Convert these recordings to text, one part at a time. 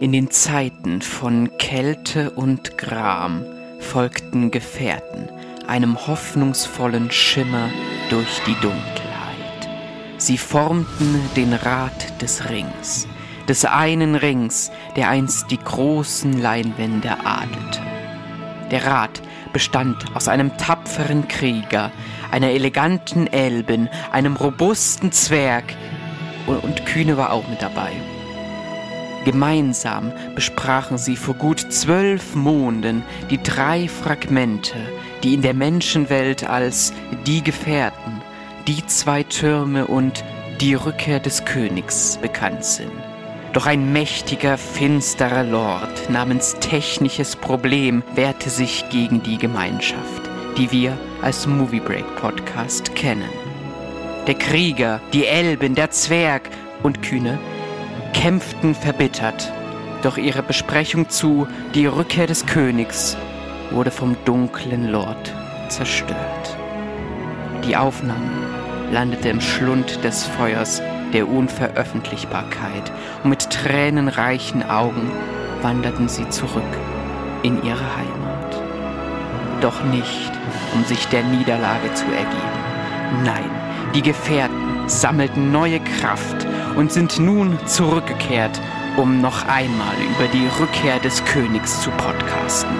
In den Zeiten von Kälte und Gram folgten Gefährten einem hoffnungsvollen Schimmer durch die Dunkelheit. Sie formten den Rat des Rings, des einen Rings, der einst die großen Leinwände adelte. Der Rat bestand aus einem tapferen Krieger, einer eleganten Elbin, einem robusten Zwerg und, Kühne war auch mit dabei. Gemeinsam besprachen sie vor gut zwölf Monden die drei Fragmente, die in der Menschenwelt als die Gefährten, die zwei Türme und die Rückkehr des Königs bekannt sind. Doch ein mächtiger, finsterer Lord namens Technisches Problem wehrte sich gegen die Gemeinschaft, die wir als Movie Break Podcast kennen. Der Krieger, die Elben, der Zwerg und Kühne kämpften verbittert, doch ihre Besprechung zu Die Rückkehr des Königs wurde vom dunklen Lord zerstört. Die Aufnahme landete im Schlund des Feuers der Unveröffentlichbarkeit und mit tränenreichen Augen wanderten sie zurück in ihre Heimat. Doch nicht, um sich der Niederlage zu ergeben. Nein, die Gefährten sammelten neue Kraft und sind nun zurückgekehrt, um noch einmal über die Rückkehr des Königs zu podcasten.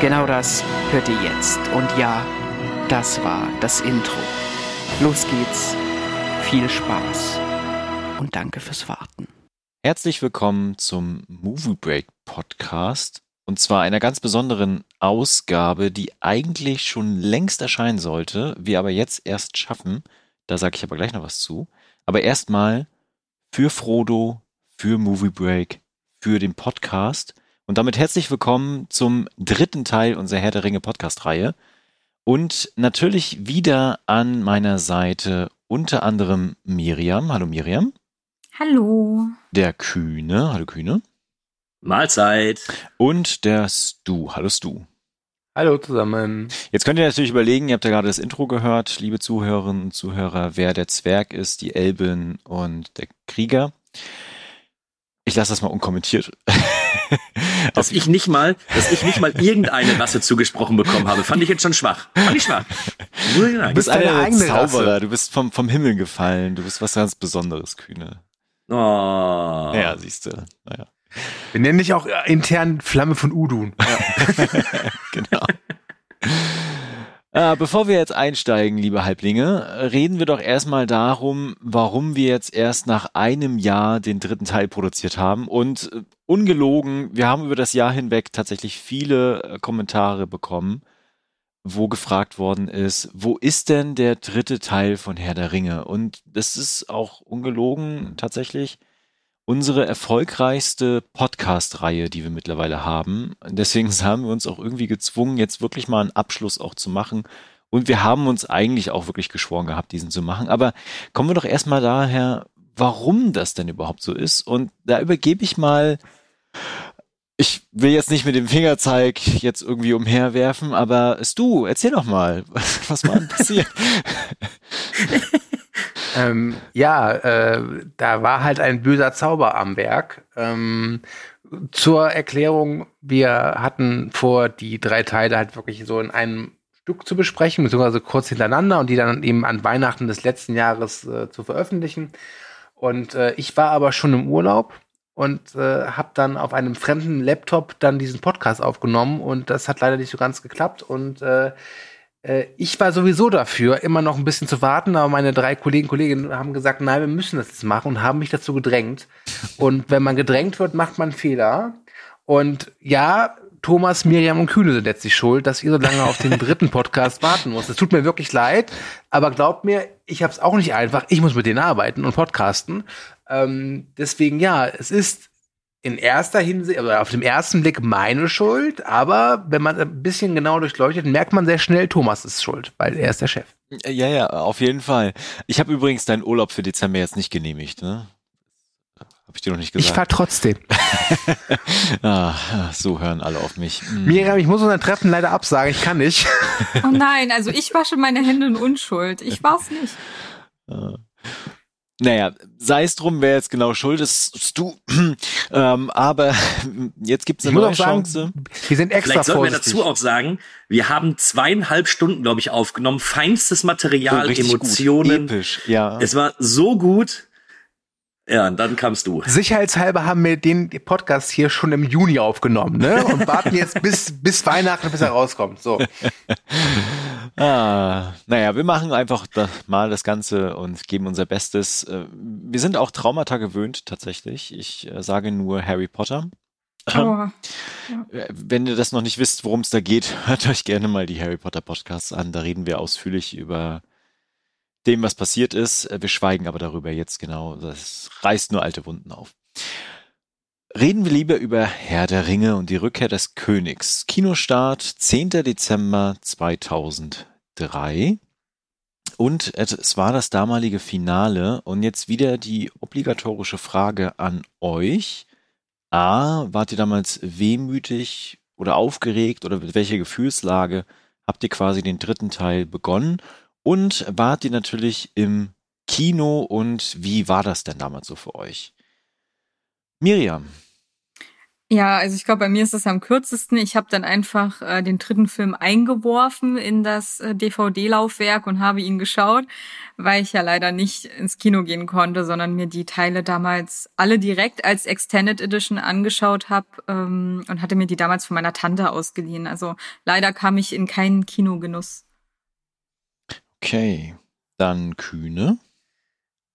Genau das hört ihr jetzt. Und ja, das war das Intro. Los geht's. Viel Spaß. Und danke fürs Warten. Herzlich willkommen zum Movie Break Podcast. Und zwar einer ganz besonderen Ausgabe, die eigentlich schon längst erscheinen sollte, wir aber jetzt erst schaffen. Da sage ich aber gleich noch was zu. Aber erstmal für Frodo, für Movie Break, für den Podcast. Und damit herzlich willkommen zum dritten Teil unserer Herr der Ringe Podcast-Reihe. Und natürlich wieder an meiner Seite unter anderem Miriam. Hallo Miriam. Hallo. Der Kühne. Hallo Kühne. Mahlzeit. Und der Stu. Hallo Stu. Hallo zusammen. Jetzt könnt ihr natürlich überlegen, ihr habt ja gerade das Intro gehört, liebe Zuhörerinnen und Zuhörer, wer der Zwerg ist, die Elbin und der Krieger. Ich lasse das mal unkommentiert. dass ich nicht mal, dass ich nicht mal irgendeine Rasse zugesprochen bekommen habe, fand ich jetzt schon schwach. Fand ich schwach. Du bist eine eigene Zauberer, Rasse. du bist vom, vom Himmel gefallen, du bist was ganz Besonderes, Kühne. Oh. Ja, siehst du. Naja. Wir nennen dich auch intern Flamme von Udun. Ja. genau. Äh, bevor wir jetzt einsteigen, liebe Halblinge, reden wir doch erstmal darum, warum wir jetzt erst nach einem Jahr den dritten Teil produziert haben. Und äh, ungelogen, wir haben über das Jahr hinweg tatsächlich viele äh, Kommentare bekommen, wo gefragt worden ist, wo ist denn der dritte Teil von Herr der Ringe? Und das ist auch ungelogen tatsächlich unsere erfolgreichste Podcast-Reihe, die wir mittlerweile haben. Deswegen haben wir uns auch irgendwie gezwungen, jetzt wirklich mal einen Abschluss auch zu machen. Und wir haben uns eigentlich auch wirklich geschworen gehabt, diesen zu machen. Aber kommen wir doch erstmal daher, warum das denn überhaupt so ist. Und da übergebe ich mal, ich will jetzt nicht mit dem Fingerzeig jetzt irgendwie umherwerfen, aber Stu, erzähl doch mal, was war denn passiert? ähm, ja, äh, da war halt ein böser Zauber am Werk. Ähm, zur Erklärung, wir hatten vor, die drei Teile halt wirklich so in einem Stück zu besprechen, beziehungsweise kurz hintereinander und die dann eben an Weihnachten des letzten Jahres äh, zu veröffentlichen. Und äh, ich war aber schon im Urlaub und äh, habe dann auf einem fremden Laptop dann diesen Podcast aufgenommen und das hat leider nicht so ganz geklappt und äh, ich war sowieso dafür, immer noch ein bisschen zu warten, aber meine drei Kollegen Kolleginnen haben gesagt, nein, wir müssen das jetzt machen und haben mich dazu gedrängt. Und wenn man gedrängt wird, macht man Fehler. Und ja, Thomas, Miriam und Kühne sind letztlich schuld, dass ihr so lange auf den dritten Podcast warten muss. Es tut mir wirklich leid, aber glaubt mir, ich habe es auch nicht einfach. Ich muss mit denen arbeiten und podcasten. Ähm, deswegen ja, es ist in erster Hinsicht, also auf dem ersten Blick meine Schuld, aber wenn man ein bisschen genau durchleuchtet, merkt man sehr schnell, Thomas ist schuld, weil er ist der Chef. Ja, ja, auf jeden Fall. Ich habe übrigens deinen Urlaub für Dezember jetzt nicht genehmigt, ne? Hab ich dir noch nicht gesagt. Ich fahr trotzdem. ah, so hören alle auf mich. Hm. Miriam, ich muss unser Treffen leider absagen, ich kann nicht. oh nein, also ich wasche meine Hände in Unschuld. Ich war's nicht. Naja, sei es drum, wer jetzt genau schuld ist, du. ähm, aber jetzt gibt es eine neue Chance. Sagen, wir sind extra Vielleicht sollten wir dazu auch sagen, wir haben zweieinhalb Stunden, glaube ich, aufgenommen. Feinstes Material, so Emotionen. Gut, episch, ja. Es war so gut. Ja, und dann kamst du. Sicherheitshalber haben wir den Podcast hier schon im Juni aufgenommen, ne? Und warten jetzt bis, bis Weihnachten, bis er rauskommt. So. ah, naja, wir machen einfach das, mal das Ganze und geben unser Bestes. Äh, wir sind auch Traumata gewöhnt, tatsächlich. Ich äh, sage nur Harry Potter. Oh, ja. Äh, wenn ihr das noch nicht wisst, worum es da geht, hört euch gerne mal die Harry Potter Podcasts an. Da reden wir ausführlich über dem, was passiert ist. Wir schweigen aber darüber jetzt genau. Das reißt nur alte Wunden auf. Reden wir lieber über Herr der Ringe und die Rückkehr des Königs. Kinostart 10. Dezember 2003. Und es war das damalige Finale. Und jetzt wieder die obligatorische Frage an euch. A, wart ihr damals wehmütig oder aufgeregt oder mit welcher Gefühlslage habt ihr quasi den dritten Teil begonnen? Und wart ihr natürlich im Kino und wie war das denn damals so für euch? Miriam. Ja, also ich glaube, bei mir ist es am kürzesten. Ich habe dann einfach äh, den dritten Film eingeworfen in das äh, DVD-Laufwerk und habe ihn geschaut, weil ich ja leider nicht ins Kino gehen konnte, sondern mir die Teile damals alle direkt als Extended Edition angeschaut habe ähm, und hatte mir die damals von meiner Tante ausgeliehen. Also leider kam ich in keinen Kinogenuss. Okay, dann Kühne.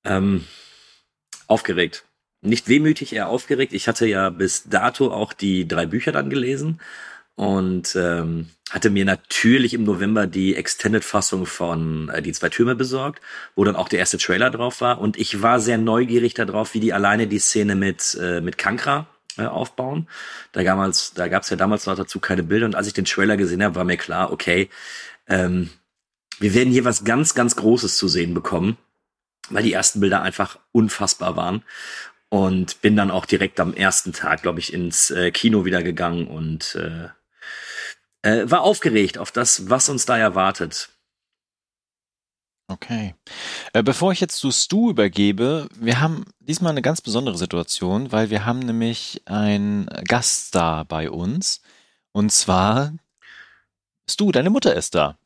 Ähm, aufgeregt. Nicht wehmütig, eher aufgeregt. Ich hatte ja bis dato auch die drei Bücher dann gelesen und ähm, hatte mir natürlich im November die Extended-Fassung von äh, Die zwei Türme besorgt, wo dann auch der erste Trailer drauf war. Und ich war sehr neugierig darauf, wie die alleine die Szene mit, äh, mit Kankra äh, aufbauen. Da, damals, da gab es ja damals noch dazu keine Bilder. Und als ich den Trailer gesehen habe, war mir klar, okay, ähm, wir werden hier was ganz, ganz Großes zu sehen bekommen, weil die ersten Bilder einfach unfassbar waren. Und bin dann auch direkt am ersten Tag, glaube ich, ins äh, Kino wieder gegangen und äh, äh, war aufgeregt auf das, was uns da erwartet. Okay. Äh, bevor ich jetzt zu Stu übergebe, wir haben diesmal eine ganz besondere Situation, weil wir haben nämlich einen Gast da bei uns. Und zwar Stu, deine Mutter ist da.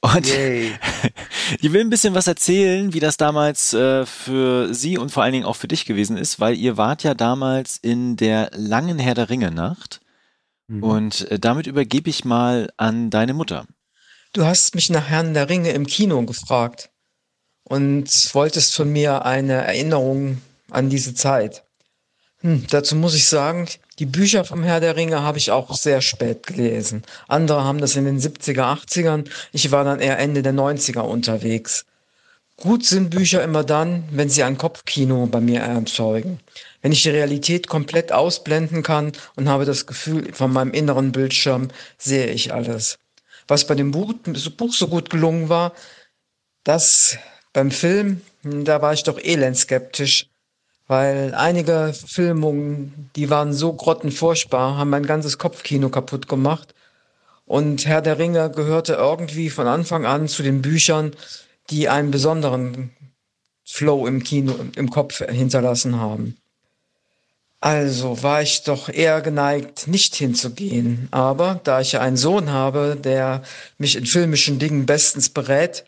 Und Yay. die will ein bisschen was erzählen, wie das damals äh, für sie und vor allen Dingen auch für dich gewesen ist, weil ihr wart ja damals in der langen Herr der Ringe Nacht. Mhm. Und äh, damit übergebe ich mal an deine Mutter. Du hast mich nach Herrn der Ringe im Kino gefragt und wolltest von mir eine Erinnerung an diese Zeit. Hm, dazu muss ich sagen, die Bücher vom Herr der Ringe habe ich auch sehr spät gelesen. Andere haben das in den 70er, 80ern. Ich war dann eher Ende der 90er unterwegs. Gut sind Bücher immer dann, wenn sie ein Kopfkino bei mir erzeugen. Wenn ich die Realität komplett ausblenden kann und habe das Gefühl, von meinem inneren Bildschirm sehe ich alles. Was bei dem Buch, Buch so gut gelungen war, dass beim Film, da war ich doch elend skeptisch, weil einige Filmungen, die waren so grottenfurchtbar, haben mein ganzes Kopfkino kaputt gemacht. Und Herr der Ringe gehörte irgendwie von Anfang an zu den Büchern, die einen besonderen Flow im Kino, im Kopf hinterlassen haben. Also war ich doch eher geneigt, nicht hinzugehen. Aber da ich ja einen Sohn habe, der mich in filmischen Dingen bestens berät,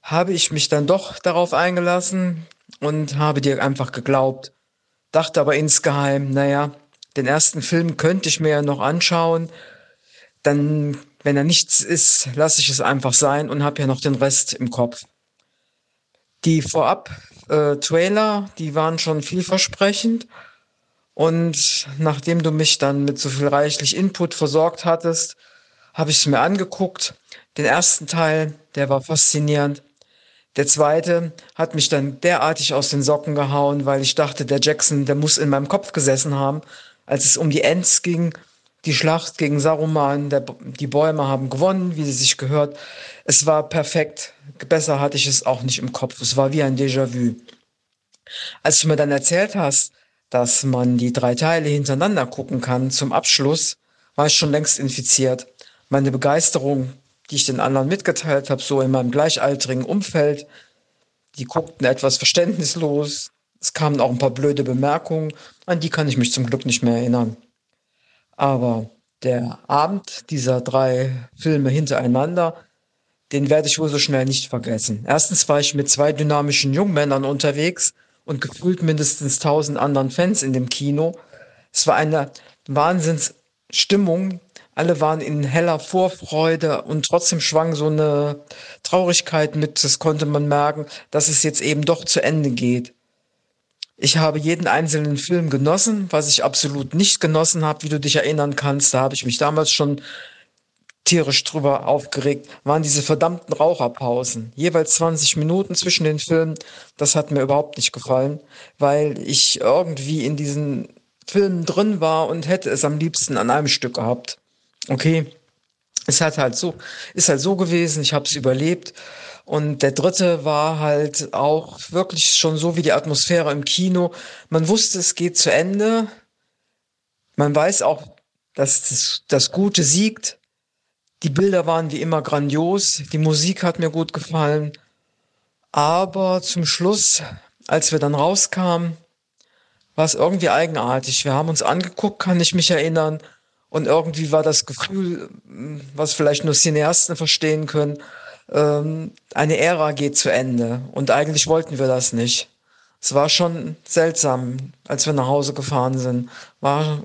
habe ich mich dann doch darauf eingelassen, und habe dir einfach geglaubt. Dachte aber insgeheim, naja, den ersten Film könnte ich mir ja noch anschauen. Dann, wenn er nichts ist, lasse ich es einfach sein und habe ja noch den Rest im Kopf. Die Vorab-Trailer, äh, die waren schon vielversprechend. Und nachdem du mich dann mit so viel reichlich Input versorgt hattest, habe ich es mir angeguckt. Den ersten Teil, der war faszinierend. Der zweite hat mich dann derartig aus den Socken gehauen, weil ich dachte, der Jackson, der muss in meinem Kopf gesessen haben, als es um die Ents ging. Die Schlacht gegen Saruman, der, die Bäume haben gewonnen, wie sie sich gehört. Es war perfekt. Besser hatte ich es auch nicht im Kopf. Es war wie ein Déjà-vu. Als du mir dann erzählt hast, dass man die drei Teile hintereinander gucken kann zum Abschluss, war ich schon längst infiziert. Meine Begeisterung die ich den anderen mitgeteilt habe, so in meinem gleichaltrigen Umfeld, Die guckten etwas verständnislos. Es kamen auch ein paar blöde Bemerkungen, an die kann ich mich zum Glück nicht mehr erinnern. Aber der Abend dieser drei Filme hintereinander, den werde ich wohl so schnell nicht vergessen. Erstens war ich mit zwei dynamischen Jungmännern unterwegs und gefühlt mindestens tausend anderen Fans in dem Kino. Es war eine Wahnsinnsstimmung. Alle waren in heller Vorfreude und trotzdem schwang so eine Traurigkeit mit. Das konnte man merken, dass es jetzt eben doch zu Ende geht. Ich habe jeden einzelnen Film genossen, was ich absolut nicht genossen habe, wie du dich erinnern kannst. Da habe ich mich damals schon tierisch drüber aufgeregt, waren diese verdammten Raucherpausen. Jeweils 20 Minuten zwischen den Filmen. Das hat mir überhaupt nicht gefallen, weil ich irgendwie in diesen Filmen drin war und hätte es am liebsten an einem Stück gehabt. Okay, es hat halt so, ist halt so gewesen, ich habe es überlebt und der dritte war halt auch wirklich schon so wie die Atmosphäre im Kino. Man wusste, es geht zu Ende. Man weiß auch, dass das, das Gute siegt. Die Bilder waren wie immer grandios. Die Musik hat mir gut gefallen. Aber zum Schluss, als wir dann rauskamen, war es irgendwie eigenartig. Wir haben uns angeguckt, kann ich mich erinnern. Und irgendwie war das Gefühl, was vielleicht nur Cineasten verstehen können, ähm, eine Ära geht zu Ende und eigentlich wollten wir das nicht. Es war schon seltsam, als wir nach Hause gefahren sind. War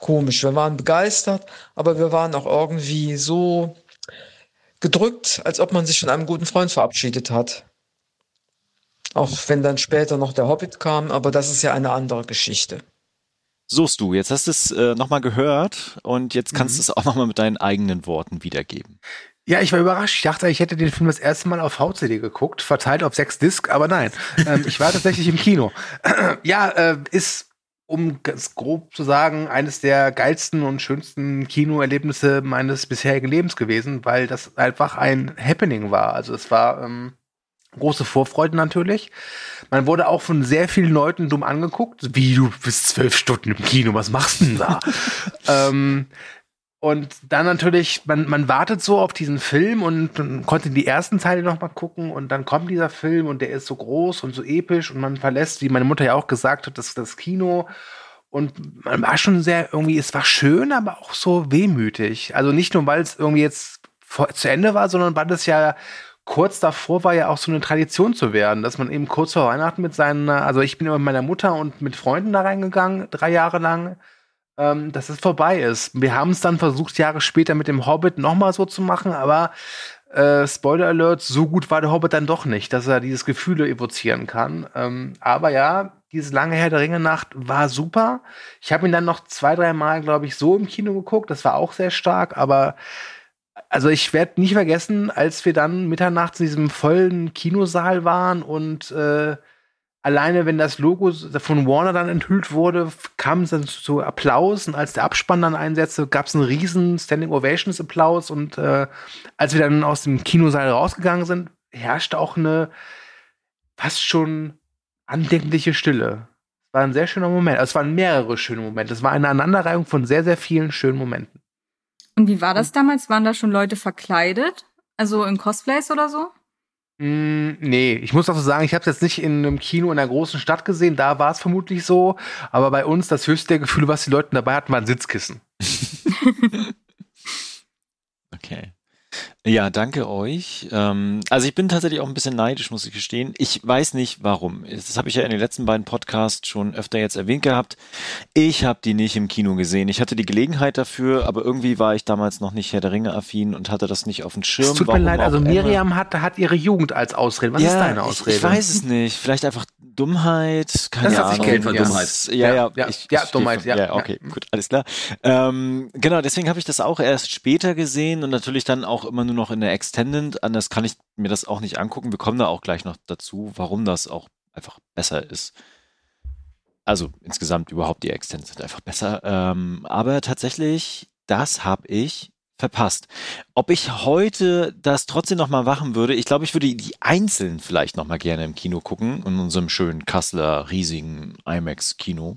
komisch. Wir waren begeistert, aber wir waren auch irgendwie so gedrückt, als ob man sich von einem guten Freund verabschiedet hat. Auch wenn dann später noch der Hobbit kam, aber das ist ja eine andere Geschichte. So, du, jetzt hast du es äh, nochmal gehört und jetzt kannst mhm. du es auch nochmal mit deinen eigenen Worten wiedergeben. Ja, ich war überrascht. Ich dachte, ich hätte den Film das erste Mal auf VCD geguckt, verteilt auf sechs Disc, aber nein. ähm, ich war tatsächlich im Kino. ja, äh, ist, um ganz grob zu sagen, eines der geilsten und schönsten Kinoerlebnisse meines bisherigen Lebens gewesen, weil das einfach ein Happening war. Also es war ähm, große Vorfreude natürlich. Man wurde auch von sehr vielen Leuten dumm angeguckt. Wie, du bist zwölf Stunden im Kino, was machst du denn da? ähm, und dann natürlich, man, man wartet so auf diesen Film und man konnte die ersten Teile noch mal gucken und dann kommt dieser Film und der ist so groß und so episch und man verlässt, wie meine Mutter ja auch gesagt hat, das, das Kino und man war schon sehr irgendwie, es war schön, aber auch so wehmütig. Also nicht nur, weil es irgendwie jetzt vor, zu Ende war, sondern weil es ja kurz davor war ja auch so eine Tradition zu werden, dass man eben kurz vor Weihnachten mit seinen, also ich bin immer mit meiner Mutter und mit Freunden da reingegangen, drei Jahre lang ähm, dass es vorbei ist. Wir haben es dann versucht, Jahre später mit dem Hobbit nochmal so zu machen, aber äh, Spoiler Alert, so gut war der Hobbit dann doch nicht, dass er dieses Gefühle evozieren kann. Ähm, aber ja, diese lange Herr der Ringe Nacht war super. Ich habe ihn dann noch zwei, drei Mal, glaube ich, so im Kino geguckt. Das war auch sehr stark, aber also ich werde nicht vergessen, als wir dann mitternachts in diesem vollen Kinosaal waren und äh, alleine wenn das Logo von Warner dann enthüllt wurde, kam es dann zu Applaus und als der Abspann dann einsetzte, gab es einen riesen Standing Ovations Applaus und äh, als wir dann aus dem Kinosaal rausgegangen sind, herrschte auch eine fast schon andenkliche Stille. Es war ein sehr schöner Moment. Also es waren mehrere schöne Momente. Es war eine Aneinanderreihung von sehr, sehr vielen schönen Momenten. Und wie war das damals? Waren da schon Leute verkleidet? Also in Cosplays oder so? Mm, nee, ich muss auch so sagen, ich habe es jetzt nicht in einem Kino in einer großen Stadt gesehen, da war es vermutlich so, aber bei uns das höchste Gefühl, was die Leute dabei hatten, waren Sitzkissen. okay. Ja, danke euch. Ähm, also ich bin tatsächlich auch ein bisschen neidisch, muss ich gestehen. Ich weiß nicht warum. Das habe ich ja in den letzten beiden Podcasts schon öfter jetzt erwähnt gehabt. Ich habe die nicht im Kino gesehen. Ich hatte die Gelegenheit dafür, aber irgendwie war ich damals noch nicht Herr der Ringe affin und hatte das nicht auf dem Schirm. Es tut mir leid, also Miriam hat, hat ihre Jugend als Ausrede. Was ja, ist deine Ausrede? Ich, ich weiß es nicht. Vielleicht einfach Dummheit, keine das Ahnung. Geld von Dummheit. Ja, ja, ja, ich, ja Dummheit, ja. Ja, okay, gut, alles klar. Ähm, genau, deswegen habe ich das auch erst später gesehen und natürlich dann auch immer nur noch in der Extended. Anders kann ich mir das auch nicht angucken. Wir kommen da auch gleich noch dazu, warum das auch einfach besser ist. Also insgesamt überhaupt die Extended sind einfach besser. Ähm, aber tatsächlich, das habe ich verpasst. Ob ich heute das trotzdem noch mal machen würde, ich glaube, ich würde die einzeln vielleicht noch mal gerne im Kino gucken, in unserem schönen Kasseler riesigen IMAX-Kino.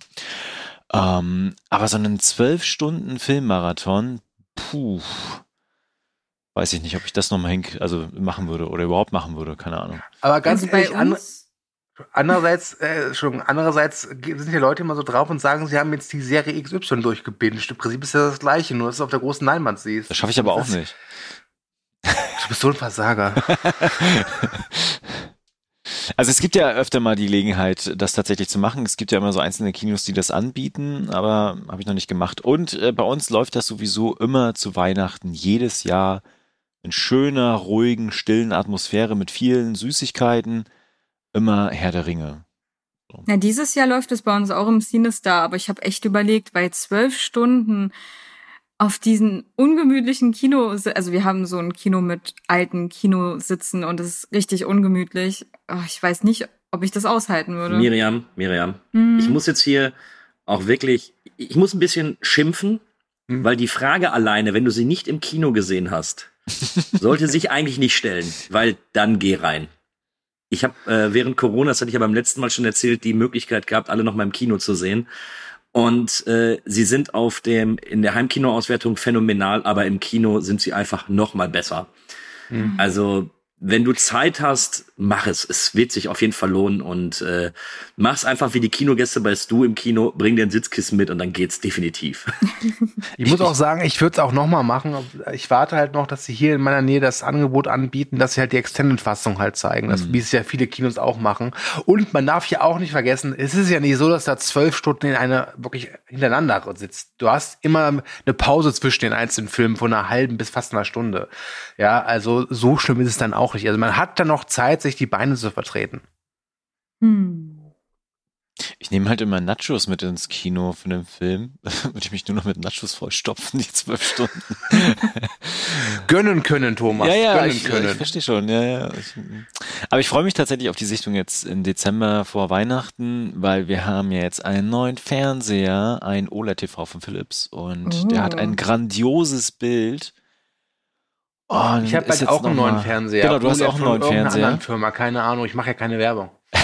Ähm, aber so einen zwölf Stunden Filmmarathon, puh, weiß ich nicht, ob ich das nochmal hink, also machen würde oder überhaupt machen würde, keine Ahnung. Aber ganz Also ehrlich, bei an, uns, andererseits, äh, schon, andererseits sind die Leute immer so drauf und sagen, sie haben jetzt die Serie XY durchgebinged. Im Prinzip ist ja das Gleiche, nur dass du auf der großen Leinwand siehst. Das schaffe ich aber auch Das- nicht. Du bist so ein Versager. Also es gibt ja öfter mal die Gelegenheit, das tatsächlich zu machen. Es gibt ja immer so einzelne Kinos, die das anbieten, aber habe ich noch nicht gemacht. Und äh, bei uns läuft das sowieso immer zu Weihnachten, jedes Jahr in schöner, ruhigen, stillen Atmosphäre mit vielen Süßigkeiten. Immer Herr der Ringe. na, dieses Jahr läuft es bei uns auch im Cinestar, aber ich habe echt überlegt, bei zwölf Stunden auf diesen ungemütlichen Kino, also wir haben so ein Kino mit alten Kinositzen und es ist richtig ungemütlich. Ah, Ich weiß nicht, ob ich das aushalten würde. Miriam, Miriam, Hm. ich muss jetzt hier auch wirklich, ich muss ein bisschen schimpfen, Hm. weil die Frage alleine, wenn du sie nicht im Kino gesehen hast, sollte sich eigentlich nicht stellen, weil dann geh rein. Ich habe äh, während Corona, das hatte ich ja beim letzten Mal schon erzählt, die Möglichkeit gehabt, alle noch mal im Kino zu sehen. Und äh, sie sind auf dem in der Heimkinoauswertung phänomenal, aber im Kino sind sie einfach noch mal besser. Hm. Also wenn du Zeit hast, mach es. Es wird sich auf jeden Fall lohnen und äh, mach's einfach wie die Kinogäste bei Stu im Kino, bring dir ein Sitzkissen mit und dann geht's definitiv. Ich muss auch sagen, ich würde es auch noch mal machen. Ich warte halt noch, dass sie hier in meiner Nähe das Angebot anbieten, dass sie halt die Extended-Fassung halt zeigen, das, wie es ja viele Kinos auch machen. Und man darf hier auch nicht vergessen, es ist ja nicht so, dass da zwölf Stunden in einer wirklich hintereinander sitzt. Du hast immer eine Pause zwischen den einzelnen Filmen von einer halben bis fast einer Stunde. Ja, also so schlimm ist es dann auch nicht. Also man hat dann noch Zeit, sich die Beine zu vertreten. Hm. Ich nehme halt immer Nachos mit ins Kino für den Film. Würde ich mich nur noch mit Nachos vollstopfen, die zwölf Stunden. Gönnen können, Thomas. ja, ja, gönnen ich, können. ich verstehe schon. Ja, ja. Ich, aber ich freue mich tatsächlich auf die Sichtung jetzt im Dezember vor Weihnachten, weil wir haben ja jetzt einen neuen Fernseher, ein OLED-TV von Philips und der hat Oh. ein grandioses Bild. Und ich habe jetzt auch einen mal- neuen Fernseher. Genau, du hast auch einen neuen irgendeiner Fernseher. anderen Firma, keine Ahnung. Ich mache ja keine Werbung.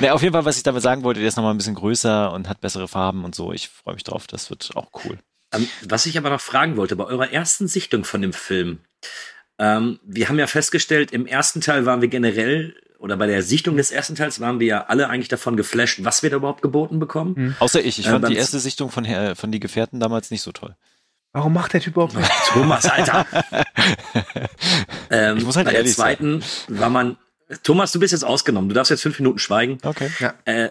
Ne, auf jeden Fall, was ich damit sagen wollte, der ist nochmal ein bisschen größer und hat bessere Farben und so. Ich freue mich drauf, das wird auch cool. Ähm, was ich aber noch fragen wollte, bei eurer ersten Sichtung von dem Film, ähm, wir haben ja festgestellt, im ersten Teil waren wir generell, oder bei der Sichtung des ersten Teils waren wir ja alle eigentlich davon geflasht, was wir da überhaupt geboten bekommen. Außer ich. Ich Äh, fand die erste Sichtung von, von Die Gefährten damals nicht so toll. Warum macht der Typ überhaupt nicht? Thomas, Alter. ähm, Ich muss halt bei der zweiten war man, Thomas, du bist jetzt ausgenommen, du darfst jetzt fünf Minuten schweigen. Okay. Äh,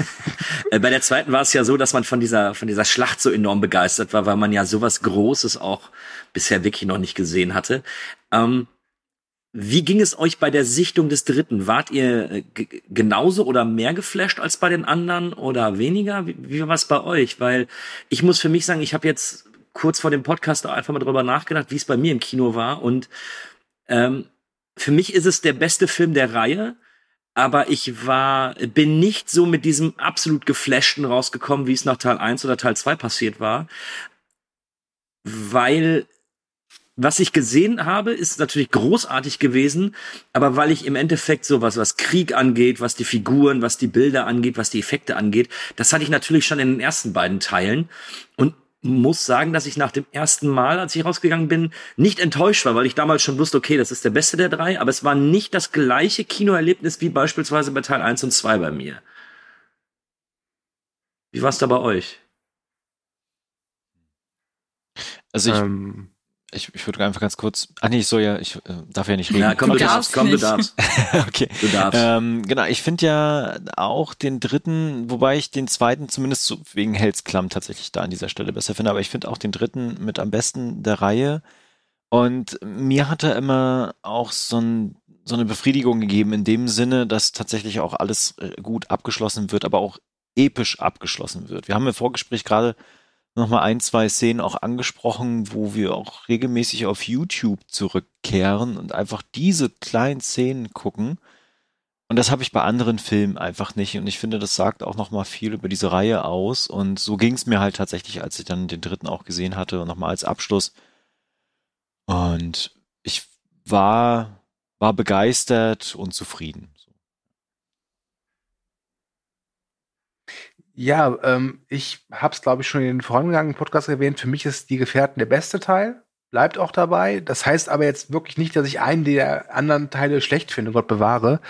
äh, bei der zweiten war es ja so, dass man von dieser, von dieser Schlacht so enorm begeistert war, weil man ja sowas Großes auch bisher wirklich noch nicht gesehen hatte. Ähm, wie ging es euch bei der Sichtung des dritten? Wart ihr äh, genauso oder mehr geflasht als bei den anderen oder weniger? Wie, wie war es bei euch? Weil ich muss für mich sagen, ich habe jetzt kurz vor dem Podcast einfach mal drüber nachgedacht, wie es bei mir im Kino war. Und ähm, für mich ist es der beste Film der Reihe aber ich war, bin nicht so mit diesem absolut geflashten rausgekommen, wie es nach Teil 1 oder Teil 2 passiert war. Weil was ich gesehen habe, ist natürlich großartig gewesen, aber weil ich im Endeffekt sowas, was Krieg angeht, was die Figuren, was die Bilder angeht, was die Effekte angeht, das hatte ich natürlich schon in den ersten beiden Teilen und muss sagen, dass ich nach dem ersten Mal, als ich rausgegangen bin, nicht enttäuscht war, weil ich damals schon wusste, okay, das ist der beste der drei, aber es war nicht das gleiche Kinoerlebnis wie beispielsweise bei Teil 1 und 2 bei mir. Wie war es da bei euch? Also ich, Ähm, ich, ich würde einfach ganz kurz. Ah nee, ich soll ja, ich äh, darf ja nicht reden. Ja, komm, du darfst, darfst komm, du darfst, okay. du darfst. Ähm, genau, ich finde ja auch den dritten, wobei ich den zweiten zumindest so wegen Hells Klamm tatsächlich da an dieser Stelle besser finde, aber ich finde auch den dritten mit am besten der Reihe. Und mir hat er immer auch so, ein, so eine Befriedigung gegeben in dem Sinne, dass tatsächlich auch alles äh, gut abgeschlossen wird, aber auch episch abgeschlossen wird. Wir haben im Vorgespräch gerade nochmal ein, zwei Szenen auch angesprochen, wo wir auch regelmäßig auf YouTube zurückkehren und einfach diese kleinen Szenen gucken. Und das habe ich bei anderen Filmen einfach nicht. Und ich finde, das sagt auch nochmal viel über diese Reihe aus. Und so ging es mir halt tatsächlich, als ich dann den dritten auch gesehen hatte, nochmal als Abschluss. Und ich war, war begeistert und zufrieden. Ja, ähm, ich habe es, glaube ich, schon in den vorangegangenen Podcast erwähnt. Für mich ist Die Gefährten der beste Teil. bleibt auch dabei. Das heißt aber jetzt wirklich nicht, dass ich einen der anderen Teile schlecht finde, Gott bewahre.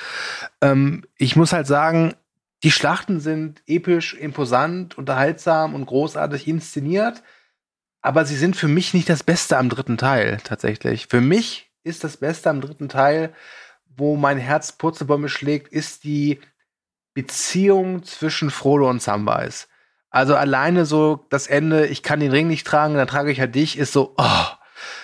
Ähm, ich muss halt sagen, die Schlachten sind episch, imposant, unterhaltsam und großartig inszeniert. Aber sie sind für mich nicht das Beste am dritten Teil, tatsächlich. Für mich ist das Beste am dritten Teil, wo mein Herz Purzelbäume schlägt, ist die Beziehung zwischen Frodo und Samwise. Also alleine so das Ende, ich kann den Ring nicht tragen, dann trage ich halt dich, ist so, oh,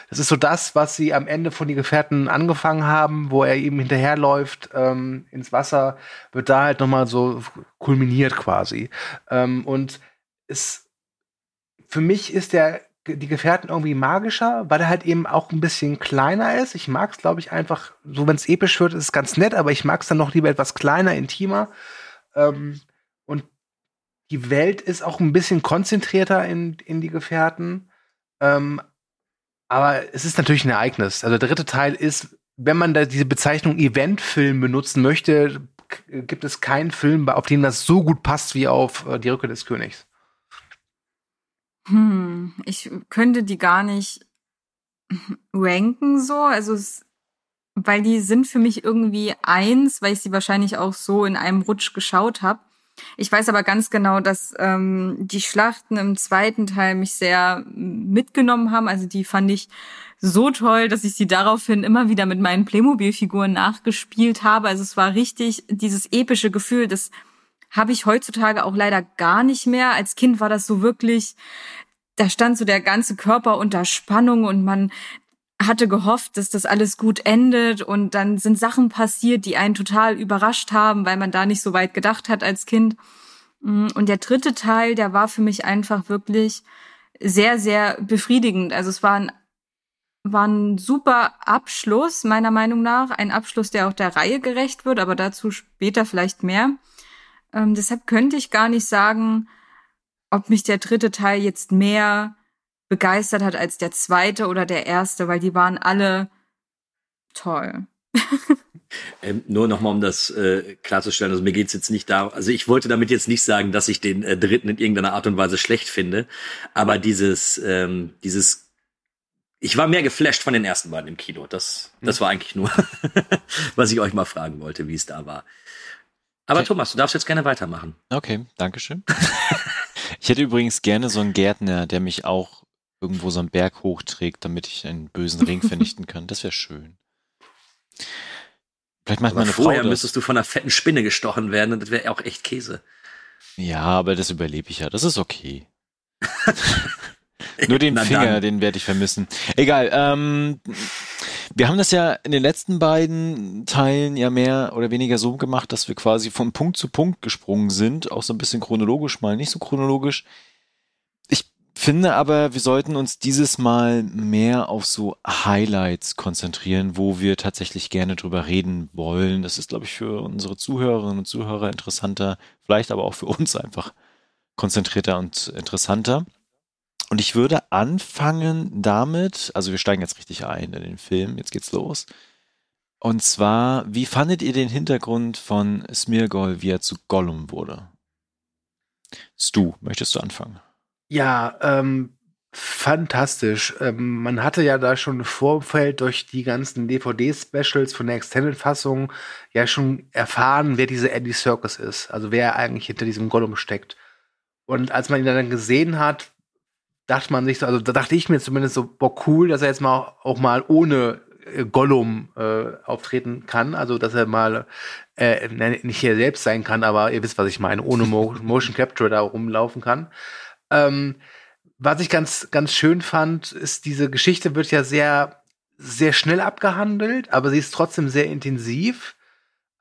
das ist so das, was sie am Ende von die Gefährten angefangen haben, wo er eben hinterherläuft ähm, ins Wasser, wird da halt nochmal so kulminiert quasi. Ähm, und es, für mich ist der die Gefährten irgendwie magischer, weil er halt eben auch ein bisschen kleiner ist. Ich mag es, glaube ich, einfach, so wenn es episch wird, ist es ganz nett, aber ich mag es dann noch lieber etwas kleiner, intimer. Ähm, und die Welt ist auch ein bisschen konzentrierter in, in die Gefährten. Ähm, aber es ist natürlich ein Ereignis. Also der dritte Teil ist, wenn man da diese Bezeichnung Eventfilm benutzen möchte, gibt es keinen Film, auf den das so gut passt wie auf äh, Die Rücke des Königs. Hm, ich könnte die gar nicht ranken so. Also es, weil die sind für mich irgendwie eins, weil ich sie wahrscheinlich auch so in einem Rutsch geschaut habe. Ich weiß aber ganz genau, dass ähm, die Schlachten im zweiten Teil mich sehr mitgenommen haben. Also die fand ich so toll, dass ich sie daraufhin immer wieder mit meinen Playmobil-Figuren nachgespielt habe. Also es war richtig dieses epische Gefühl, das habe ich heutzutage auch leider gar nicht mehr. Als Kind war das so wirklich, da stand so der ganze Körper unter Spannung und man hatte gehofft, dass das alles gut endet und dann sind Sachen passiert, die einen total überrascht haben, weil man da nicht so weit gedacht hat als Kind. Mm, und der dritte Teil, der war für mich einfach wirklich sehr, sehr befriedigend. Also es war ein, war ein super Abschluss, meiner Meinung nach. Ein Abschluss, der auch der Reihe gerecht wird, aber dazu später vielleicht mehr. Ähm, deshalb könnte ich gar nicht sagen, ob mich der dritte Teil jetzt mehr begeistert hat als der zweite oder der erste, weil die waren alle toll. ähm, nur nochmal, um das äh, klarzustellen, also mir geht's jetzt nicht da, also ich wollte damit jetzt nicht sagen, dass ich den äh, dritten in irgendeiner Art und Weise schlecht finde, aber dieses, ähm, dieses, ich war mehr geflasht von den ersten beiden im Kino. Das, das war eigentlich nur, was ich euch mal fragen wollte, wie es da war. Aber okay. Thomas, du darfst jetzt gerne weitermachen. Okay, Dankeschön. ich hätte übrigens gerne so einen Gärtner, der mich auch irgendwo so einen Berg hochträgt, damit ich einen bösen Ring vernichten kann. Das wäre schön. Vielleicht macht meine vorher Frau das. müsstest du von einer fetten Spinne gestochen werden und das wäre auch echt Käse. Ja, aber das überlebe ich ja. Das ist okay. Nur den Finger, dann. den werde ich vermissen. Egal. Ähm, wir haben das ja in den letzten beiden Teilen ja mehr oder weniger so gemacht, dass wir quasi von Punkt zu Punkt gesprungen sind, auch so ein bisschen chronologisch, mal nicht so chronologisch finde aber, wir sollten uns dieses Mal mehr auf so Highlights konzentrieren, wo wir tatsächlich gerne drüber reden wollen. Das ist, glaube ich, für unsere Zuhörerinnen und Zuhörer interessanter, vielleicht aber auch für uns einfach konzentrierter und interessanter. Und ich würde anfangen damit, also wir steigen jetzt richtig ein in den Film, jetzt geht's los. Und zwar, wie fandet ihr den Hintergrund von Smirgol, wie er zu Gollum wurde? Stu, möchtest du anfangen? Ja, ähm, fantastisch. Ähm, man hatte ja da schon im Vorfeld durch die ganzen DVD-Specials von der Extended-Fassung ja schon erfahren, wer diese Andy Circus ist. Also wer eigentlich hinter diesem Gollum steckt. Und als man ihn dann gesehen hat, dachte man sich so, also da dachte ich mir zumindest so, boah, cool, dass er jetzt mal auch mal ohne äh, Gollum äh, auftreten kann. Also, dass er mal äh, nicht hier selbst sein kann, aber ihr wisst, was ich meine, ohne Mo Motion Capture da rumlaufen kann. Ähm, was ich ganz, ganz schön fand, ist, diese Geschichte wird ja sehr, sehr schnell abgehandelt, aber sie ist trotzdem sehr intensiv.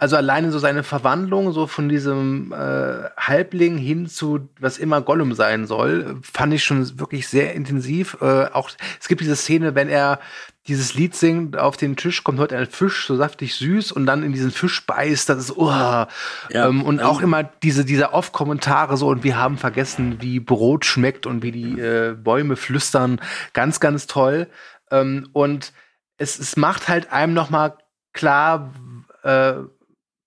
Also alleine so seine Verwandlung, so von diesem äh, Halbling hin zu was immer Gollum sein soll, fand ich schon wirklich sehr intensiv. Äh, auch es gibt diese Szene, wenn er dieses Lied singt, auf den Tisch kommt heute ein Fisch, so saftig süß, und dann in diesen Fisch beißt, das ist, oh. Ja, ähm, und auch immer diese, diese Off-Kommentare so, und wir haben vergessen, wie Brot schmeckt und wie die äh, Bäume flüstern. Ganz, ganz toll. Ähm, und es, es macht halt einem noch mal klar, äh,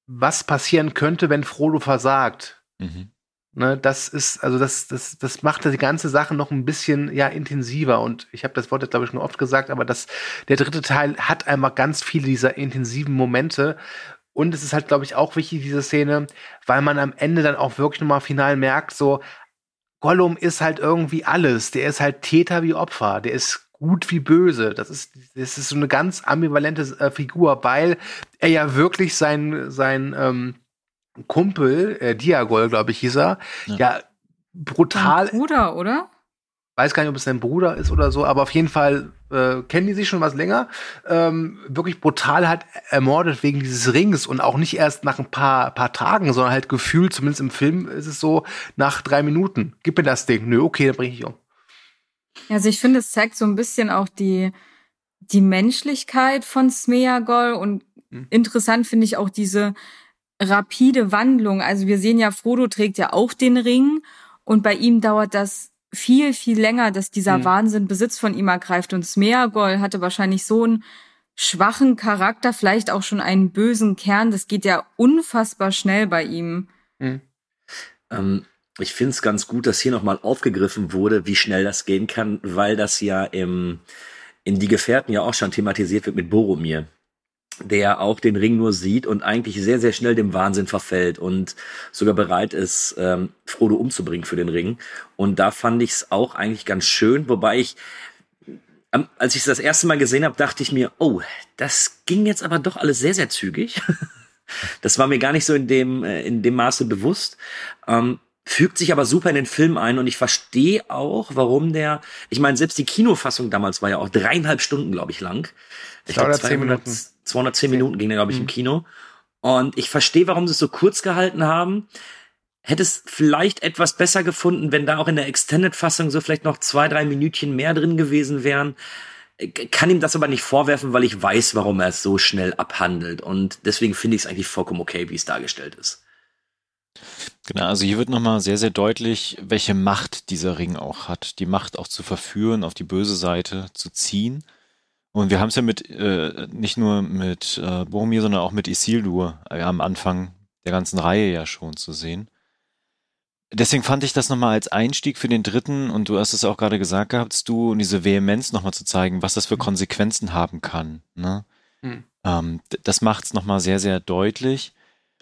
was passieren könnte, wenn Frodo versagt. Mhm. Ne, das ist, also das, das, das macht die ganze Sache noch ein bisschen ja intensiver. Und ich habe das Wort jetzt, glaube ich, schon oft gesagt, aber das, der dritte Teil hat einmal ganz viele dieser intensiven Momente. Und es ist halt, glaube ich, auch wichtig, diese Szene, weil man am Ende dann auch wirklich nochmal final merkt, so, Gollum ist halt irgendwie alles. Der ist halt Täter wie Opfer. Der ist gut wie böse. Das ist, das ist so eine ganz ambivalente äh, Figur, weil er ja wirklich sein, sein, ähm, Kumpel, äh, Diagol, glaube ich, hieß er, ja, ja brutal. Sein Bruder, oder? Weiß gar nicht, ob es sein Bruder ist oder so, aber auf jeden Fall äh, kennen die sich schon was länger. Ähm, wirklich brutal hat ermordet wegen dieses Rings und auch nicht erst nach ein paar, paar Tagen, sondern halt gefühlt, zumindest im Film ist es so, nach drei Minuten. Gib mir das Ding. Nö, okay, dann bring ich um. Also ich finde, es zeigt so ein bisschen auch die, die Menschlichkeit von Smeagol und hm. interessant finde ich auch diese rapide Wandlung. Also wir sehen ja, Frodo trägt ja auch den Ring und bei ihm dauert das viel, viel länger, dass dieser mhm. Wahnsinn Besitz von ihm ergreift. Und Smeagol hatte wahrscheinlich so einen schwachen Charakter, vielleicht auch schon einen bösen Kern. Das geht ja unfassbar schnell bei ihm. Mhm. Ähm, ich finde es ganz gut, dass hier nochmal aufgegriffen wurde, wie schnell das gehen kann, weil das ja im, in Die Gefährten ja auch schon thematisiert wird mit Boromir der auch den Ring nur sieht und eigentlich sehr, sehr schnell dem Wahnsinn verfällt und sogar bereit ist, ähm, Frodo umzubringen für den Ring. Und da fand ich es auch eigentlich ganz schön, wobei ich, als ich es das erste Mal gesehen habe, dachte ich mir, oh, das ging jetzt aber doch alles sehr, sehr zügig. das war mir gar nicht so in dem, äh, in dem Maße bewusst. Ähm, fügt sich aber super in den Film ein und ich verstehe auch, warum der, ich meine, selbst die Kinofassung damals war ja auch dreieinhalb Stunden, glaube ich, lang. Ich glaube, 200, Minuten. 210 Minuten ging der, glaube ich, mhm. im Kino. Und ich verstehe, warum sie es so kurz gehalten haben. Hätte es vielleicht etwas besser gefunden, wenn da auch in der Extended-Fassung so vielleicht noch zwei, drei Minütchen mehr drin gewesen wären. Kann ihm das aber nicht vorwerfen, weil ich weiß, warum er es so schnell abhandelt. Und deswegen finde ich es eigentlich vollkommen okay, wie es dargestellt ist. Genau, also hier wird nochmal sehr, sehr deutlich, welche Macht dieser Ring auch hat. Die Macht auch zu verführen, auf die böse Seite zu ziehen. Und wir haben es ja mit, äh, nicht nur mit äh, Boromir, sondern auch mit Isildur äh, am Anfang der ganzen Reihe ja schon zu sehen. Deswegen fand ich das nochmal als Einstieg für den dritten, und du hast es auch gerade gesagt gehabt, du, und diese Vehemenz nochmal zu zeigen, was das für mhm. Konsequenzen haben kann. Ne? Mhm. Ähm, das macht es nochmal sehr, sehr deutlich.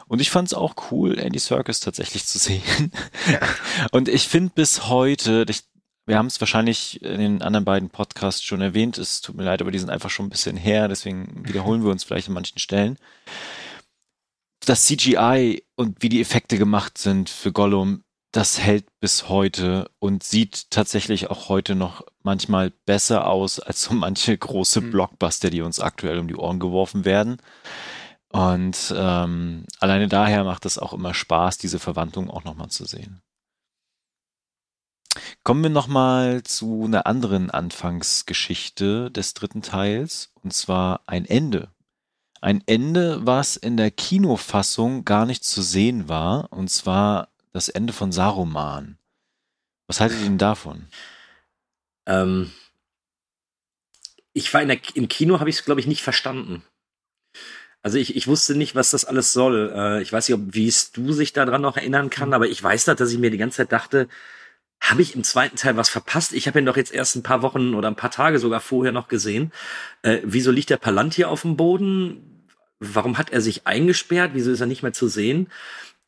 Und ich fand es auch cool, Andy Circus tatsächlich zu sehen. Ja. Und ich finde bis heute, ich wir haben es wahrscheinlich in den anderen beiden Podcasts schon erwähnt. Es tut mir leid, aber die sind einfach schon ein bisschen her, deswegen wiederholen wir uns vielleicht an manchen Stellen. Das CGI und wie die Effekte gemacht sind für Gollum, das hält bis heute und sieht tatsächlich auch heute noch manchmal besser aus als so manche große mhm. Blockbuster, die uns aktuell um die Ohren geworfen werden. Und ähm, alleine daher macht es auch immer Spaß, diese Verwandlung auch nochmal zu sehen. Kommen wir nochmal zu einer anderen Anfangsgeschichte des dritten Teils, und zwar ein Ende. Ein Ende, was in der Kinofassung gar nicht zu sehen war, und zwar das Ende von Saruman. Was haltet ihr denn davon? Ähm, ich war in der, im Kino, habe ich es, glaube ich, nicht verstanden. Also ich, ich wusste nicht, was das alles soll. Äh, ich weiß nicht, ob wie es du sich daran noch erinnern kann, aber ich weiß da, dass ich mir die ganze Zeit dachte, habe ich im zweiten Teil was verpasst? Ich habe ihn doch jetzt erst ein paar Wochen oder ein paar Tage sogar vorher noch gesehen. Äh, wieso liegt der Palantir auf dem Boden? Warum hat er sich eingesperrt? Wieso ist er nicht mehr zu sehen?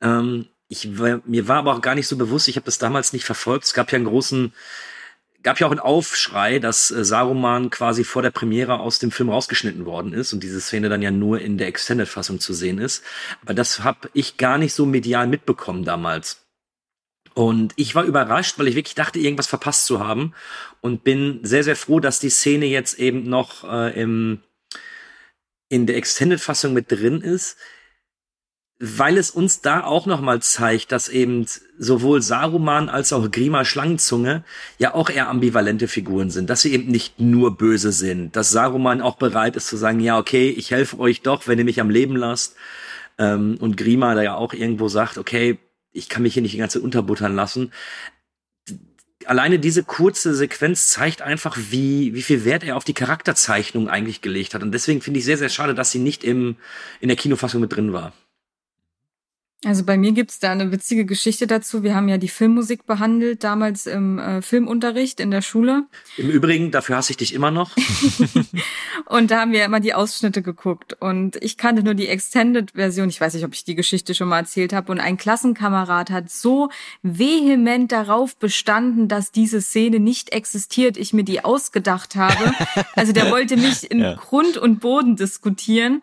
Ähm, ich, mir war aber auch gar nicht so bewusst, ich habe das damals nicht verfolgt. Es gab ja einen großen, gab ja auch einen Aufschrei, dass äh, Saruman quasi vor der Premiere aus dem Film rausgeschnitten worden ist und diese Szene dann ja nur in der Extended-Fassung zu sehen ist. Aber das habe ich gar nicht so medial mitbekommen damals. Und ich war überrascht, weil ich wirklich dachte, irgendwas verpasst zu haben. Und bin sehr, sehr froh, dass die Szene jetzt eben noch äh, im, in der Extended-Fassung mit drin ist. Weil es uns da auch nochmal zeigt, dass eben sowohl Saruman als auch Grima Schlangenzunge ja auch eher ambivalente Figuren sind, dass sie eben nicht nur böse sind, dass Saruman auch bereit ist zu sagen, ja, okay, ich helfe euch doch, wenn ihr mich am Leben lasst. Ähm, und Grima da ja auch irgendwo sagt, okay, ich kann mich hier nicht die ganze unterbuttern lassen. Alleine diese kurze Sequenz zeigt einfach, wie, wie viel Wert er auf die Charakterzeichnung eigentlich gelegt hat. Und deswegen finde ich sehr, sehr schade, dass sie nicht im, in der Kinofassung mit drin war. Also bei mir gibt's da eine witzige Geschichte dazu. Wir haben ja die Filmmusik behandelt, damals im äh, Filmunterricht in der Schule. Im Übrigen, dafür hasse ich dich immer noch. und da haben wir immer die Ausschnitte geguckt. Und ich kannte nur die Extended-Version. Ich weiß nicht, ob ich die Geschichte schon mal erzählt habe. Und ein Klassenkamerad hat so vehement darauf bestanden, dass diese Szene nicht existiert, ich mir die ausgedacht habe. Also der wollte mich in ja. Grund und Boden diskutieren.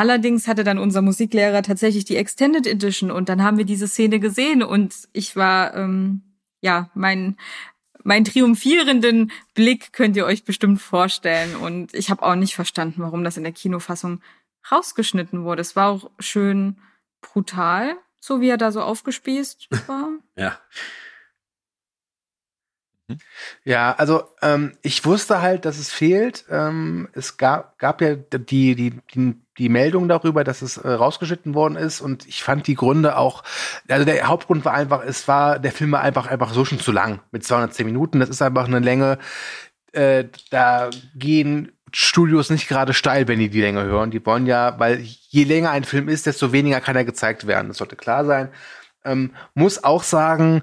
Allerdings hatte dann unser Musiklehrer tatsächlich die Extended Edition und dann haben wir diese Szene gesehen und ich war, ähm, ja, mein, mein triumphierenden Blick könnt ihr euch bestimmt vorstellen. Und ich habe auch nicht verstanden, warum das in der Kinofassung rausgeschnitten wurde. Es war auch schön brutal, so wie er da so aufgespießt war. ja. Ja, also ähm, ich wusste halt, dass es fehlt. Ähm, es gab, gab ja die, die, die, die Meldung darüber, dass es äh, rausgeschnitten worden ist und ich fand die Gründe auch, also der Hauptgrund war einfach, es war, der Film war einfach, einfach so schon zu lang mit 210 Minuten. Das ist einfach eine Länge, äh, da gehen Studios nicht gerade steil, wenn die die Länge hören. Die wollen ja, weil je länger ein Film ist, desto weniger kann er gezeigt werden. Das sollte klar sein. Ähm, muss auch sagen,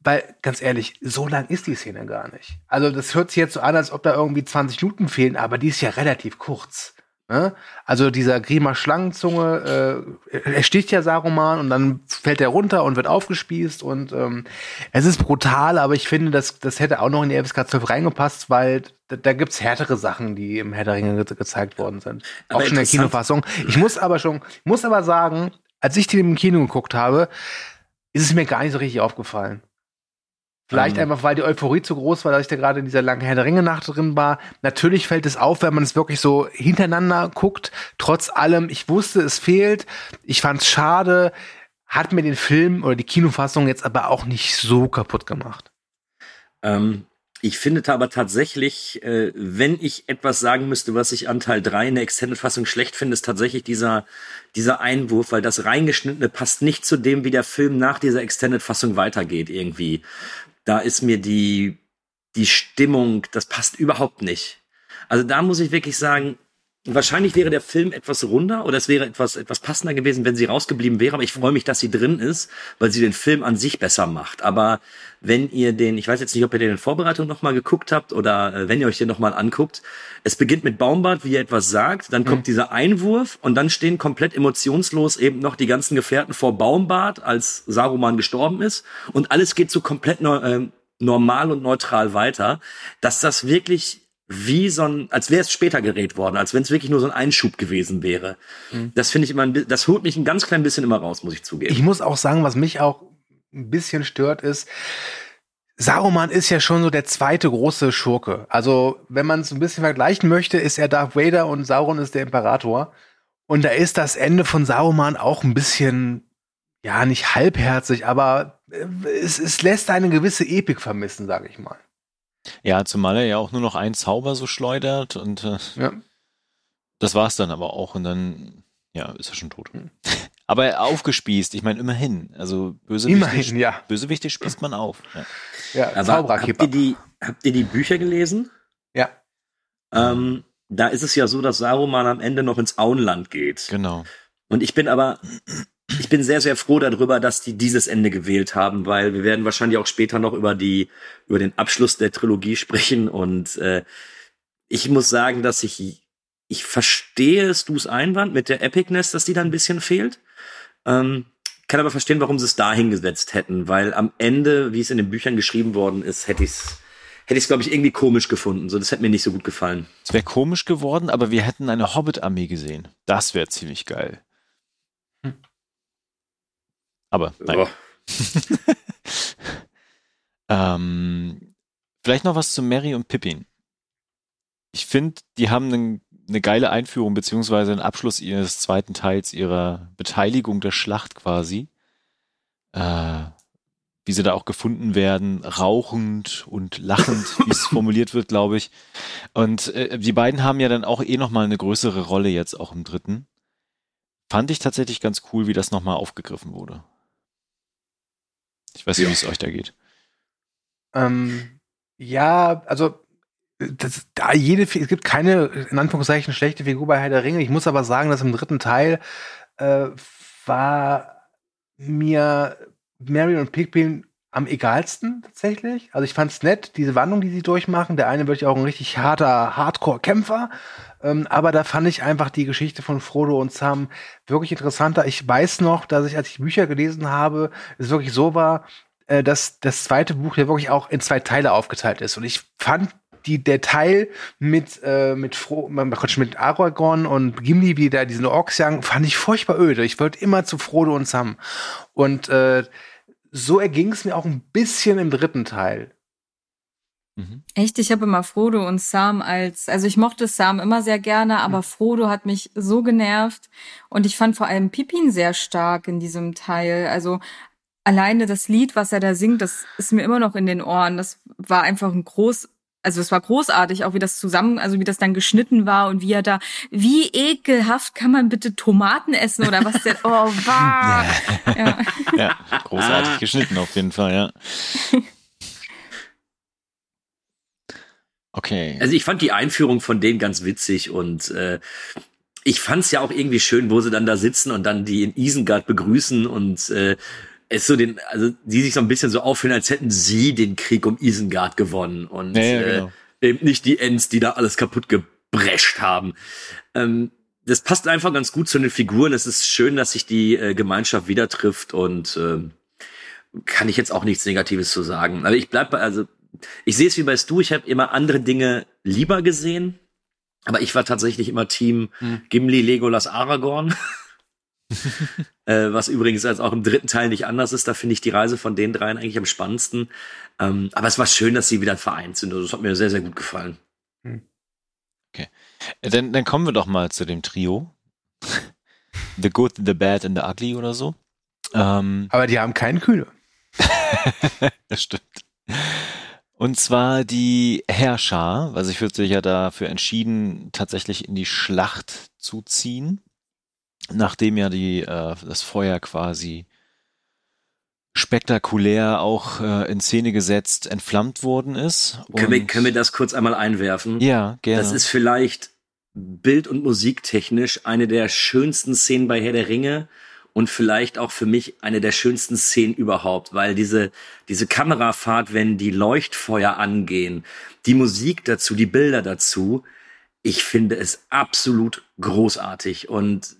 weil, ganz ehrlich, so lang ist die Szene gar nicht. Also, das hört sich jetzt so an, als ob da irgendwie 20 Minuten fehlen, aber die ist ja relativ kurz. Ne? Also dieser Grima Schlangenzunge, äh, er sticht ja Saruman und dann fällt er runter und wird aufgespießt und ähm, es ist brutal, aber ich finde, das, das hätte auch noch in die FSK 12 reingepasst, weil da, da gibt's härtere Sachen, die im Herr der Ringe ge gezeigt worden sind. Aber auch schon in der Kinofassung. Ich muss aber schon, muss aber sagen, als ich den im Kino geguckt habe, ist es mir gar nicht so richtig aufgefallen. Vielleicht ähm. einfach, weil die Euphorie zu groß war, dass ich da gerade in dieser langen Herr der Ringe Nacht drin war. Natürlich fällt es auf, wenn man es wirklich so hintereinander guckt. Trotz allem, ich wusste, es fehlt. Ich fand es schade. Hat mir den Film oder die Kinofassung jetzt aber auch nicht so kaputt gemacht. Ähm, ich finde aber tatsächlich, äh, wenn ich etwas sagen müsste, was ich an Teil 3 in der Extended-Fassung schlecht finde, ist tatsächlich dieser, dieser Einwurf, weil das reingeschnittene passt nicht zu dem, wie der Film nach dieser Extended-Fassung weitergeht irgendwie da ist mir die, die Stimmung, das passt überhaupt nicht. Also da muss ich wirklich sagen, wahrscheinlich wäre der Film etwas runder oder es wäre etwas, etwas passender gewesen, wenn sie rausgeblieben wäre. Aber ich freue mich, dass sie drin ist, weil sie den Film an sich besser macht. Aber wenn ihr den, ich weiß jetzt nicht, ob ihr den in Vorbereitung nochmal geguckt habt oder äh, wenn ihr euch den nochmal anguckt, es beginnt mit Baumbart, wie er etwas sagt, dann kommt mhm. dieser Einwurf und dann stehen komplett emotionslos eben noch die ganzen Gefährten vor Baumbart, als Saruman gestorben ist und alles geht so komplett äh, normal und neutral weiter, dass das wirklich wie so ein, als wäre es später gerät worden, als wenn es wirklich nur so ein Einschub gewesen wäre. Mhm. Das finde ich immer, ein, das holt mich ein ganz klein bisschen immer raus, muss ich zugeben. Ich muss auch sagen, was mich auch ein bisschen stört, ist, Saruman ist ja schon so der zweite große Schurke. Also, wenn man es ein bisschen vergleichen möchte, ist er Darth Vader und Sauron ist der Imperator. Und da ist das Ende von Saruman auch ein bisschen, ja, nicht halbherzig, aber äh, es, es lässt eine gewisse Epik vermissen, sage ich mal. Ja, zumal er ja auch nur noch einen Zauber so schleudert und äh, ja. das war's dann aber auch und dann, ja, ist er schon tot. Hm. Aber aufgespießt, ich meine, immerhin. Also Bösewichte, immerhin, ja. Bösewichte spießt man auf. Ja, ja Aber habt ihr, die, habt ihr die Bücher gelesen? Ja. Ähm, da ist es ja so, dass Saruman am Ende noch ins Auenland geht. Genau. Und ich bin aber, ich bin sehr, sehr froh darüber, dass die dieses Ende gewählt haben, weil wir werden wahrscheinlich auch später noch über die, über den Abschluss der Trilogie sprechen und äh, ich muss sagen, dass ich, ich verstehe Stu's Einwand mit der Epicness, dass die da ein bisschen fehlt. Ähm, kann aber verstehen, warum sie es da hingesetzt hätten, weil am Ende, wie es in den Büchern geschrieben worden ist, hätte ich es hätte ich es, glaube ich, irgendwie komisch gefunden. So, das hätte mir nicht so gut gefallen. Es wäre komisch geworden, aber wir hätten eine Hobbit-Armee gesehen. Das wäre ziemlich geil. Aber nein. Oh. ähm, vielleicht noch was zu Mary und Pippin. Ich finde, die haben einen eine geile Einführung beziehungsweise ein Abschluss ihres zweiten Teils ihrer Beteiligung der Schlacht quasi. Äh, wie sie da auch gefunden werden, rauchend und lachend, wie es formuliert wird, glaube ich. Und äh, die beiden haben ja dann auch eh nochmal eine größere Rolle jetzt auch im dritten. Fand ich tatsächlich ganz cool, wie das nochmal aufgegriffen wurde. Ich weiß nicht, ja. wie es euch da geht. Ähm, ja, also das, da jede, es gibt keine, in Anführungszeichen, schlechte Figur bei Herr der Ringe. Ich muss aber sagen, dass im dritten Teil äh, war mir Mary und Pippin am egalsten tatsächlich. Also ich fand's nett, diese Wandlung, die sie durchmachen. Der eine wird ja auch ein richtig harter Hardcore-Kämpfer. Ähm, aber da fand ich einfach die Geschichte von Frodo und Sam wirklich interessanter. Ich weiß noch, dass ich, als ich Bücher gelesen habe, es wirklich so war, äh, dass das zweite Buch ja wirklich auch in zwei Teile aufgeteilt ist. Und ich fand die, der Teil mit, äh, mit, Fro mit Aragorn und Gimli, wie da diesen Orks jagen, fand ich furchtbar öde. Ich wollte immer zu Frodo und Sam. Und äh, so erging es mir auch ein bisschen im dritten Teil. Mhm. Echt, ich habe immer Frodo und Sam als, also ich mochte Sam immer sehr gerne, aber mhm. Frodo hat mich so genervt und ich fand vor allem Pippin sehr stark in diesem Teil. Also alleine das Lied, was er da singt, das ist mir immer noch in den Ohren. Das war einfach ein groß, also es war großartig, auch wie das zusammen, also wie das dann geschnitten war und wie er da, wie ekelhaft kann man bitte Tomaten essen oder was denn? Oh, war. ja. ja, großartig geschnitten auf jeden Fall, ja. Okay. Also ich fand die Einführung von denen ganz witzig und äh, ich fand es ja auch irgendwie schön, wo sie dann da sitzen und dann die in Isengard begrüßen und äh, es so den, also die sich so ein bisschen so aufführen, als hätten sie den Krieg um Isengard gewonnen und ja, ja, genau. äh, eben nicht die Ents, die da alles kaputt gebrescht haben. Ähm, das passt einfach ganz gut zu den Figuren. Es ist schön, dass sich die äh, Gemeinschaft wieder trifft und äh, kann ich jetzt auch nichts Negatives zu sagen. Aber ich bleib bei, also ich sehe es wie bei Stu, ich habe immer andere Dinge lieber gesehen, aber ich war tatsächlich immer Team hm. Gimli, Legolas, Aragorn. äh, was übrigens als auch im dritten Teil nicht anders ist. Da finde ich die Reise von den dreien eigentlich am spannendsten. Ähm, aber es war schön, dass sie wieder vereint sind. Also, das hat mir sehr, sehr gut gefallen. Hm. Okay. Äh, dann, dann kommen wir doch mal zu dem Trio. the Good, The Bad and The Ugly oder so. Ähm, aber die haben keinen Kühne. das stimmt. Und zwar die Herrscher, also ich würde sich ja dafür entschieden, tatsächlich in die Schlacht zu ziehen nachdem ja die, äh, das Feuer quasi spektakulär auch äh, in Szene gesetzt, entflammt worden ist. Können wir, können wir das kurz einmal einwerfen? Ja, gerne. Das ist vielleicht bild- und musiktechnisch eine der schönsten Szenen bei Herr der Ringe und vielleicht auch für mich eine der schönsten Szenen überhaupt, weil diese, diese Kamerafahrt, wenn die Leuchtfeuer angehen, die Musik dazu, die Bilder dazu, ich finde es absolut großartig und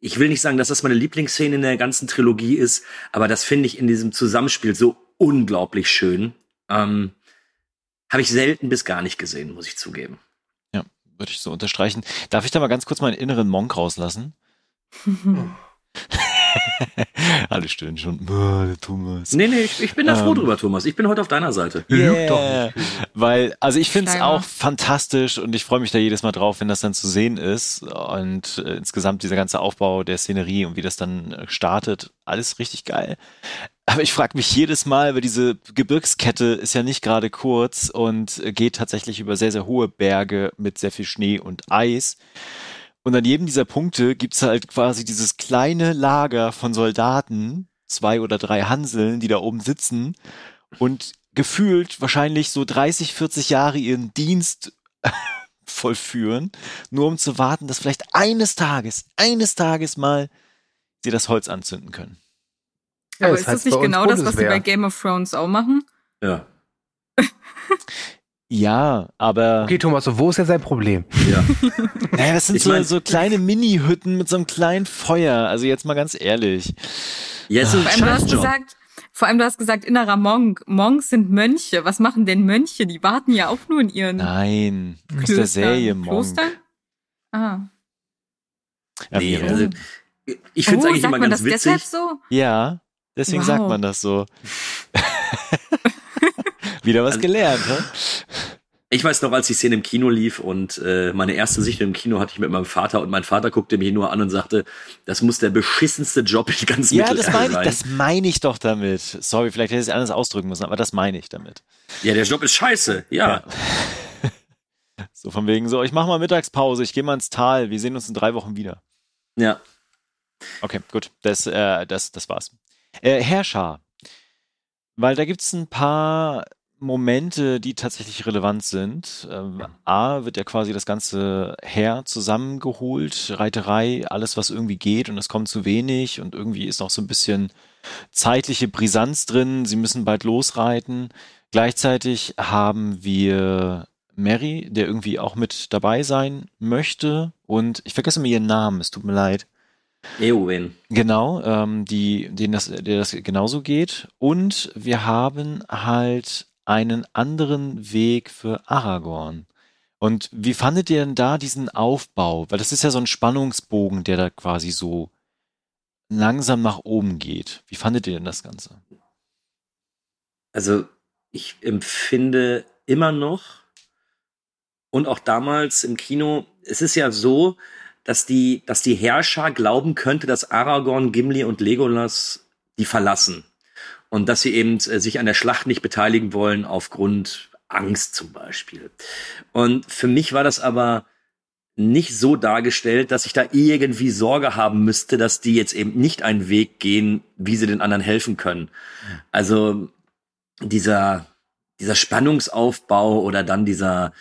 ich will nicht sagen, dass das meine Lieblingsszene in der ganzen Trilogie ist, aber das finde ich in diesem Zusammenspiel so unglaublich schön. Ähm, Habe ich selten bis gar nicht gesehen, muss ich zugeben. Ja, würde ich so unterstreichen. Darf ich da mal ganz kurz meinen inneren Monk rauslassen? Alle stöhnen schon. Oh, Thomas. Nee, nee, ich, ich bin da froh ähm, drüber, Thomas. Ich bin heute auf deiner Seite. Yeah. Weil, also ich finde es auch fantastisch und ich freue mich da jedes Mal drauf, wenn das dann zu sehen ist. Und äh, insgesamt dieser ganze Aufbau der Szenerie und wie das dann äh, startet, alles richtig geil. Aber ich frage mich jedes Mal, weil diese Gebirgskette ist ja nicht gerade kurz und äh, geht tatsächlich über sehr, sehr hohe Berge mit sehr viel Schnee und Eis. Und an jedem dieser Punkte gibt's halt quasi dieses kleine Lager von Soldaten, zwei oder drei Hanseln, die da oben sitzen und gefühlt wahrscheinlich so 30, 40 Jahre ihren Dienst vollführen, nur um zu warten, dass vielleicht eines Tages, eines Tages mal sie das Holz anzünden können. Ja, Aber ist das nicht genau das, was sie bei Game of Thrones auch machen? Ja. Ja, aber. Okay, Thomas, so wo ist ja sein Problem? Ja. naja, das sind so, so kleine Mini-Hütten mit so einem kleinen Feuer. Also jetzt mal ganz ehrlich. Ja, so vor allem, du hast gesagt, vor allem, du hast gesagt, innerer Monk. Monks sind Mönche. Was machen denn Mönche? Die warten ja auch nur in ihren. Nein, aus der Serie Monk. Klostern? Ah. Ja, nee, also, ich finde es oh, eigentlich immer ganz witzig. Deshalb so? Ja, deswegen wow. sagt man das so. Wieder was also, gelernt, ne? Ich weiß noch, als die Szene im Kino lief und äh, meine erste Sichtung im Kino hatte ich mit meinem Vater und mein Vater guckte mich nur an und sagte, das muss der beschissenste Job in ganz ja, das meine ich, das meine ich doch damit. Sorry, vielleicht hätte ich es anders ausdrücken müssen, aber das meine ich damit. Ja, der Job ist scheiße, ja. ja. so von wegen so, ich mache mal Mittagspause, ich gehe mal ins Tal, wir sehen uns in drei Wochen wieder. Ja. Okay, gut, das, äh, das, das war's. Äh, Herrscher, weil da gibt's ein paar Momente, die tatsächlich relevant sind. Ähm, A, wird ja quasi das ganze Heer zusammengeholt, Reiterei, alles, was irgendwie geht und es kommt zu wenig und irgendwie ist noch so ein bisschen zeitliche Brisanz drin. Sie müssen bald losreiten. Gleichzeitig haben wir Mary, der irgendwie auch mit dabei sein möchte. Und ich vergesse mir ihren Namen, es tut mir leid. Eowyn. Genau, ähm, die, denen das, der das genauso geht. Und wir haben halt einen anderen Weg für Aragorn. Und wie fandet ihr denn da diesen Aufbau? Weil das ist ja so ein Spannungsbogen, der da quasi so langsam nach oben geht. Wie fandet ihr denn das Ganze? Also ich empfinde immer noch und auch damals im Kino, es ist ja so, dass die, dass die Herrscher glauben könnte, dass Aragorn, Gimli und Legolas die verlassen. Und dass sie eben äh, sich an der Schlacht nicht beteiligen wollen aufgrund Angst zum Beispiel. Und für mich war das aber nicht so dargestellt, dass ich da irgendwie Sorge haben müsste, dass die jetzt eben nicht einen Weg gehen, wie sie den anderen helfen können. Also dieser, dieser Spannungsaufbau oder dann dieser,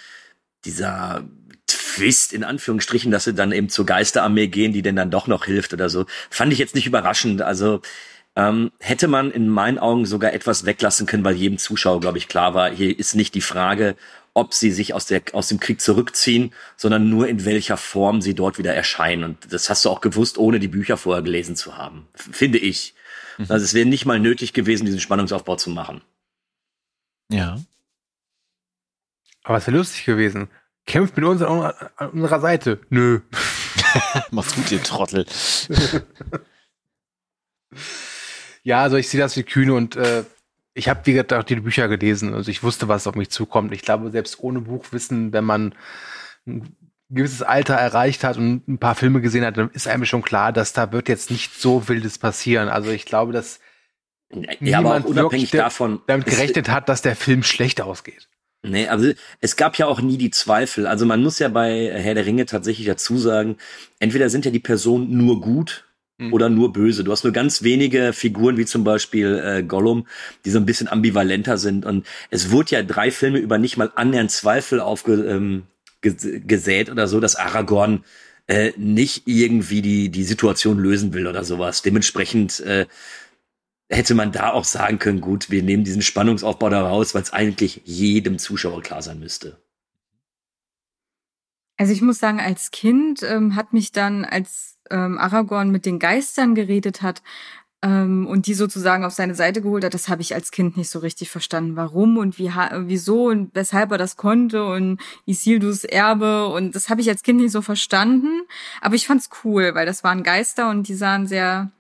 dieser Twist in Anführungsstrichen, dass sie dann eben zur Geisterarmee gehen, die denn dann doch noch hilft oder so, fand ich jetzt nicht überraschend. Also ähm, hätte man in meinen Augen sogar etwas weglassen können, weil jedem Zuschauer, glaube ich, klar war, hier ist nicht die Frage, ob sie sich aus, der, aus dem Krieg zurückziehen, sondern nur in welcher Form sie dort wieder erscheinen. Und das hast du auch gewusst, ohne die Bücher vorher gelesen zu haben, finde ich. Mhm. Also es wäre nicht mal nötig gewesen, diesen Spannungsaufbau zu machen. Ja. Aber es wäre lustig gewesen. Kämpft mit uns an unserer Seite. Nö. Mach's gut, ihr Trottel. ja, also ich sehe das wie Kühne und äh, ich habe, wie gesagt, auch die Bücher gelesen. Also ich wusste, was auf mich zukommt. Ich glaube, selbst ohne Buchwissen, wenn man ein gewisses Alter erreicht hat und ein paar Filme gesehen hat, dann ist einem schon klar, dass da wird jetzt nicht so Wildes passieren. Also ich glaube, dass ja, niemand unabhängig davon damit gerechnet hat, dass der Film schlecht ausgeht. Nee, also es gab ja auch nie die Zweifel. Also man muss ja bei Herr der Ringe tatsächlich dazu sagen, entweder sind ja die Personen nur gut mhm. oder nur böse. Du hast nur ganz wenige Figuren, wie zum Beispiel äh, Gollum, die so ein bisschen ambivalenter sind. Und es wurde ja drei Filme über nicht mal annähernd Zweifel aufgesät ähm, gesät oder so, dass Aragorn äh, nicht irgendwie die, die Situation lösen will oder sowas. Dementsprechend äh, hätte man da auch sagen können, gut, wir nehmen diesen Spannungsaufbau da raus, weil es eigentlich jedem Zuschauer klar sein müsste. Also ich muss sagen, als Kind ähm, hat mich dann, als ähm, Aragorn mit den Geistern geredet hat ähm, und die sozusagen auf seine Seite geholt hat, das habe ich als Kind nicht so richtig verstanden, warum und wie wieso und weshalb er das konnte und Isildurs Erbe und das habe ich als Kind nicht so verstanden, aber ich fand's cool, weil das waren Geister und die sahen sehr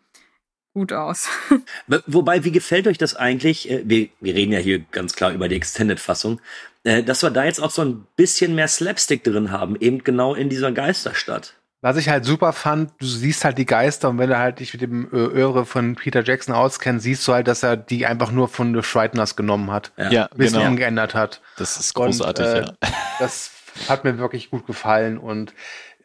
gut aus. Wobei, wie gefällt euch das eigentlich? Äh, wir, wir reden ja hier ganz klar über die Extended-Fassung, äh, dass wir da jetzt auch so ein bisschen mehr Slapstick drin haben, eben genau in dieser Geisterstadt. Was ich halt super fand, du siehst halt die Geister und wenn du halt dich mit dem äh, Öre von Peter Jackson auskennst, siehst du halt, dass er die einfach nur von The Frighteners genommen hat. Ja, ja bisschen genau. umgeändert hat. Das ist großartig, und, äh, ja. Das hat mir wirklich gut gefallen und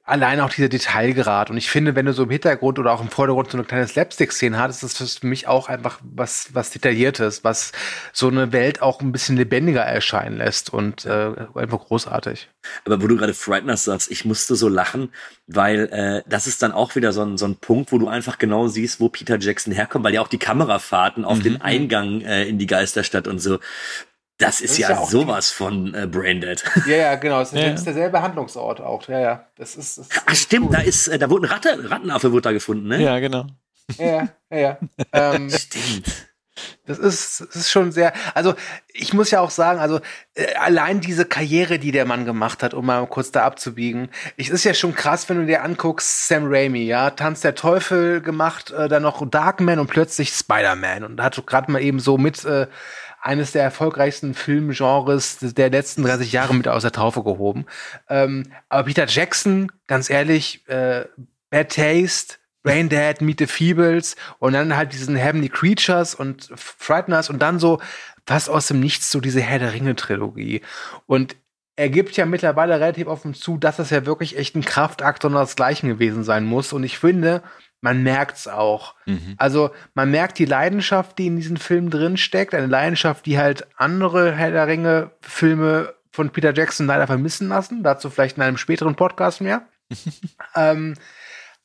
allein auch dieser Detailgrad. Und ich finde, wenn du so im Hintergrund oder auch im Vordergrund so eine kleine Slapstick-Szene hast, ist das für mich auch einfach was, was Detailliertes, was so eine Welt auch ein bisschen lebendiger erscheinen lässt und äh, einfach großartig. Aber wo du gerade Frighteners sagst, ich musste so lachen, weil äh, das ist dann auch wieder so ein, so ein Punkt, wo du einfach genau siehst, wo Peter Jackson herkommt, weil ja auch die Kamerafahrten auf mhm. den Eingang äh, in die Geisterstadt und so, das ist, das ja, ja sowas von äh, Braindead. Ja, ja, genau. Es ist, ja. ist derselbe Handlungsort auch. Ja, ja. Das ist. Das Ach, stimmt. Cool. Da ist, äh, da wurde ein Ratte, Rattenaffe wurde da gefunden, ne? Ja, genau. Ja, ja, ja. ähm, stimmt. Das ist, das ist schon sehr, also ich muss ja auch sagen, also äh, allein diese Karriere, die der Mann gemacht hat, um mal kurz da abzubiegen, ich, ist ja schon krass, wenn du dir anguckst, Sam Raimi, ja, Tanz der Teufel gemacht, äh, dann noch Darkman und plötzlich Spider-Man und da hat gerade mal eben so mit äh, eines der erfolgreichsten Filmgenres der letzten 30 Jahre mit aus der Taufe gehoben. Ähm, aber Peter Jackson, ganz ehrlich, äh, Bad Taste, Brain Dead, Meet the Feebles und dann halt diesen Heavenly Creatures und Frighteners und dann so fast aus dem Nichts so diese Herr der Ringe Trilogie. Und er gibt ja mittlerweile relativ offen zu, dass das ja wirklich echt ein Kraftakt und das Gleiche gewesen sein muss. Und ich finde, man merkt's auch. Mhm. Also man merkt die Leidenschaft, die in diesem Film drin steckt, eine Leidenschaft, die halt andere Herr der Ringe Filme von Peter Jackson leider vermissen lassen. Dazu vielleicht in einem späteren Podcast mehr. ähm,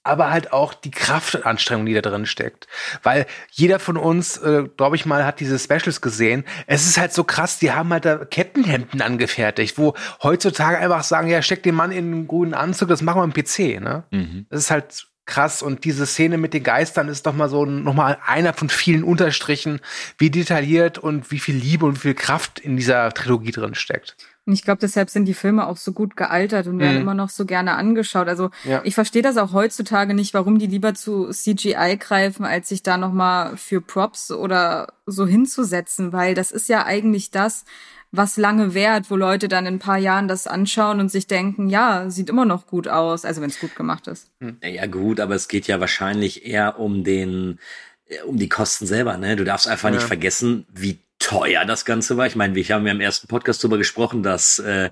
aber halt auch die Kraftanstrengung, die da drin steckt. Weil jeder von uns, äh, glaube ich mal, hat diese Specials gesehen. Es ist halt so krass, die haben halt da Kettenhemden angefertigt, wo heutzutage einfach sagen, ja, steck den Mann in einen grünen Anzug, das machen wir im PC, ne? Mhm. Das ist halt krass und diese Szene mit den Geistern ist doch mal so noch mal einer von vielen Unterstrichen, wie detailliert und wie viel Liebe und wie viel Kraft in dieser Trilogie drin steckt. Und ich glaube, deshalb sind die Filme auch so gut gealtert und werden mhm. immer noch so gerne angeschaut. Also ja. ich verstehe das auch heutzutage nicht, warum die lieber zu CGI greifen, als sich da nochmal für Props oder so hinzusetzen, weil das ist ja eigentlich das, was lange währt, wo Leute dann in ein paar Jahren das anschauen und sich denken, ja, sieht immer noch gut aus, also wenn es gut gemacht ist. Hm. Ja gut, aber es geht ja wahrscheinlich eher um den, äh, um die Kosten selber. Ne? Du darfst einfach ja. nicht vergessen, wie teuer das Ganze war. Ich meine, wir haben ja im ersten Podcast darüber gesprochen, dass äh,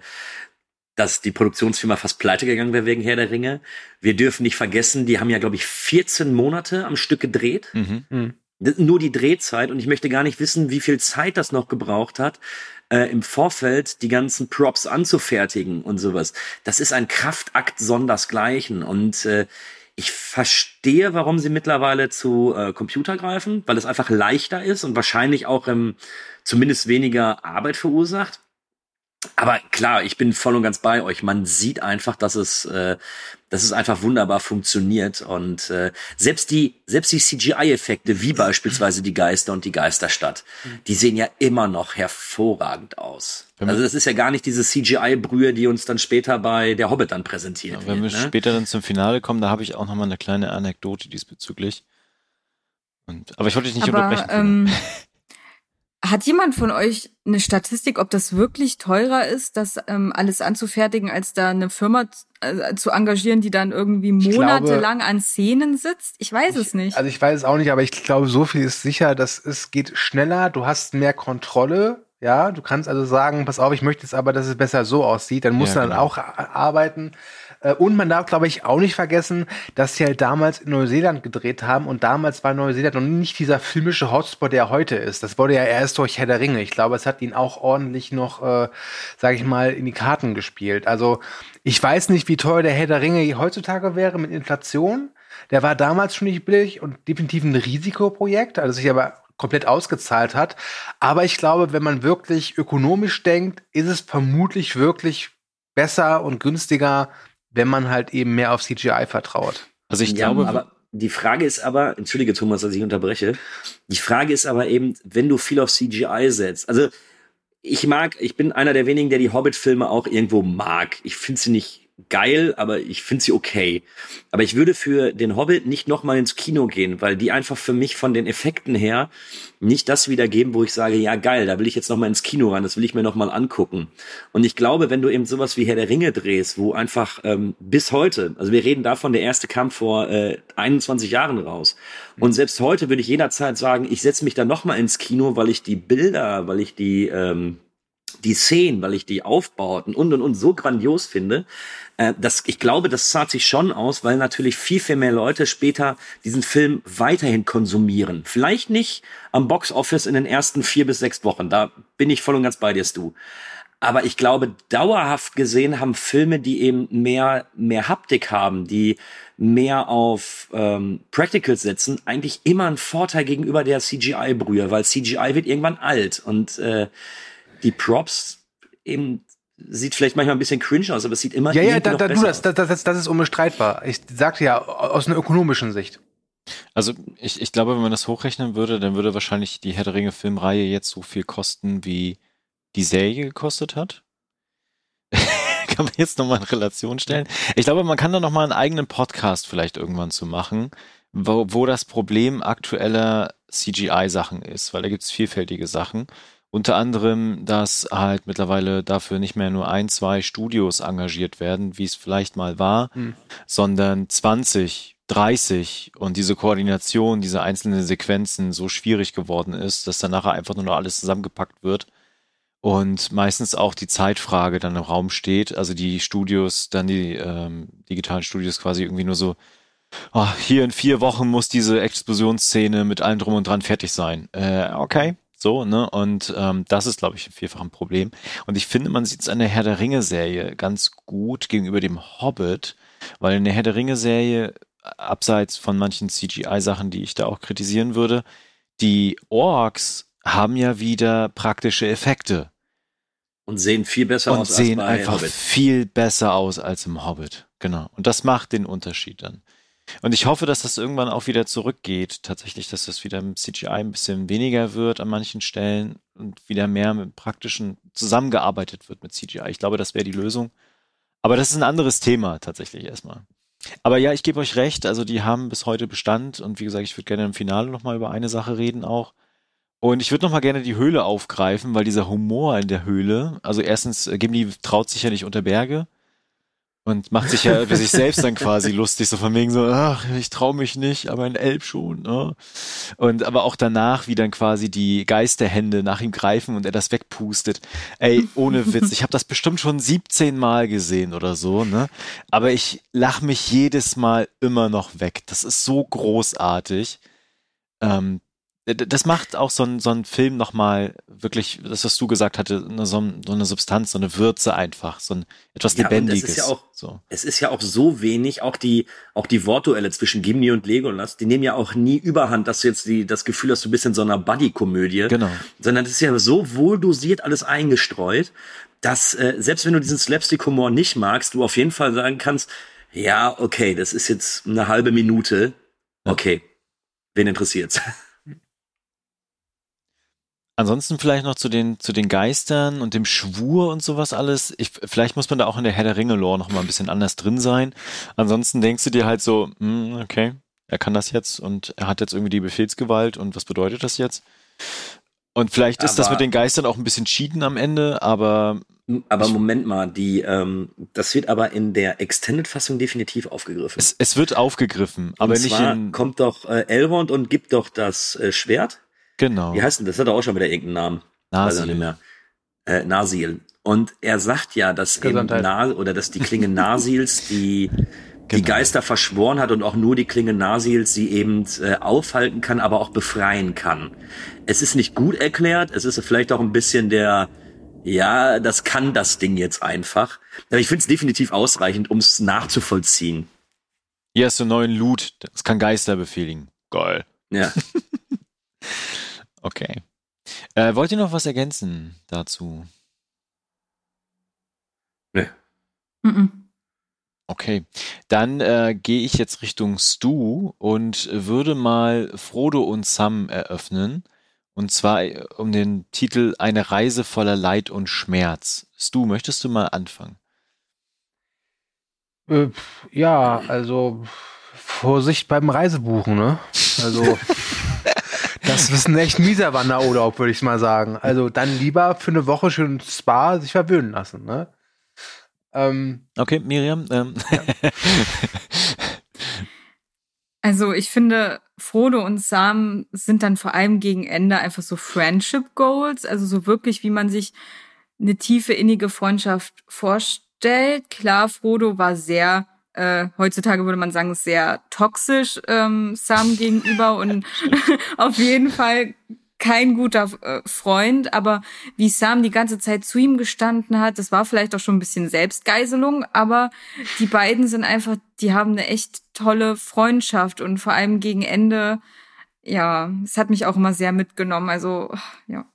dass die Produktionsfirma fast pleite gegangen wäre wegen Herr der Ringe. Wir dürfen nicht vergessen, die haben ja, glaube ich, 14 Monate am Stück gedreht. Mhm. Nur die Drehzeit. Und ich möchte gar nicht wissen, wie viel Zeit das noch gebraucht hat, äh, im Vorfeld die ganzen Props anzufertigen und sowas. Das ist ein Kraftakt sondersgleichen. Und äh, ich verstehe, warum sie mittlerweile zu äh, Computer greifen, weil es einfach leichter ist und wahrscheinlich auch ähm, zumindest weniger Arbeit verursacht. Aber klar, ich bin voll und ganz bei euch. Man sieht einfach, dass es, äh, dass es einfach wunderbar funktioniert und äh, selbst die, selbst die CGI-Effekte, wie beispielsweise die Geister und die Geisterstadt, die sehen ja immer noch hervorragend aus. Also das ist ja gar nicht diese CGI-Brühe, die uns dann später bei der Hobbit dann präsentiert ja, Wenn wird, wir ne? später dann zum Finale kommen, da habe ich auch noch mal eine kleine Anekdote diesbezüglich. Und, aber ich wollte dich nicht aber, unterbrechen. Ähm, Hat jemand von euch eine Statistik, ob das wirklich teurer ist, das ähm, alles anzufertigen, als da eine Firma äh, zu engagieren, die dann irgendwie monatelang an Szenen sitzt? Ich weiß ich, es nicht. Also ich weiß es auch nicht, aber ich glaube, so viel ist sicher, dass es geht schneller, du hast mehr Kontrolle. Ja, du kannst also sagen, pass auf, ich möchte jetzt aber, dass es besser so aussieht. Dann musst ja, du dann genau. auch arbeiten. Äh, und man darf, glaube ich, auch nicht vergessen, dass sie halt damals in Neuseeland gedreht haben und damals war Neuseeland noch nicht dieser filmische Hotspot, der heute ist. Das wurde ja erst durch Herr der Ringe. Ich glaube, es hat ihn auch ordentlich noch, äh, sage ich mal, in die Karten gespielt. Also ich weiß nicht, wie teuer der Herr der Ringe heutzutage wäre mit Inflation. Der war damals schon nicht billig und definitiv ein Risikoprojekt, also sich aber komplett ausgezahlt hat. Aber ich glaube, wenn man wirklich ökonomisch denkt, ist es vermutlich wirklich besser und günstiger, wenn man halt eben mehr auf CGI vertraut. Also ich ja, glaube, aber die Frage ist aber, entschuldige Thomas, dass ich unterbreche. Die Frage ist aber eben, wenn du viel auf CGI setzt. Also ich mag, ich bin einer der wenigen, der die Hobbit-Filme auch irgendwo mag. Ich finde sie nicht geil, aber ich finde sie okay. Aber ich würde für den Hobbit nicht nochmal ins Kino gehen, weil die einfach für mich von den Effekten her nicht das wiedergeben, wo ich sage, ja geil, da will ich jetzt nochmal ins Kino ran, das will ich mir nochmal angucken. Und ich glaube, wenn du eben sowas wie Herr der Ringe drehst, wo einfach ähm, bis heute, also wir reden davon, der erste kam vor äh, 21 Jahren raus. Und selbst heute würde ich jederzeit sagen, ich setze mich da nochmal ins Kino, weil ich die Bilder, weil ich die ähm, die Szenen, weil ich die Aufbauten und und und so grandios finde, äh, das, ich glaube, das zahlt sich schon aus, weil natürlich viel, viel mehr Leute später diesen Film weiterhin konsumieren. Vielleicht nicht am Box Office in den ersten vier bis sechs Wochen. Da bin ich voll und ganz bei dir, Stu. Aber ich glaube, dauerhaft gesehen haben Filme, die eben mehr, mehr Haptik haben, die mehr auf ähm, Practicals setzen, eigentlich immer einen Vorteil gegenüber der CGI-Brühe, weil CGI wird irgendwann alt und äh, die Props eben sieht vielleicht manchmal ein bisschen cringe aus, aber es sieht immer Ja, ja, da, da, du, das, das, das, das ist unbestreitbar. Ich sagte ja, aus einer ökonomischen Sicht. Also ich, ich glaube, wenn man das hochrechnen würde, dann würde wahrscheinlich die Herr der Ringe Filmreihe jetzt so viel kosten, wie die Serie gekostet hat. kann man jetzt nochmal in Relation stellen. Ich glaube, man kann da nochmal einen eigenen Podcast vielleicht irgendwann zu machen, wo, wo das Problem aktueller CGI-Sachen ist, weil da gibt es vielfältige Sachen. Unter anderem, dass halt mittlerweile dafür nicht mehr nur ein, zwei Studios engagiert werden, wie es vielleicht mal war, hm. sondern 20, 30 und diese Koordination, diese einzelnen Sequenzen so schwierig geworden ist, dass dann nachher einfach nur noch alles zusammengepackt wird und meistens auch die Zeitfrage dann im Raum steht. Also die Studios, dann die ähm, digitalen Studios quasi irgendwie nur so, oh, hier in vier Wochen muss diese Explosionsszene mit allem drum und dran fertig sein. Äh, okay, so, ne? Und ähm, das ist, glaube ich, vielfach ein Problem. Und ich finde, man sieht es an der Herr der Ringe-Serie ganz gut gegenüber dem Hobbit, weil in der Herr der Ringe-Serie abseits von manchen CGI-Sachen, die ich da auch kritisieren würde, die Orks haben ja wieder praktische Effekte. Und sehen viel besser und aus sehen als bei einfach Hobbit. viel besser aus als im Hobbit. Genau. Und das macht den Unterschied dann. Und ich hoffe, dass das irgendwann auch wieder zurückgeht. Tatsächlich, dass das wieder im CGI ein bisschen weniger wird an manchen Stellen und wieder mehr mit praktischen zusammengearbeitet wird mit CGI. Ich glaube, das wäre die Lösung. Aber das ist ein anderes Thema tatsächlich erstmal. Aber ja, ich gebe euch recht. Also die haben bis heute Bestand und wie gesagt, ich würde gerne im Finale nochmal über eine Sache reden auch. Und ich würde nochmal gerne die Höhle aufgreifen, weil dieser Humor in der Höhle, also erstens, äh, Gimli traut sich ja nicht unter Berge und macht sich ja über sich selbst dann quasi lustig, so von wegen so, ach, ich traue mich nicht, aber ein Elb schon. Ne? Und aber auch danach, wie dann quasi die Geisterhände nach ihm greifen und er das wegpustet. Ey, ohne Witz, ich habe das bestimmt schon 17 Mal gesehen oder so, ne? Aber ich lach mich jedes Mal immer noch weg. Das ist so großartig. Ähm, das macht auch so ein, so ein Film nochmal wirklich, das, was du gesagt hatte, eine, so, so eine Substanz, so eine Würze einfach, so ein etwas Ja, und es Lebendiges. ist ja auch- so. Es ist ja auch so wenig, auch die, auch die Wortduelle zwischen Gimli und Legolas, die nehmen ja auch nie überhand, dass du jetzt die, das Gefühl hast, du bist in so einer Buddy-Komödie. Genau. Sondern es ist ja so wohl dosiert alles eingestreut, dass, äh, selbst wenn du diesen Slapstick-Humor nicht magst, du auf jeden Fall sagen kannst, ja, okay, das ist jetzt eine halbe Minute. Okay. Wen interessiert's? Ansonsten vielleicht noch zu den, zu den Geistern und dem Schwur und sowas alles. Ich, vielleicht muss man da auch in der Herr der Ringe-Lore noch mal ein bisschen anders drin sein. Ansonsten denkst du dir halt so, hm, okay, er kann das jetzt und er hat jetzt irgendwie die Befehlsgewalt und was bedeutet das jetzt? Und vielleicht ist das Aber- mit den Geistern auch ein bisschen cheaten am Ende, aber Aber Moment mal, die, ähm, das wird aber in der Extended-Fassung definitiv aufgegriffen. es, es wird aufgegriffen, aber und nicht zwar in, kommt doch äh, Elrond und gibt doch das äh, Schwert. Genau. Wie heißt denn das? Hat doch auch schon wieder irgendeinen Namen. Weiß ich Nasil. nicht mehr. Äh, Nasil. Und er sagt ja, dass eben. Na oder dass die Klinge Nasils die die Genau. Geister verschworen hat und auch nur die Klinge Nasils sie eben äh, aufhalten kann, aber auch befreien kann. Es ist nicht gut erklärt, es ist vielleicht auch ein bisschen der, ja, das kann das Ding jetzt einfach. Aber ich finde es definitiv ausreichend, um es nachzuvollziehen. Hier hast du neuen Loot, das kann Geister befehligen. Geil. Ja. Okay. Äh, wollt ihr noch was ergänzen dazu? Mhm. Okay, dann äh, gehe ich jetzt Richtung Stu und würde mal Frodo und Sam eröffnen. Und zwar äh, um den Titel Eine Reise voller Leid und Schmerz. Stu, möchtest du mal anfangen? Äh, ja, also Vorsicht beim Reisebuchen, ne? Also das ist ein echt mieser Wanderurlaub, würde ich mal sagen. Also dann lieber für eine Woche schön Spa sich verwöhnen lassen, ne? Ähm, Okay, Miriam. Ähm, Also ich finde, Frodo und Sam sind dann vor allem gegen Ende einfach so Friendship Goals, also so wirklich, wie man sich eine tiefe innige Freundschaft vorstellt. Klar, Frodo war sehr, äh, heutzutage würde man sagen, sehr toxisch ähm, Sam gegenüber und auf jeden Fall kein guter äh, Freund, aber wie Sam die ganze Zeit zu ihm gestanden hat, das war vielleicht auch schon ein bisschen Selbstgeiselung, aber die beiden sind einfach, die haben eine echt tolle Freundschaft und vor allem gegen Ende, ja, es hat mich auch immer sehr mitgenommen, also, ja.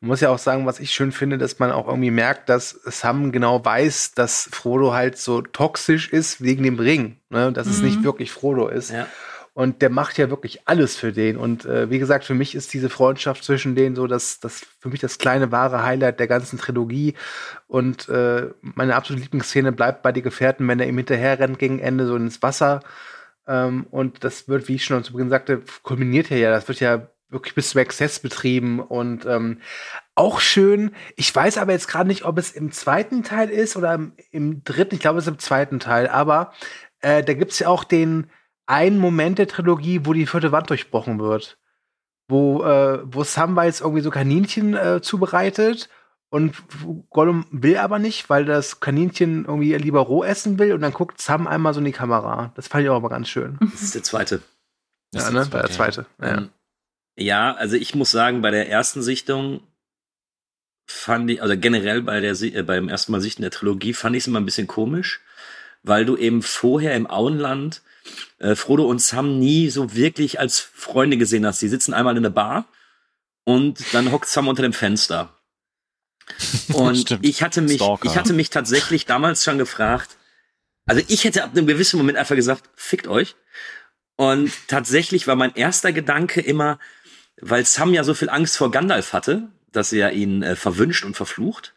Man muss ja auch sagen, was ich schön finde, dass man auch irgendwie merkt, dass Sam genau weiß, dass Frodo halt so toxisch ist wegen dem Ring, ne? dass es Mhm. nicht wirklich Frodo ist. ja. Und der macht ja wirklich alles für den. Und äh, wie gesagt, für mich ist diese Freundschaft zwischen denen so das, das für mich das kleine wahre Highlight der ganzen Trilogie. Und äh, meine absolute Lieblingsszene bleibt bei die Gefährten, wenn er ihm hinterher rennt gegen Ende so ins Wasser. Ähm, und das wird, wie ich schon zu Beginn sagte, kulminiert ja ja. Das wird ja wirklich bis zum Exzess betrieben und ähm, auch schön. Ich weiß aber jetzt gerade nicht, ob es im zweiten Teil ist oder im, im dritten. Ich glaube, es ist im zweiten Teil. Aber äh, da gibt's ja auch den einen Moment der Trilogie, wo die vierte Wand durchbrochen wird. Wo, äh, wo Samwise irgendwie so Kaninchen äh, zubereitet und Gollum will aber nicht, weil das Kaninchen irgendwie lieber roh essen will und dann guckt Sam einmal so in die Kamera. Das fand ich auch aber ganz schön. Das ist der zweite. Das ja, ist ne? der Bei der zweite. Ja. Ähm, Ja, also ich muss sagen, bei der ersten Sichtung fand ich, also generell bei der, äh, beim ersten Mal Sichten der Trilogie fand ich es immer ein bisschen komisch, weil du eben vorher im Auenland äh, Frodo und Sam nie so wirklich als Freunde gesehen hast. Die sitzen einmal in der Bar und dann hockt Sam unter dem Fenster. Und ich hatte mich, Stalker. ich hatte mich tatsächlich damals schon gefragt, also ich hätte ab einem gewissen Moment einfach gesagt, fickt euch. Und tatsächlich war mein erster Gedanke immer, weil Sam ja so viel Angst vor Gandalf hatte, dass er ihn äh, verwünscht und verflucht,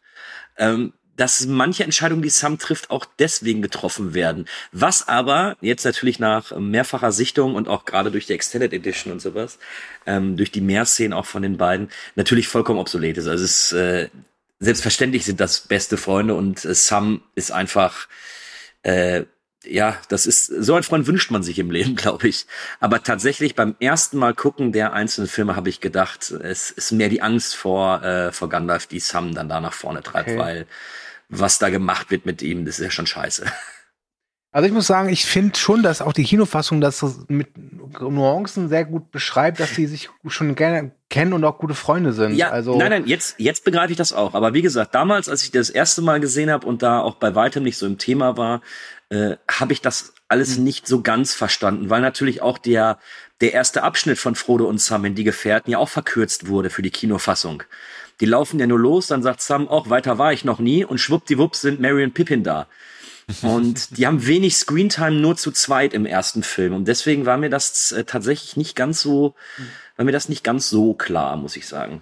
ähm, dass manche Entscheidungen, die Sam trifft, auch deswegen getroffen werden. Was aber jetzt natürlich nach mehrfacher Sichtung und auch gerade durch die Extended Edition und sowas, ähm, durch die Mehrszenen auch von den beiden, natürlich vollkommen obsolet ist. Also es ist, äh, selbstverständlich sind das beste Freunde und äh, Sam ist einfach, äh, ja, das ist, so ein Freund wünscht man sich im Leben, glaube ich. Aber tatsächlich beim ersten Mal gucken der einzelnen Filme habe ich gedacht, es ist mehr die Angst vor, äh, vor Gandalf, die Sam dann da nach vorne treibt, okay. weil was da gemacht wird mit ihm, das ist ja schon scheiße. Also ich muss sagen, ich finde schon, dass auch die Kinofassung das mit Nuancen sehr gut beschreibt, dass sie sich schon gerne kennen und auch gute Freunde sind. Ja, also nein, nein, jetzt, jetzt begreife ich das auch. Aber wie gesagt, damals, als ich das erste Mal gesehen habe und da auch bei weitem nicht so im Thema war, äh, habe ich das alles mhm. nicht so ganz verstanden, weil natürlich auch der, der erste Abschnitt von Frodo und Sam in die Gefährten ja auch verkürzt wurde für die Kinofassung. Die laufen ja nur los, dann sagt Sam, auch weiter war ich noch nie und schwuppdiwupps sind Mary und Pippin da. Und die haben wenig Screentime nur zu zweit im ersten Film. Und deswegen war mir das äh, tatsächlich nicht ganz so, war mir das nicht ganz so klar, muss ich sagen.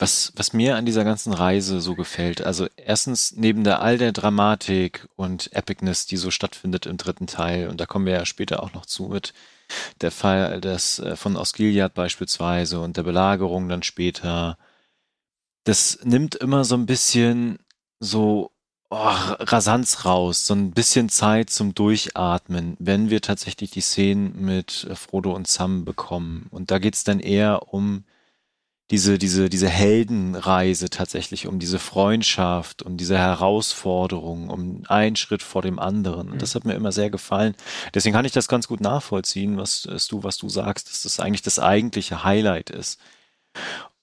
Was, was mir an dieser ganzen Reise so gefällt, also erstens neben der all der Dramatik und Epicness, die so stattfindet im dritten Teil, und da kommen wir ja später auch noch zu mit der Fall des äh, von Osgiliath beispielsweise und der Belagerung dann später, das nimmt immer so ein bisschen so oh, Rasanz raus, so ein bisschen Zeit zum Durchatmen, wenn wir tatsächlich die Szenen mit Frodo und Sam bekommen. Und da geht's dann eher um diese, diese, diese Heldenreise tatsächlich, um diese Freundschaft, um diese Herausforderung, um einen Schritt vor dem anderen. Und das hat mir immer sehr gefallen. Deswegen kann ich das ganz gut nachvollziehen, was, was du, was du sagst, dass das eigentlich das eigentliche Highlight ist.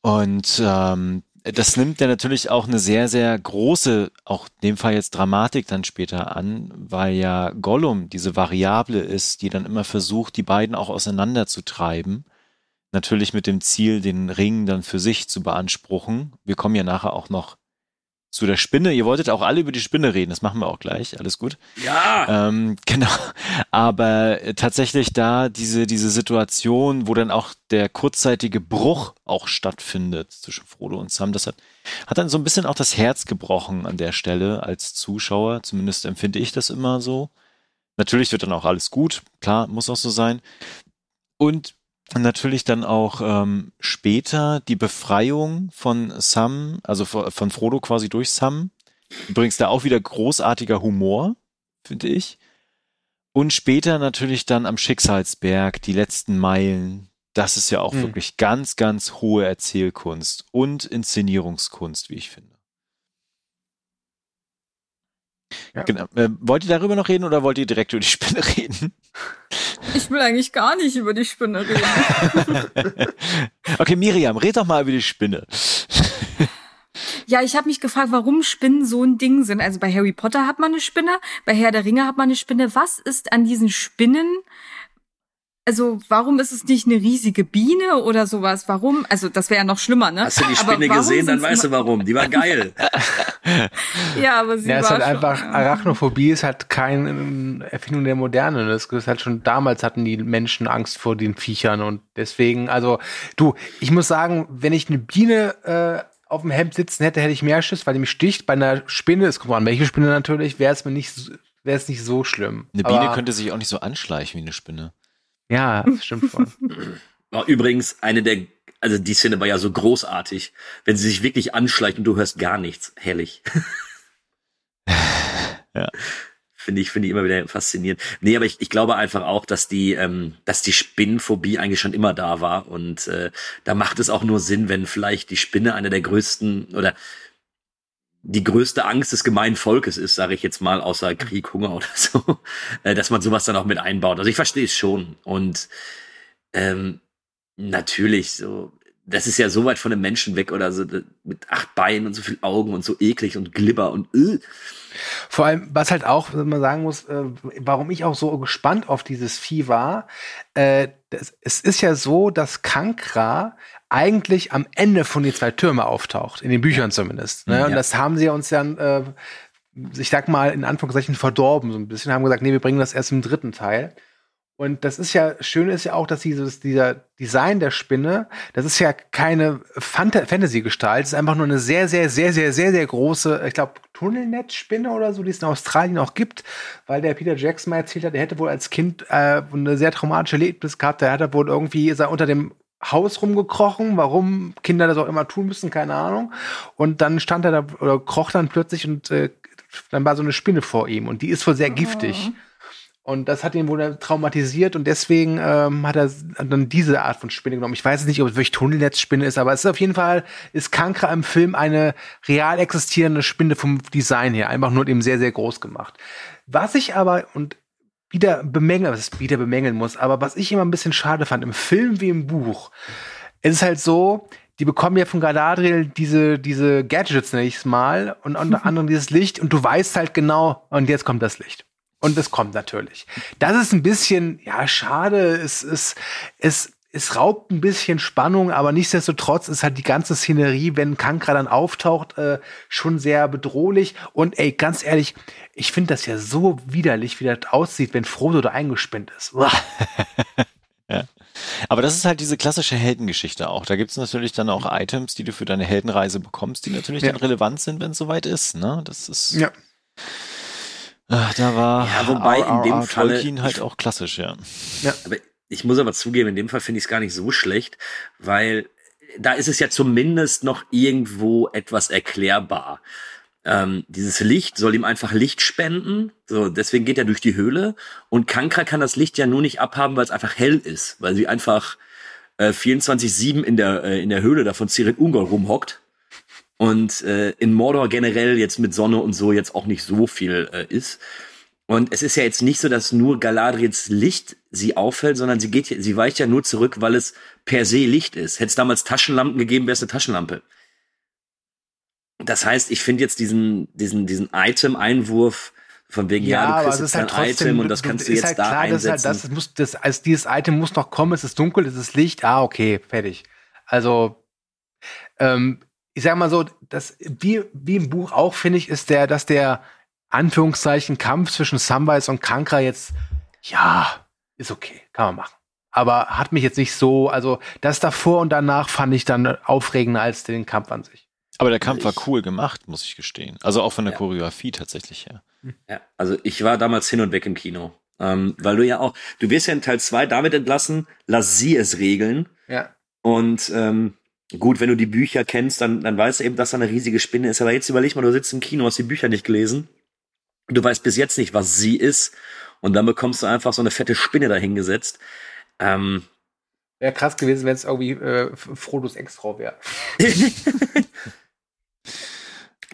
Und ähm, das nimmt ja natürlich auch eine sehr, sehr große, auch in dem Fall jetzt Dramatik dann später an, weil ja Gollum diese Variable ist, die dann immer versucht, die beiden auch auseinanderzutreiben Natürlich mit dem Ziel, den Ring dann für sich zu beanspruchen. Wir kommen ja nachher auch noch zu der Spinne. Ihr wolltet auch alle über die Spinne reden, das machen wir auch gleich. Alles gut. Ja. Ähm, genau. Aber äh, tatsächlich da diese, diese Situation, wo dann auch der kurzzeitige Bruch auch stattfindet zwischen Frodo und Sam, das hat, hat dann so ein bisschen auch das Herz gebrochen an der Stelle als Zuschauer. Zumindest empfinde ich das immer so. Natürlich wird dann auch alles gut. Klar, muss auch so sein. Und natürlich dann auch ähm, später die Befreiung von Sam, also von Frodo quasi durch Sam. Übrigens da auch wieder großartiger Humor, finde ich. Und später natürlich dann am Schicksalsberg, die letzten Meilen. Das ist ja auch mhm. wirklich ganz, ganz hohe Erzählkunst und Inszenierungskunst, wie ich finde. Ja. Genau. Äh, wollt ihr darüber noch reden oder wollt ihr direkt über die Spinne reden? Ich will eigentlich gar nicht über die Spinne reden. okay, Miriam, red doch mal über die Spinne. Ja, ich habe mich gefragt, warum Spinnen so ein Ding sind. Also bei Harry Potter hat man eine Spinne, bei Herr der Ringe hat man eine Spinne. Was ist an diesen Spinnen also warum ist es nicht eine riesige Biene oder sowas? Warum? Also das wäre ja noch schlimmer, ne? Hast du die Spinne gesehen, dann weißt du warum. Die war geil. ja, aber sie ja, war ist halt schon, einfach Arachnophobie ist halt keine Erfindung der Moderne. Das ist halt schon damals hatten die Menschen Angst vor den Viechern und deswegen, also du, ich muss sagen, wenn ich eine Biene äh, auf dem Hemd sitzen hätte, hätte ich mehr Schiss, weil die mich sticht. Bei einer Spinne, es kommt an welche Spinne natürlich, wäre es mir nicht, wäre es nicht so schlimm. Eine Biene aber, könnte sich auch nicht so anschleichen wie eine Spinne. Ja, das stimmt voll. Übrigens, eine der, also die Szene war ja so großartig, wenn sie sich wirklich anschleicht und du hörst gar nichts. Herrlich. ja. Finde ich, finde ich immer wieder faszinierend. Nee, aber ich, ich glaube einfach auch, dass die, ähm, dass die Spinnenphobie eigentlich schon immer da war. Und äh, da macht es auch nur Sinn, wenn vielleicht die Spinne einer der größten oder die größte Angst des gemeinen Volkes ist, sage ich jetzt mal, außer Krieg, Hunger oder so, äh, dass man sowas dann auch mit einbaut. Also ich verstehe es schon. Und ähm, natürlich, so das ist ja so weit von einem Menschen weg oder so mit acht Beinen und so viel Augen und so eklig und glibber und äh. Vor allem, was halt auch, wenn man sagen muss, äh, warum ich auch so gespannt auf dieses Vieh war, äh, das, es ist ja so, dass Kankra eigentlich am Ende von die zwei Türme auftaucht, in den Büchern zumindest. Ne? Ja. Und das haben sie uns dann, äh, ich sag mal, in Anführungszeichen verdorben, so ein bisschen, haben gesagt, nee, wir bringen das erst im dritten Teil. Und das ist ja, schön ist ja auch, dass dieses, dieser Design der Spinne, das ist ja keine Fantasy-Gestalt, es ist einfach nur eine sehr, sehr, sehr, sehr, sehr, sehr große, ich glaube, Tunnelnetzspinne oder so, die es in Australien auch gibt, weil der Peter Jackson mal erzählt hat, er hätte wohl als Kind äh, eine sehr traumatische Erlebnis gehabt, der hat wohl irgendwie, ist er unter dem Haus rumgekrochen, warum Kinder das auch immer tun müssen, keine Ahnung. Und dann stand er da oder kroch dann plötzlich und äh, dann war so eine Spinne vor ihm und die ist wohl sehr giftig. Oh. Und das hat ihn wohl traumatisiert und deswegen ähm, hat er dann diese Art von Spinne genommen. Ich weiß nicht, ob es wirklich Tunnelnetzspinne ist, aber es ist auf jeden Fall, ist Kankra im Film eine real existierende Spinne vom Design her, einfach nur eben sehr, sehr groß gemacht. Was ich aber, und wieder bemängeln, was ich wieder bemängeln muss, aber was ich immer ein bisschen schade fand, im Film wie im Buch, es ist halt so, die bekommen ja von Galadriel diese, diese Gadgets nächstes Mal und unter anderem dieses Licht und du weißt halt genau, und jetzt kommt das Licht. Und es kommt natürlich. Das ist ein bisschen, ja, schade. Es, es, es, es raubt ein bisschen Spannung, aber nichtsdestotrotz ist halt die ganze Szenerie, wenn Kankra dann auftaucht, äh, schon sehr bedrohlich. Und ey, ganz ehrlich, ich finde das ja so widerlich, wie das aussieht, wenn Frodo da eingespinnt ist. ja. Aber das ist halt diese klassische Heldengeschichte auch. Da gibt es natürlich dann auch Items, die du für deine Heldenreise bekommst, die natürlich ja. dann relevant sind, wenn es soweit ist. Ne? Das ist. Ja. Ach, da war ja, wobei in dem Fall Tolkien halt auch klassisch, ja. ja. Aber ich muss aber zugeben, in dem Fall finde ich es gar nicht so schlecht, weil da ist es ja zumindest noch irgendwo etwas erklärbar. Ähm, dieses Licht soll ihm einfach Licht spenden, so deswegen geht er durch die Höhle und Kankra kann das Licht ja nur nicht abhaben, weil es einfach hell ist, weil sie einfach äh, 24/7 in der äh, in der Höhle da von Ciri Ungol rumhockt und äh, in Mordor generell jetzt mit Sonne und so jetzt auch nicht so viel äh, ist. Und es ist ja jetzt nicht so, dass nur Galadriels Licht sie auffällt, sondern sie geht, sie weicht ja nur zurück, weil es per se Licht ist. Hätte es damals Taschenlampen gegeben, wäre es eine Taschenlampe. Das heißt, ich finde jetzt diesen, diesen, diesen Item-Einwurf von wegen, ja, ja du kriegst jetzt halt ein trotzdem, Item und das kannst du jetzt halt da klar, einsetzen. Das, halt, das, muss, das, als dieses Item muss noch kommen, es ist dunkel, es ist Licht, ah, okay, fertig. Also, ähm, ich sag mal so, das, wie, wie im Buch auch, finde ich, ist der, dass der Anführungszeichen Kampf zwischen Samwise und Kankra jetzt, ja, ist okay, kann man machen. Aber hat mich jetzt nicht so, also das davor und danach fand ich dann aufregender als den Kampf an sich. Aber der Kampf war cool gemacht, muss ich gestehen. Also auch von der ja. Choreografie tatsächlich her. Ja, also ich war damals hin und weg im Kino. Ähm, weil du ja auch, du wirst ja in Teil 2 damit entlassen, lass sie es regeln. Ja. Und ähm, Gut, wenn du die Bücher kennst, dann, dann weißt du eben, dass da eine riesige Spinne ist. Aber jetzt überleg mal, du sitzt im Kino, hast die Bücher nicht gelesen. Du weißt bis jetzt nicht, was sie ist. Und dann bekommst du einfach so eine fette Spinne dahingesetzt. Ähm, wäre krass gewesen, wenn es irgendwie äh, Frodos Ex-Frau wäre.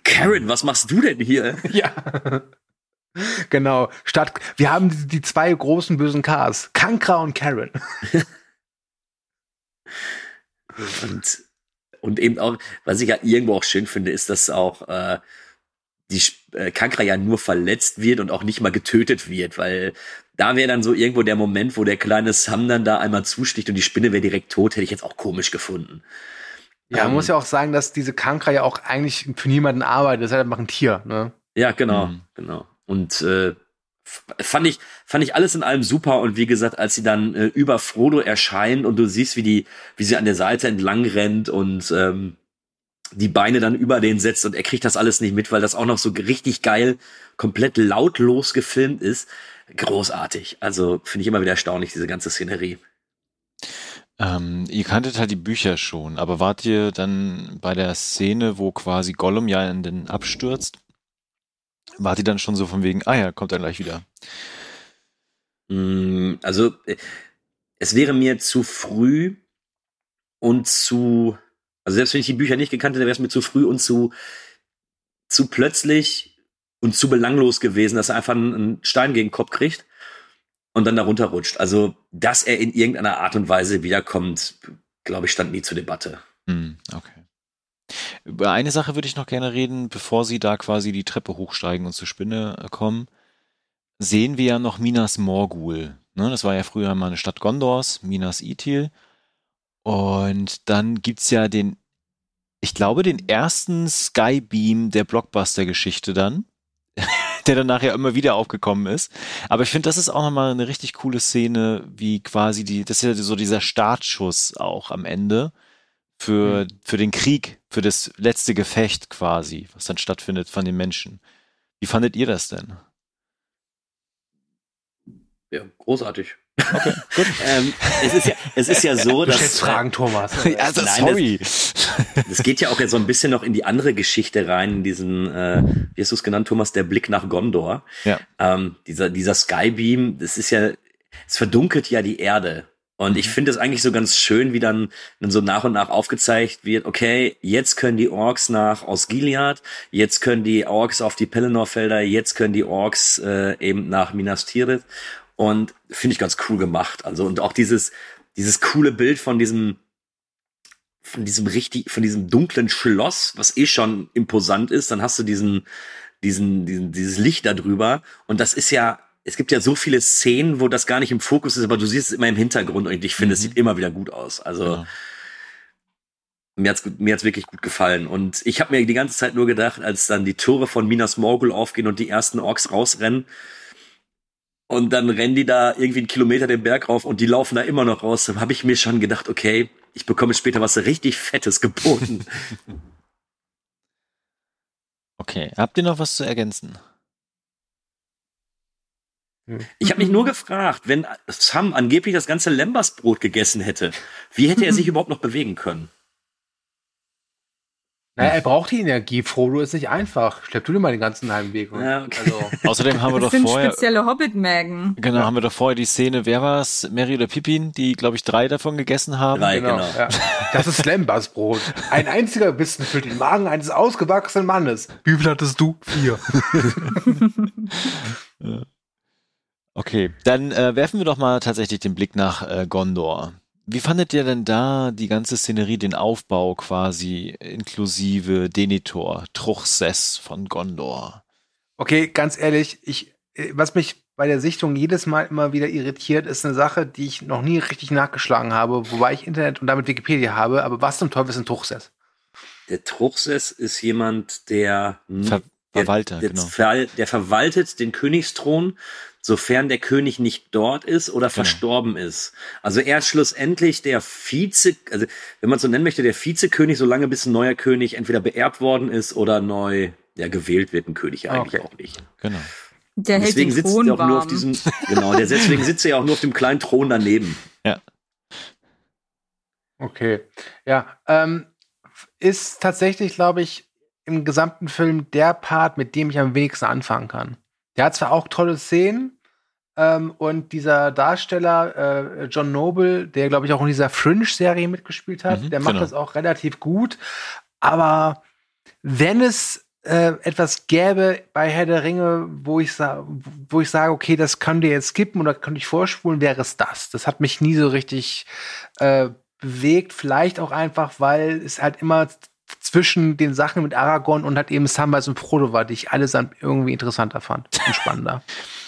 Karen, was machst du denn hier? Ja. genau. Statt, wir haben die, die zwei großen bösen Ks. Kankra und Karen. Und, und eben auch, was ich ja irgendwo auch schön finde, ist, dass auch äh, die äh, Kankra ja nur verletzt wird und auch nicht mal getötet wird, weil da wäre dann so irgendwo der Moment, wo der kleine Sam dann da einmal zusticht und die Spinne wäre direkt tot, hätte ich jetzt auch komisch gefunden. Ja, man ähm, muss ja auch sagen, dass diese Kankra ja auch eigentlich für niemanden arbeitet, das ist halt einfach ein Tier, ne? Ja, genau, mhm. genau. Und äh, fand ich, fand ich alles in allem super. Und wie gesagt, als sie dann äh, über Frodo erscheint und du siehst, wie die, wie sie an der Seite entlang rennt und ähm, die Beine dann über den setzt und er kriegt das alles nicht mit, weil das auch noch so richtig geil, komplett lautlos gefilmt ist. Großartig. Also finde ich immer wieder erstaunlich, diese ganze Szenerie. Ähm, ihr kanntet halt die Bücher schon, aber wart ihr dann bei der Szene, wo quasi Gollum ja in den abstürzt? war die dann schon so von wegen, ah ja, kommt dann gleich wieder? Mm, also, äh, es wäre mir zu früh und zu, also selbst wenn ich die Bücher nicht gekannt hätte, wäre es mir zu früh und zu, zu plötzlich und zu belanglos gewesen, dass er einfach einen Stein gegen den Kopf kriegt und dann darunter rutscht. Also, dass er in irgendeiner Art und Weise wiederkommt, glaube ich, stand nie zur Debatte. Hm, okay. Über eine Sache würde ich noch gerne reden, bevor Sie da quasi die Treppe hochsteigen und zur Spinne äh, kommen. Sehen wir ja noch Minas Morgul. Ne, das war ja früher mal eine Stadt Gondors, Minas Ithil. Und dann gibt's ja den, ich glaube, den ersten Skybeam der Blockbuster-Geschichte dann, der dann nachher immer wieder aufgekommen ist. Aber ich finde, das ist auch nochmal eine richtig coole Szene, wie quasi die, das ist ja so dieser Startschuss auch am Ende für, mhm. für den Krieg, für das letzte Gefecht quasi, was dann stattfindet von den Menschen. Wie fandet ihr das denn? Ja, großartig. Okay, gut. ähm, es, ist ja, es ist ja so, du dass. Stellst Fragen, Thomas. also, nein, sorry. Das, das, geht ja auch jetzt so ein bisschen noch in die andere Geschichte rein, in diesen, äh, wie hast du es genannt, Thomas, der Blick nach Gondor. Ja. Ähm, dieser, dieser Skybeam, das ist ja, es verdunkelt ja die Erde. Und ich mhm. finde es eigentlich so ganz schön, wie dann, dann so nach und nach aufgezeigt wird, okay, jetzt können die Orks nach Osgiliath, jetzt können die Orks auf die Pelennor-Felder, jetzt können die Orks äh, eben nach Minas Tirith. Und finde ich ganz cool gemacht. Also, und auch dieses, dieses coole Bild von diesem, von diesem richtig, von diesem dunklen Schloss, was eh schon imposant ist, dann hast du diesen, diesen, diesen, dieses Licht da drüber. Und das ist ja, es gibt ja so viele Szenen, wo das gar nicht im Fokus ist, aber du siehst es immer im Hintergrund und ich finde, mhm. es sieht immer wieder gut aus. Also, ja. mir hat's, mir hat's wirklich gut gefallen. Und ich habe mir die ganze Zeit nur gedacht, als dann die Tore von Minas Morgul aufgehen und die ersten Orks rausrennen, und dann rennen die da irgendwie einen Kilometer den Berg rauf und die laufen da immer noch raus. Dann habe ich mir schon gedacht, okay, ich bekomme später was richtig Fettes geboten. Okay, habt ihr noch was zu ergänzen? Ich habe mich nur gefragt, wenn Sam angeblich das ganze Lembersbrot gegessen hätte, wie hätte er sich überhaupt noch bewegen können? Naja, er braucht die Energie. Frodo ist nicht einfach. Schlepp du dir mal den ganzen Heimweg. Ja, okay. also, Außerdem haben wir das doch sind vorher. spezielle Hobbit-Mägen. Genau, ja. haben wir doch vorher die Szene, wer war es? Mary oder Pippin, die, glaube ich, drei davon gegessen haben. Drei, genau. genau. Ja. Das ist Lembersbrot. Ein einziger Bissen füllt den Magen eines ausgewachsenen Mannes. Wie viel hattest du? Vier. okay, dann äh, werfen wir doch mal tatsächlich den Blick nach äh, Gondor. Wie fandet ihr denn da die ganze Szenerie, den Aufbau quasi, inklusive Denitor, Truchsess von Gondor? Okay, ganz ehrlich, ich, äh, was mich bei der Sichtung jedes Mal immer wieder irritiert, ist eine Sache, die ich noch nie richtig nachgeschlagen habe, wobei ich Internet und damit Wikipedia habe. Aber was zum Teufel ist ein Truchsess? Der Truchsess ist jemand, der Ver Verwalter, der, genau. Ver der verwaltet den Königsthron sofern der König nicht dort ist oder genau. verstorben ist. Also er ist schlussendlich der Vize, also wenn man so nennen möchte, der Vizekönig, solange bis ein neuer König entweder beerbt worden ist oder neu ja, gewählt wird, ein König eigentlich okay. auch nicht. Genau. Der deswegen hält den sitzt Thron er auch nur auf diesem, genau, der, deswegen sitzt er ja auch nur auf dem kleinen Thron daneben. Ja. Okay. Ja, ähm, ist tatsächlich, glaube ich, im gesamten Film der Part, mit dem ich am wenigsten anfangen kann. Der hat zwar auch tolle Szenen, ähm, und dieser Darsteller, äh, John Noble, der, glaube ich, auch in dieser Fringe-Serie mitgespielt hat, mhm, der macht genau. das auch relativ gut. Aber wenn es äh, etwas gäbe bei Herr der Ringe, wo ich, wo ich sage, okay, das könnt ihr jetzt skippen oder könnte ich vorspulen, wäre es das. Das hat mich nie so richtig äh, bewegt. Vielleicht auch einfach, weil es halt immer zwischen den Sachen mit Aragorn und halt eben Samwise und Frodo war, die ich allesamt irgendwie interessanter fand und spannender.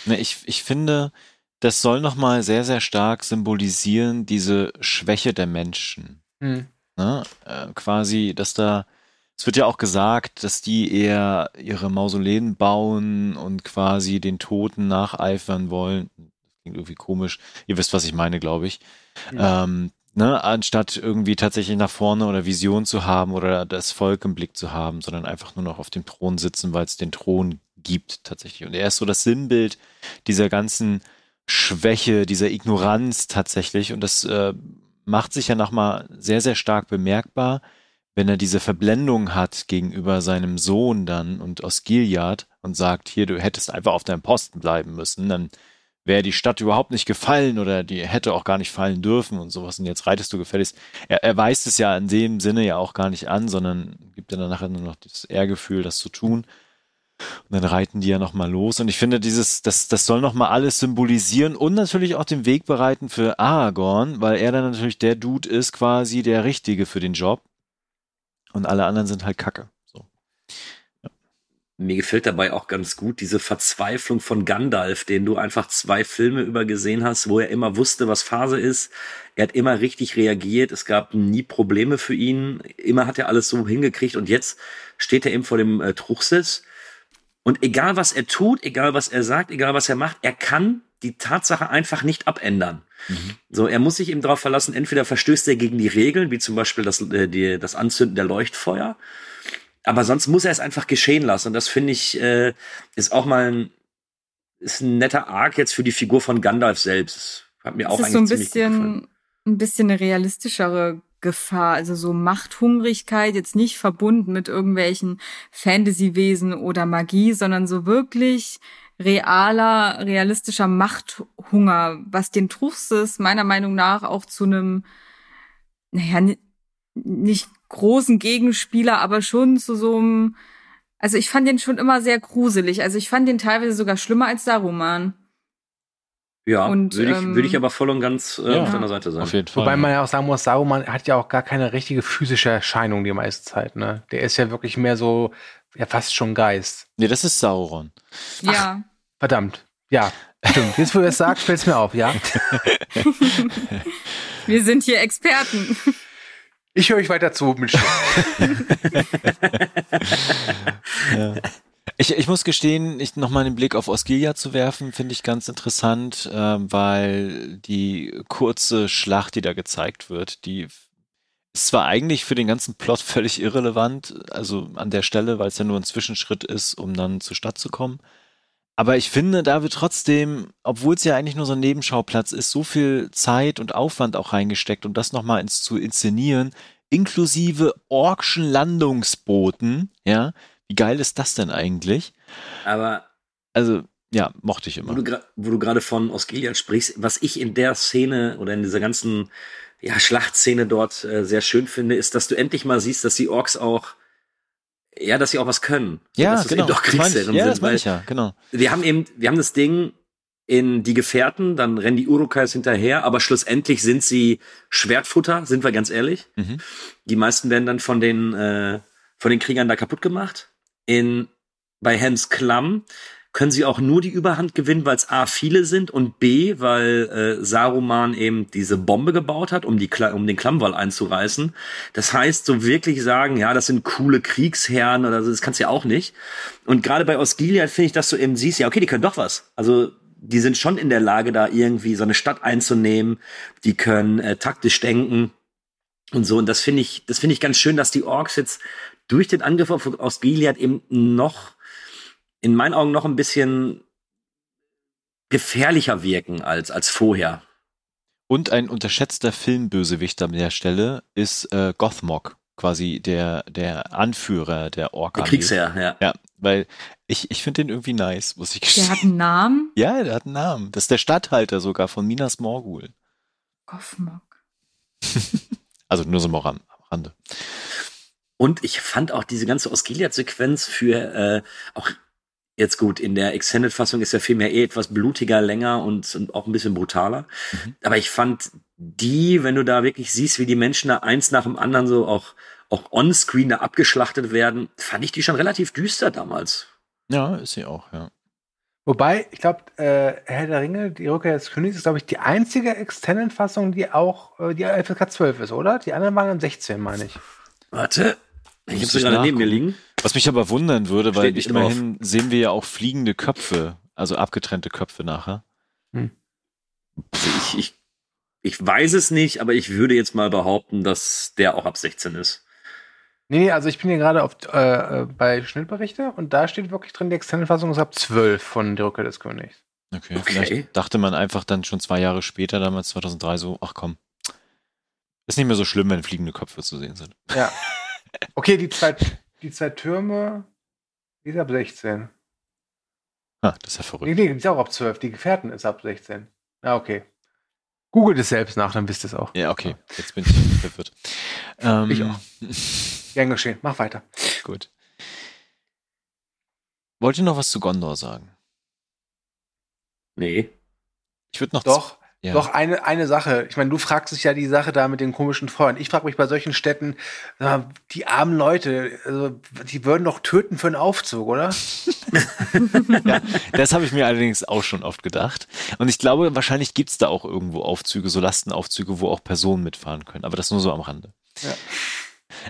ne, ich, ich finde, das soll nochmal sehr, sehr stark symbolisieren, diese Schwäche der Menschen. Hm. Ne? Äh, quasi, dass da, es wird ja auch gesagt, dass die eher ihre Mausoleen bauen und quasi den Toten nacheifern wollen. Das klingt irgendwie komisch. Ihr wisst, was ich meine, glaube ich. Ja. Ähm, ne, anstatt irgendwie tatsächlich nach vorne oder Vision zu haben oder das Volk im Blick zu haben, sondern einfach nur noch auf dem Thron sitzen, weil es den Thron gibt tatsächlich. Und er ist so das Sinnbild dieser ganzen Schwäche, dieser Ignoranz tatsächlich. Und das äh, macht sich ja nochmal sehr, sehr stark bemerkbar, wenn er diese Verblendung hat gegenüber seinem Sohn dann und aus Gilead und sagt, hier, du hättest einfach auf deinem Posten bleiben müssen, dann wäre die Stadt überhaupt nicht gefallen oder die hätte auch gar nicht fallen dürfen und sowas. Und jetzt reitest du gefälligst. Er, er weist es ja in dem Sinne ja auch gar nicht an, sondern gibt dir dann nachher nur noch das Ehrgefühl, das zu tun. Und dann reiten die ja nochmal los. Und ich finde, dieses, das, das soll nochmal alles symbolisieren und natürlich auch den Weg bereiten für Aragorn, weil er dann natürlich der Dude ist, quasi der Richtige für den Job. Und alle anderen sind halt Kacke. Mir gefällt dabei auch ganz gut diese Verzweiflung von Gandalf, den du einfach zwei Filme über gesehen hast, wo er immer wusste, was Phase ist. Er hat immer richtig reagiert. Es gab nie Probleme für ihn. Immer hat er alles so hingekriegt. Und jetzt steht er eben vor dem äh, Truchsess. Und egal was er tut, egal was er sagt, egal was er macht, er kann die Tatsache einfach nicht abändern. Mhm. So, er muss sich eben darauf verlassen, entweder verstößt er gegen die Regeln, wie zum Beispiel das, äh, die, das Anzünden der Leuchtfeuer, aber sonst muss er es einfach geschehen lassen. Und das finde ich, äh, ist auch mal ein, ist ein netter Arc jetzt für die Figur von Gandalf selbst. Hat mir das auch ist so ein bisschen, ein bisschen eine realistischere Gefahr, also so Machthungrigkeit, jetzt nicht verbunden mit irgendwelchen Fantasy-Wesen oder Magie, sondern so wirklich realer, realistischer Machthunger, was den Truchsess meiner Meinung nach auch zu einem, naja, nicht großen Gegenspieler, aber schon zu so einem, also ich fand den schon immer sehr gruselig. Also ich fand den teilweise sogar schlimmer als Saruman. Ja, und, würde ich, ähm, würde ich aber voll und ganz äh, ja, auf deiner Seite sein. Auf jeden Fall. Wobei man ja auch sagen muss, Saruman hat ja auch gar keine richtige physische Erscheinung die meiste Zeit. Ne? Der ist ja wirklich mehr so, ja fast schon Geist. Nee, das ist Sauron. Ja. Ach, verdammt. Ja, stimmt. Jetzt, wo du es sagst, fällt es mir auf, ja. Wir sind hier Experten. Ich höre euch weiter zu mit ja. Ich, ich muss gestehen, ich nochmal einen Blick auf Osgiliath zu werfen, finde ich ganz interessant, äh, weil die kurze Schlacht, die da gezeigt wird, die ist zwar eigentlich für den ganzen Plot völlig irrelevant, also an der Stelle, weil es ja nur ein Zwischenschritt ist, um dann zur Stadt zu kommen. Aber ich finde, da wird trotzdem, obwohl es ja eigentlich nur so ein Nebenschauplatz ist, so viel Zeit und Aufwand auch reingesteckt, um das nochmal ins, zu inszenieren, inklusive Orkschen Landungsbooten, ja. Wie geil ist das denn eigentlich? Aber. Also, ja, mochte ich immer. Wo du gerade von Osgiliath sprichst, was ich in der Szene oder in dieser ganzen ja, Schlachtszene dort äh, sehr schön finde, ist, dass du endlich mal siehst, dass die Orks auch ja, dass sie auch was können. Ja, dass genau. Doch Kriegsherren ja, sind, das meine ich ja, genau. Wir haben eben, wir haben das Ding in die Gefährten, dann rennen die Urukais hinterher, aber schlussendlich sind sie Schwertfutter, sind wir ganz ehrlich. Mhm. Die meisten werden dann von den, äh, von den Kriegern da kaputt gemacht. In, bei Hans Klamm können sie auch nur die Überhand gewinnen, weil es A viele sind und B, weil äh, Saruman eben diese Bombe gebaut hat, um, die, um den Klammwall einzureißen. Das heißt, so wirklich sagen, ja, das sind coole Kriegsherren oder so, das kannst du ja auch nicht. Und gerade bei Osgiliath finde ich, dass du eben siehst, ja, okay, die können doch was. Also die sind schon in der Lage, da irgendwie so eine Stadt einzunehmen. Die können äh, taktisch denken und so. Und das finde ich, das finde ich ganz schön, dass die Orks jetzt durch den Angriff auf Osgiliath eben noch in meinen Augen noch ein bisschen gefährlicher wirken als, als vorher. Und ein unterschätzter Filmbösewicht an der Stelle ist äh, Gothmog, quasi der, der Anführer der Ork. Der Kriegsherr, ja. Ja, weil ich, ich finde den irgendwie nice, muss ich gestehen. Der hat einen Namen? Ja, der hat einen Namen. Das ist der Stadthalter sogar von Minas Morgul. Gothmog. also nur so mal am Rande. Und ich fand auch diese ganze Osgiliath-Sequenz für äh, auch Jetzt gut, in der Extended-Fassung ist der Film ja eh etwas blutiger, länger und, und auch ein bisschen brutaler. Mhm. Aber ich fand die, wenn du da wirklich siehst, wie die Menschen da eins nach dem anderen so auch, auch on-screen da abgeschlachtet werden, fand ich die schon relativ düster damals. Ja, ist sie auch, ja. Wobei, ich glaube, äh, Herr der Ringe, die Rückkehr des Königs, ist, glaube ich, die einzige Extended-Fassung, die auch äh, die FSK 12 ist, oder? Die anderen waren dann 16, meine ich. Warte, ich habe sie gerade neben mir liegen. Was mich aber wundern würde, weil immerhin drauf. sehen wir ja auch fliegende Köpfe, also abgetrennte Köpfe nachher. Hm. Also ich, ich, ich weiß es nicht, aber ich würde jetzt mal behaupten, dass der auch ab 16 ist. Nee, also ich bin hier gerade auf, äh, äh, bei Schnittberichte und da steht wirklich drin, die Extended-Fassung ist ab 12 von Der Rückkehr des Königs. Okay, okay, vielleicht dachte man einfach dann schon zwei Jahre später, damals 2003, so, ach komm, ist nicht mehr so schlimm, wenn fliegende Köpfe zu sehen sind. Ja. Okay, die zwei die zwei Türme, die ist ab 16. Ah, das ist ja verrückt. Nee, nee, die ist auch ab 12. Die Gefährten ist ab 16. Ah, okay. Googelt es selbst nach, dann wisst ihr es auch. Ja, okay. Jetzt bin ich verwirrt. Ähm, ich auch. Gern geschehen. Mach weiter. Gut. Wollt ihr noch was zu Gondor sagen? Nee. Ich würde noch Doch, Ja. doch eine, eine Sache. Ich meine, du fragst dich ja die Sache da mit den komischen Feuern. Ich frage mich bei solchen Städten, die armen Leute, also, die würden doch töten für einen Aufzug, oder? ja, das habe ich mir allerdings auch schon oft gedacht. Und ich glaube, wahrscheinlich gibt's da auch irgendwo Aufzüge, so Lastenaufzüge, wo auch Personen mitfahren können. Aber das nur so am Rande. Ja.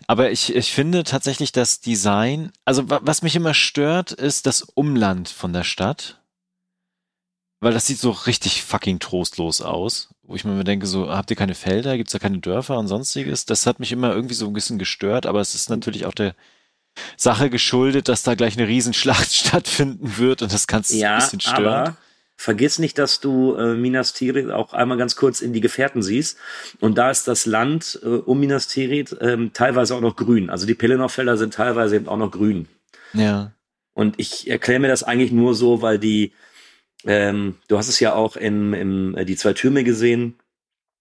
Aber ich, ich finde tatsächlich das Design, also wa- was mich immer stört, ist das Umland von der Stadt. Weil das sieht so richtig fucking trostlos aus. Wo ich mir denke, so, habt ihr keine Felder, gibt's da keine Dörfer und sonstiges? Das hat mich immer irgendwie so ein bisschen gestört, aber es ist natürlich auch der Sache geschuldet, dass da gleich eine Riesenschlacht stattfinden wird und das kann es ein Ja, bisschen stören. aber vergiss nicht, dass du äh, Minas Tirith auch einmal ganz kurz in die Gefährten siehst. Und da ist das Land äh, um Minas Tirith ähm, teilweise auch noch grün. Also die Pelennor-Felder sind teilweise eben auch noch grün. Ja. Und ich erkläre mir das eigentlich nur so, weil die, ähm, du hast es ja auch in, in äh, die zwei Türme gesehen,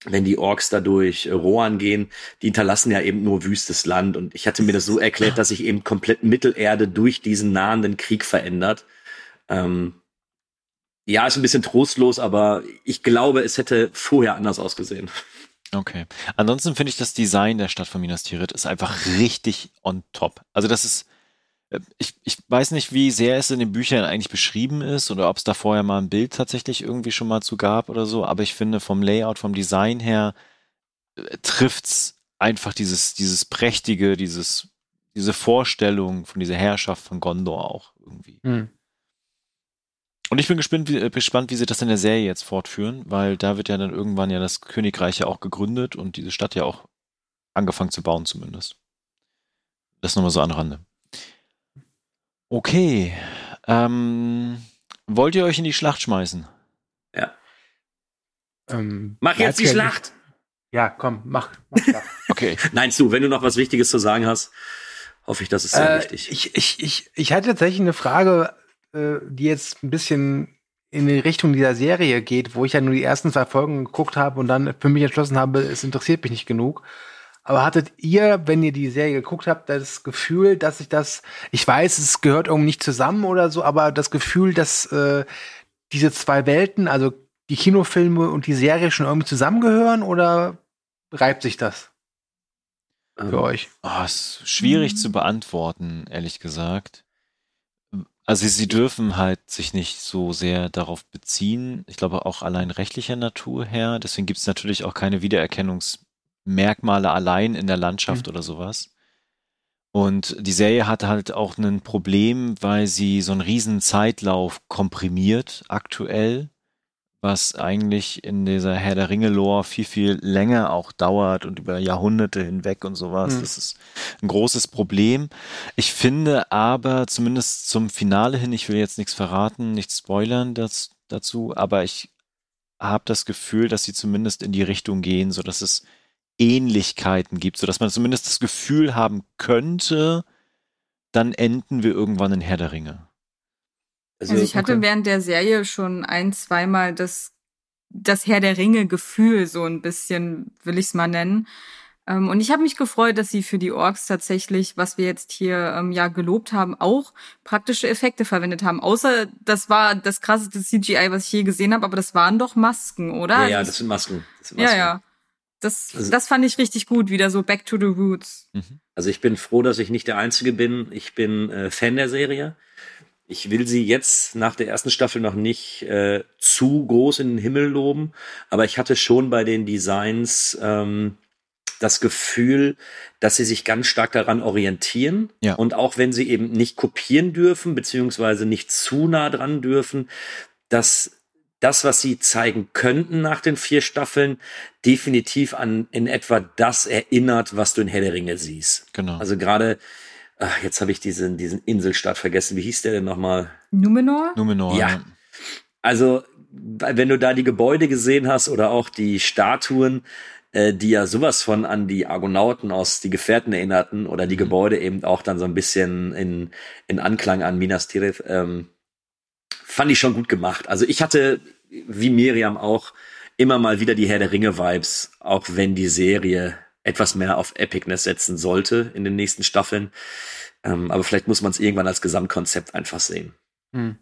wenn die Orks da durch äh, Rohan gehen, die hinterlassen ja eben nur wüstes Land. Und ich hatte mir das so erklärt, dass sich eben komplett Mittelerde durch diesen nahenden Krieg verändert. Ähm, ja, ist ein bisschen trostlos, aber ich glaube, es hätte vorher anders ausgesehen. Okay. Ansonsten finde ich das Design der Stadt von Minas Tirith ist einfach richtig on top. Also das ist, ich, ich weiß nicht, wie sehr es in den Büchern eigentlich beschrieben ist oder ob es da vorher mal ein Bild tatsächlich irgendwie schon mal zu gab oder so, aber ich finde vom Layout, vom Design her äh, trifft's einfach dieses, dieses prächtige, dieses, diese Vorstellung von dieser Herrschaft von Gondor auch irgendwie. Hm. Und ich bin gespannt wie, äh, gespannt, wie sie das in der Serie jetzt fortführen, weil da wird ja dann irgendwann ja das Königreich ja auch gegründet und diese Stadt ja auch angefangen zu bauen zumindest. Das nochmal so an Rande. Okay. Ähm, wollt ihr euch in die Schlacht schmeißen? Ähm, Mach jetzt die ja- Schlacht! Ja, komm, mach. mach Schlacht. Okay. Nein, zu, wenn du noch was Wichtiges zu sagen hast, hoffe ich, das ist sehr Äh, wichtig. Ich, ich, ich, ich hatte tatsächlich eine Frage, äh, die jetzt ein bisschen in die Richtung dieser Serie geht, wo ich ja nur die ersten zwei Folgen geguckt habe und dann für mich entschlossen habe, es interessiert mich nicht genug. Aber hattet ihr, wenn ihr die Serie geguckt habt, das Gefühl, dass sich das, ich weiß, es gehört irgendwie nicht zusammen oder so, aber das Gefühl, dass äh, diese zwei Welten, also die Kinofilme und die Serie schon irgendwie zusammengehören oder reibt sich das Ähm, für euch? Oh, ist schwierig Mhm. zu beantworten, ehrlich gesagt. Also sie dürfen halt sich nicht so sehr darauf beziehen. Ich glaube auch allein rechtlicher Natur her. Deswegen gibt es natürlich auch keine Wiedererkennungsmerkmale allein in der Landschaft Mhm. oder sowas. Und die Serie hat halt auch ein Problem, weil sie so einen riesen Zeitlauf komprimiert aktuell, was eigentlich in dieser Herr der Ringe-Lore viel, viel länger auch dauert und über Jahrhunderte hinweg und sowas. Mhm. Das ist ein großes Problem. Ich finde aber zumindest zum Finale hin, ich will jetzt nichts verraten, nichts spoilern das, dazu, aber ich habe das Gefühl, dass sie zumindest in die Richtung gehen, so dass es Ähnlichkeiten gibt, so dass man zumindest das Gefühl haben könnte, dann enden wir irgendwann in Herr der Ringe. Also ich hatte okay. während der Serie schon ein, zweimal das, das Herr der Ringe-Gefühl, so ein bisschen, will ich es mal nennen. Ähm, und ich habe mich gefreut, dass sie für die Orks tatsächlich, was wir jetzt hier ähm, ja gelobt haben, auch praktische Effekte verwendet haben. Außer das war das krasseste CGI, was ich je gesehen habe, aber das waren doch Masken, oder? ja, ja, Also das sind Masken. Das sind ja, Masken. ja. Das, Also- das fand ich richtig gut, wieder so back to the roots. Mhm. Also ich bin froh, dass ich nicht der Einzige bin. Ich bin äh, Fan der Serie. Ich will sie jetzt nach der ersten Staffel noch nicht äh, zu groß in den Himmel loben, aber ich hatte schon bei den Designs ähm, das Gefühl, dass sie sich ganz stark daran orientieren. Ja. Und auch wenn sie eben nicht kopieren dürfen, beziehungsweise nicht zu nah dran dürfen, dass das, was sie zeigen könnten nach den vier Staffeln, definitiv an in etwa das erinnert, was du in Herr der Ringe siehst. Genau. Also gerade, ach, jetzt habe ich diesen, diesen Inselstaat vergessen. Wie hieß der denn nochmal? Numenor? Numenor. Ja. Also, wenn du da die Gebäude gesehen hast oder auch die Statuen, äh, die ja sowas von an die Argonauten aus die Gefährten erinnerten oder die Gebäude eben auch dann so ein bisschen in, in Anklang an Minas Tirith, ähm, fand ich schon gut gemacht. Also ich hatte, wie Miriam auch, immer mal wieder die Herr der Ringe-Vibes, auch wenn die Serie etwas mehr auf Epicness setzen sollte in den nächsten Staffeln. Ähm, aber vielleicht muss man es irgendwann als Gesamtkonzept einfach sehen. Hm.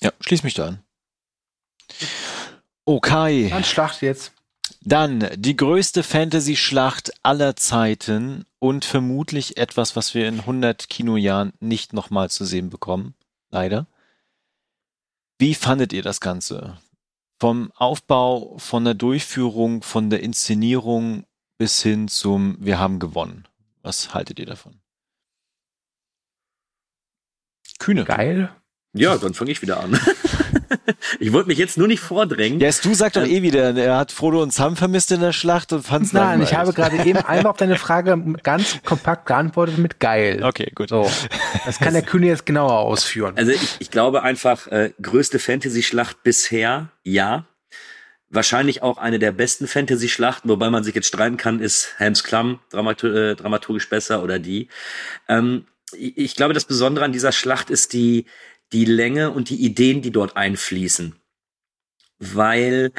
Ja, schließ mich da an. Okay. Dann Schlacht jetzt. Dann die größte Fantasy-Schlacht aller Zeiten und vermutlich etwas, was wir in 100 Kinojahren nicht nochmal zu sehen bekommen. Leider. Wie fandet ihr das Ganze? Vom Aufbau, von der Durchführung, von der Inszenierung bis hin zum Wir haben gewonnen. Was haltet ihr davon? Kühne. Geil. Ja, dann fange ich wieder an. ich wollte mich jetzt nur nicht vordrängen. Yes, du sagst doch ähm, eh wieder, er hat Frodo und Sam vermisst in der Schlacht und fand's Nein, langweilig. ich habe gerade eben einmal auf deine Frage ganz kompakt geantwortet mit geil. Okay, gut. So, das kann der Kühne jetzt genauer ausführen. Also ich, ich glaube einfach, äh, größte Fantasy-Schlacht bisher, ja. Wahrscheinlich auch eine der besten Fantasy-Schlachten, wobei man sich jetzt streiten kann, ist Helms Klamm dramatur äh, dramaturgisch besser oder die. Ähm, ich glaube, das Besondere an dieser Schlacht ist die, die Länge und die Ideen, die dort einfließen. Weil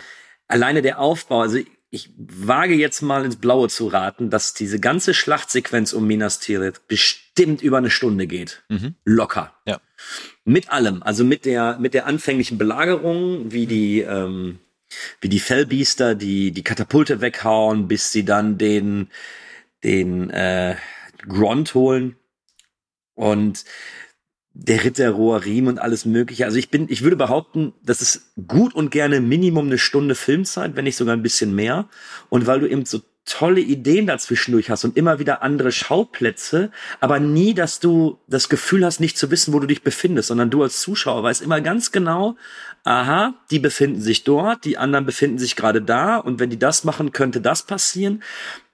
alleine der Aufbau, also ich wage jetzt mal ins Blaue zu raten, dass diese ganze Schlachtsequenz um Minas Tirith bestimmt über eine Stunde geht. Mhm. Locker. Ja. Mit allem, also mit der, mit der anfänglichen Belagerung, wie die, ähm, wie die Fellbiester die, die Katapulte weghauen, bis sie dann den, den, äh, Gront holen. Und der Ritter Roarim und alles mögliche. Also ich bin, ich würde behaupten, das ist gut und gerne Minimum eine Stunde Filmzeit, wenn nicht sogar ein bisschen mehr. Und weil du eben so tolle Ideen dazwischendurch hast und immer wieder andere Schauplätze, aber nie, dass du das Gefühl hast, nicht zu wissen, wo du dich befindest, sondern du als Zuschauer weißt immer ganz genau, aha, die befinden sich dort, die anderen befinden sich gerade da und wenn die das machen, könnte das passieren.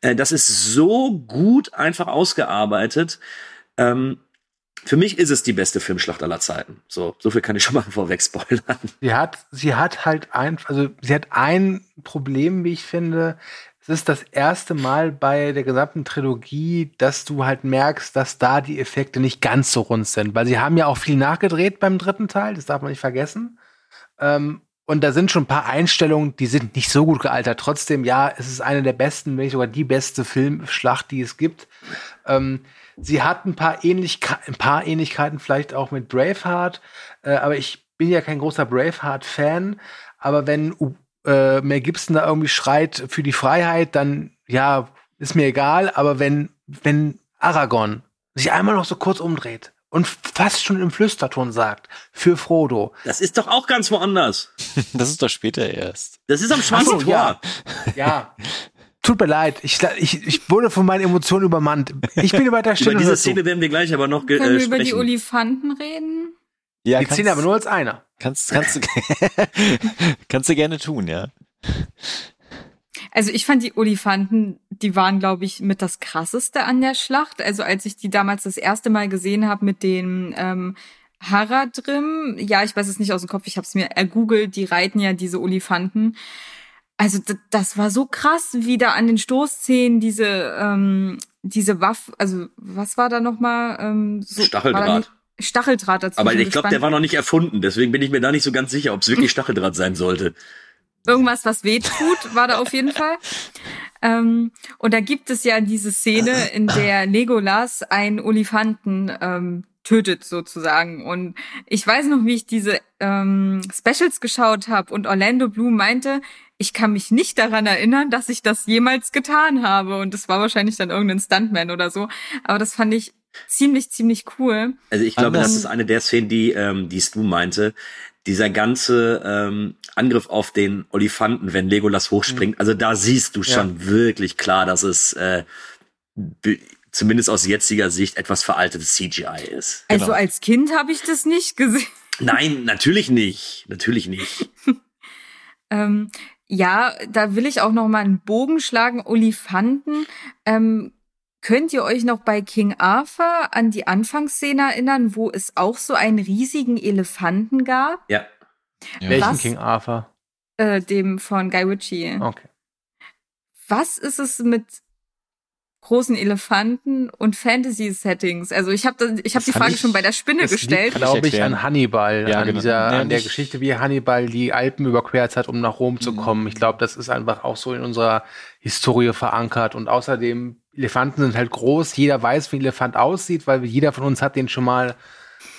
Äh, das ist so gut einfach ausgearbeitet. Ähm, für mich ist es die beste Filmschlacht aller Zeiten. So, so viel kann ich schon mal vorweg spoilern. Sie hat, sie hat halt ein, also sie hat ein Problem, wie ich finde. Es ist das erste Mal bei der gesamten Trilogie, dass du halt merkst, dass da die Effekte nicht ganz so rund sind, weil sie haben ja auch viel nachgedreht beim dritten Teil, das darf man nicht vergessen. Ähm, und da sind schon ein paar Einstellungen, die sind nicht so gut gealtert. Trotzdem, ja, es ist eine der besten, wenn nicht sogar die beste Filmschlacht, die es gibt. Ähm, Sie hat ein paar, Ähnlichke ein paar Ähnlichkeiten vielleicht auch mit Braveheart, äh, aber ich bin ja kein großer Braveheart-Fan. Aber wenn äh, Mel Gibson da irgendwie schreit für die Freiheit, dann ja, ist mir egal. Aber wenn, wenn Aragorn sich einmal noch so kurz umdreht und fast schon im Flüsterton sagt, für Frodo. Das ist doch auch ganz woanders. das ist doch später erst. Das ist am Schwarzen Tor. Ja. ja. Tut mir leid, ich, ich, ich wurde von meinen Emotionen übermannt. Ich bin über der Stelle. über diese Szene werden wir gleich aber noch Können äh, wir über die Olifanten reden? Ja, die Szene aber nur als einer. Kannst, kannst, du, kannst du gerne tun, ja. Also ich fand die Olifanten, die waren, glaube ich, mit das krasseste an der Schlacht. Also als ich die damals das erste Mal gesehen habe mit den ähm, Haradrim, ja, ich weiß es nicht aus dem Kopf, ich habe es mir ergoogelt, die reiten ja diese Olifanten. Also das war so krass, wie da an den Stoßzähnen diese ähm, diese Waffe, also was war da nochmal? Ähm, so, Stacheldraht. Stacheldraht dazu. Aber ich glaube, der war noch nicht erfunden, deswegen bin ich mir da nicht so ganz sicher, ob es wirklich Stacheldraht sein sollte. Irgendwas, was weh tut, war da auf jeden Fall. Ähm, und da gibt es ja diese Szene, in der Legolas einen Olifanten ähm, tötet sozusagen. Und ich weiß noch, wie ich diese ähm, Specials geschaut habe und Orlando Bloom meinte, ich kann mich nicht daran erinnern, dass ich das jemals getan habe. Und das war wahrscheinlich dann irgendein Stuntman oder so. Aber das fand ich ziemlich, ziemlich cool. Also ich glaube, das ist eine der Szenen, die, ähm, die Stu meinte. Dieser ganze ähm, Angriff auf den Olifanten, wenn Legolas hochspringt, mhm. also da siehst du schon ja. wirklich klar, dass es äh, zumindest aus jetziger Sicht etwas veraltetes CGI ist. Also genau. als Kind habe ich das nicht gesehen. Nein, natürlich nicht. Natürlich nicht. ähm, ja, da will ich auch noch mal einen Bogen schlagen. Olifanten. Ähm, könnt ihr euch noch bei King Arthur an die Anfangsszene erinnern, wo es auch so einen riesigen Elefanten gab? Ja. ja. Welchen King Arthur? Äh, dem von Guy Ritchie. Okay. Was ist es mit großen Elefanten und Fantasy-Settings. Also ich habe ich hab die Frage ich, schon bei der Spinne gestellt. glaube ich, an Hannibal, ja, an, genau. dieser, nee, an der Geschichte, wie Hannibal die Alpen überquert hat, um nach Rom zu mhm. kommen. Ich glaube, das ist einfach auch so in unserer Historie verankert. Und außerdem, Elefanten sind halt groß. Jeder weiß, wie ein Elefant aussieht, weil jeder von uns hat den schon mal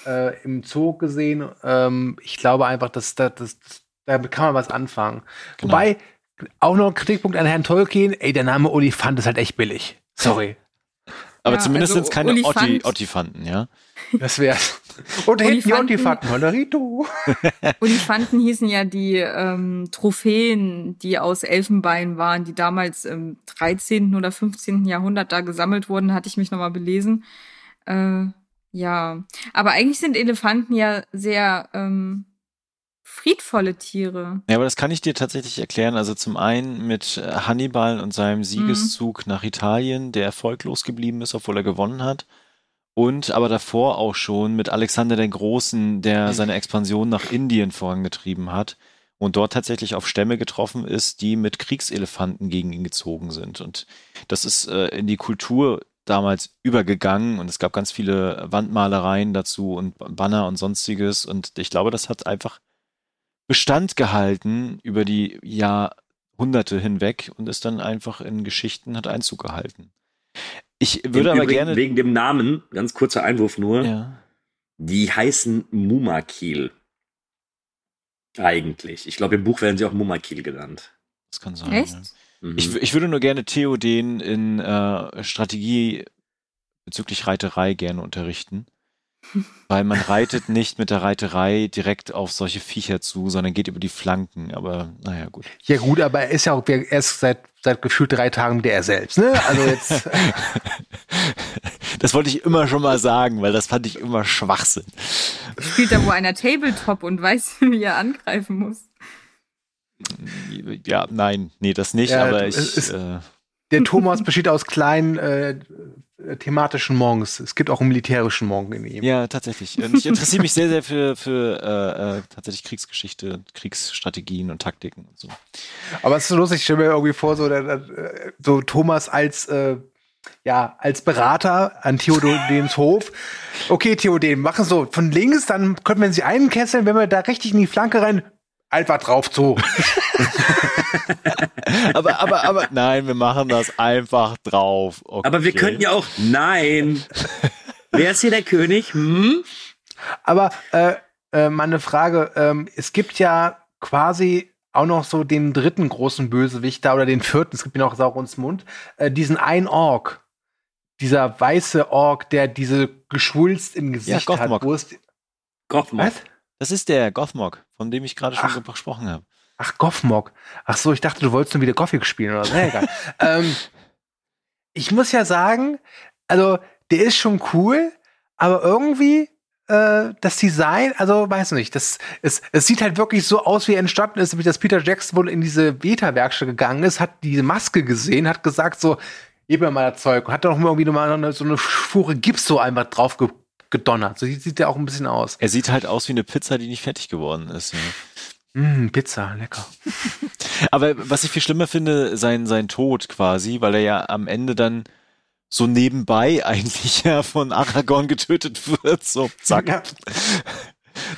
äh, im Zoo gesehen. Ähm, ich glaube einfach, dass, dass, dass, damit kann man was anfangen. Genau. Wobei, auch noch ein Kritikpunkt an Herrn Tolkien, ey, der Name Olifant ist halt echt billig. Sorry. Aber Ja, zumindest also sind es keine Olifant- Otti, Ottifanten, ja? Das wär's. Und hinten die Olifanten- Olifanten, Honorito. Olifanten hießen ja die ähm, Trophäen, die aus Elfenbein waren, die damals im 13. oder 15. Jahrhundert da gesammelt wurden, hatte ich mich nochmal belesen. Äh, ja, aber eigentlich sind Elefanten ja sehr ähm, friedvolle Tiere. Ja, aber das kann ich dir tatsächlich erklären. Also zum einen mit äh, Hannibal und seinem Siegeszug nach Italien, der erfolglos geblieben ist, obwohl er gewonnen hat. Und aber davor auch schon mit Alexander den Großen, der seine Expansion nach Indien vorangetrieben hat und dort tatsächlich auf Stämme getroffen ist, die mit Kriegselefanten gegen ihn gezogen sind. Und das ist äh, in die Kultur damals übergegangen und es gab ganz viele Wandmalereien dazu und Banner und sonstiges. Und ich glaube, das hat einfach Bestand gehalten über die Jahrhunderte hinweg und ist dann einfach in Geschichten hat Einzug gehalten. Ich würde Im aber Übrigen, gerne. Wegen dem Namen, ganz kurzer Einwurf nur, Ja. die heißen Mumakil. Eigentlich. Ich glaube, im Buch werden sie auch Mumakil genannt. Das kann sein. Echt? Ja. Mhm. Ich, ich würde nur gerne Theoden in äh, Strategie bezüglich Reiterei gerne unterrichten. Weil man reitet nicht mit der Reiterei direkt auf solche Viecher zu, sondern geht über die Flanken. Aber naja, gut. Ja gut, aber er ist ja auch er ist seit, seit gefühlt drei Tagen wieder er selbst, ne? Also jetzt, Das wollte ich immer schon mal sagen, weil das fand ich immer Schwachsinn. Spielt da wohl einer Tabletop und weiß, wie er angreifen muss. Ja, nein, nee, das nicht, Ja, aber es ich. ist- Äh, der Thomas besteht aus kleinen äh, thematischen Monks. Es gibt auch einen militärischen Monk in ihm. ja, tatsächlich. Und ich interessiere mich sehr, sehr für, für äh, äh, tatsächlich Kriegsgeschichte, Kriegsstrategien und Taktiken und so. Aber es ist so lustig, ich stelle mir irgendwie vor, so, der, der, äh, so Thomas als äh, ja, als Berater an Theodens Hof. Okay, Theoden, machen so von links, dann könnten wir sie einkesseln, wenn wir da richtig in die Flanke rein, einfach drauf zu. Aber, aber, aber, nein, wir machen das einfach drauf. Okay. Aber wir könnten ja auch. Nein! Wer ist hier der König? Hm? Aber äh, äh, mal eine Frage, ähm, es gibt ja quasi auch noch so den dritten großen Bösewicht da oder den vierten, es gibt ja noch Saurons Mund, äh, diesen ein Ork. Dieser weiße Ork, der diese Geschwulst im Gesicht hat. Gothmog. Wo ist, Gothmog. was? Das ist der Gothmog, von dem ich gerade schon gesprochen habe. Ach, Gothmog. Ach so, ich dachte, du wolltest nur wieder Gothic spielen oder so. Na, egal. ähm, ich muss ja sagen, also der ist schon cool, aber irgendwie äh, das Design, also weiß nicht, das es, es sieht halt wirklich so aus, wie er entstanden ist, wie das Peter Jackson wohl in diese Beta-Werkstatt gegangen ist, hat diese Maske gesehen, hat gesagt so, gib mir mal das Zeug und hat dann noch mal irgendwie noch mal eine, so eine Fuhre Gips so einfach drauf ge gedonnert. So sieht, sieht der auch ein bisschen aus. Er sieht halt aus wie eine Pizza, die nicht fertig geworden ist. Ja. Mm, Pizza, lecker. Aber was ich viel schlimmer finde, sein, sein Tod quasi, weil er ja am Ende dann so nebenbei eigentlich ja von Aragorn getötet wird. So, zack. Ja.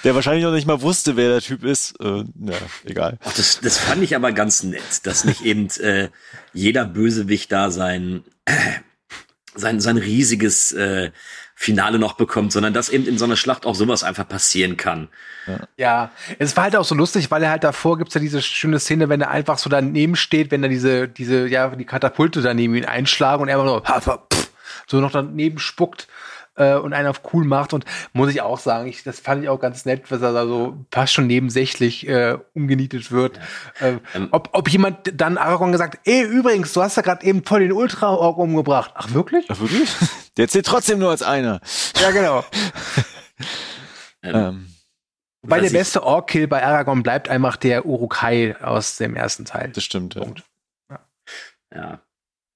Der wahrscheinlich noch nicht mal wusste, wer der Typ ist. Äh, na, egal. Ach, das, das fand ich aber ganz nett, dass nicht eben äh, jeder Bösewicht da sein, äh, sein, sein riesiges äh, Finale noch bekommt, sondern dass eben in so einer Schlacht auch sowas einfach passieren kann. Ja, es war halt auch so lustig, weil er halt davor gibt's ja diese schöne Szene, wenn er einfach so daneben steht, wenn er diese, diese, ja, die Katapulte daneben ihn einschlagen und er einfach so, pff, so noch daneben spuckt äh, und einen auf cool macht. Und muss ich auch sagen, ich, das fand ich auch ganz nett, dass er da so fast schon nebensächlich äh, umgenietet wird. Äh, Ähm. ob, ob jemand dann Aragorn gesagt, ey, übrigens, du hast ja gerade eben voll den Ultra-Org umgebracht. Ach, wirklich? Ach, wirklich? Der zählt trotzdem nur als einer. Ja, genau. Ähm, Ähm, Weil was der beste Ork-Kill bei Aragorn bleibt einfach der Urukai aus dem ersten Teil. das stimmt. Ja. Ja.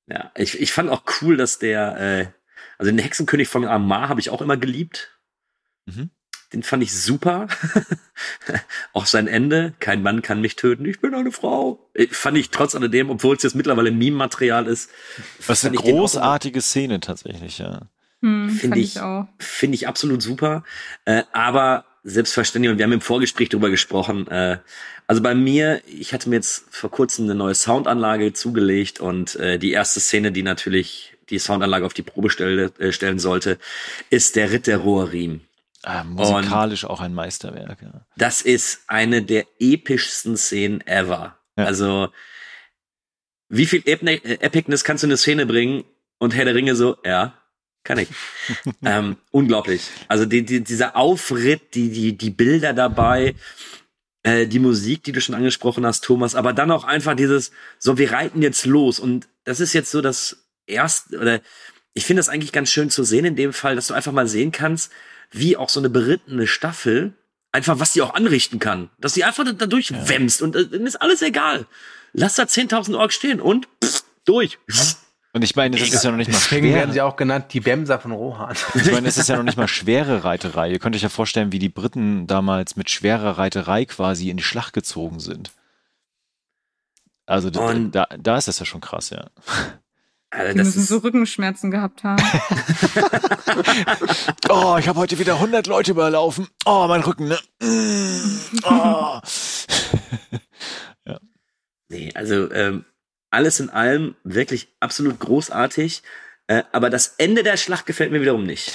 Ja. Ich, ich fand auch cool, dass der, äh, also den Hexenkönig von Amar habe ich auch immer geliebt. Mhm. Den fand ich super. auch sein Ende. Kein Mann kann mich töten. Ich bin eine Frau. Äh, Fand ich trotz alledem, obwohl es jetzt mittlerweile Meme-Material ist. Was eine großartige Szene tatsächlich, ja. Hm, Finde ich, ich auch. finde ich absolut super. Äh, aber selbstverständlich, und wir haben im Vorgespräch drüber gesprochen, äh, also bei mir, ich hatte mir jetzt vor kurzem eine neue Soundanlage zugelegt und äh, die erste Szene, die natürlich die Soundanlage auf die Probe stelle, äh, stellen sollte, ist der Ritt der Rohrriemen. Ah, musikalisch auch ein Meisterwerk, ja. Das ist eine der epischsten Szenen ever. Ja. Also, wie viel Epne- äh, Epicness kannst du in eine Szene bringen? Und Herr der Ringe so, ja, kann ich. ähm, unglaublich. Also die, die, dieser Aufritt, die, die, die Bilder dabei, äh, die Musik, die du schon angesprochen hast, Thomas, aber dann auch einfach dieses, so, wir reiten jetzt los. Und das ist jetzt so das erste, oder ich finde das eigentlich ganz schön zu sehen in dem Fall, dass du einfach mal sehen kannst, wie auch so eine berittene Staffel einfach, was die auch anrichten kann. Dass die einfach da, da durchwämst und äh, dann ist alles egal. Lass da 10.000 Orks stehen und pff, durch. Und ich meine, das ist ja noch nicht mal Deswegen werden sie schwer. auch genannt die Bemser von Rohan. Ich meine, es ist ja noch nicht mal schwere Reiterei. Ihr könnt euch ja vorstellen, wie die Briten damals mit schwerer Reiterei quasi in die Schlacht gezogen sind. Also da, da ist das ja schon krass, ja. Also Die das müssen ist, so Rückenschmerzen gehabt haben. Oh, ich habe heute wieder 100 Leute überlaufen. Oh, mein Rücken, ne? Mm, Oh. nee, also ähm, alles in allem wirklich absolut großartig. Äh, aber das Ende der Schlacht gefällt mir wiederum nicht.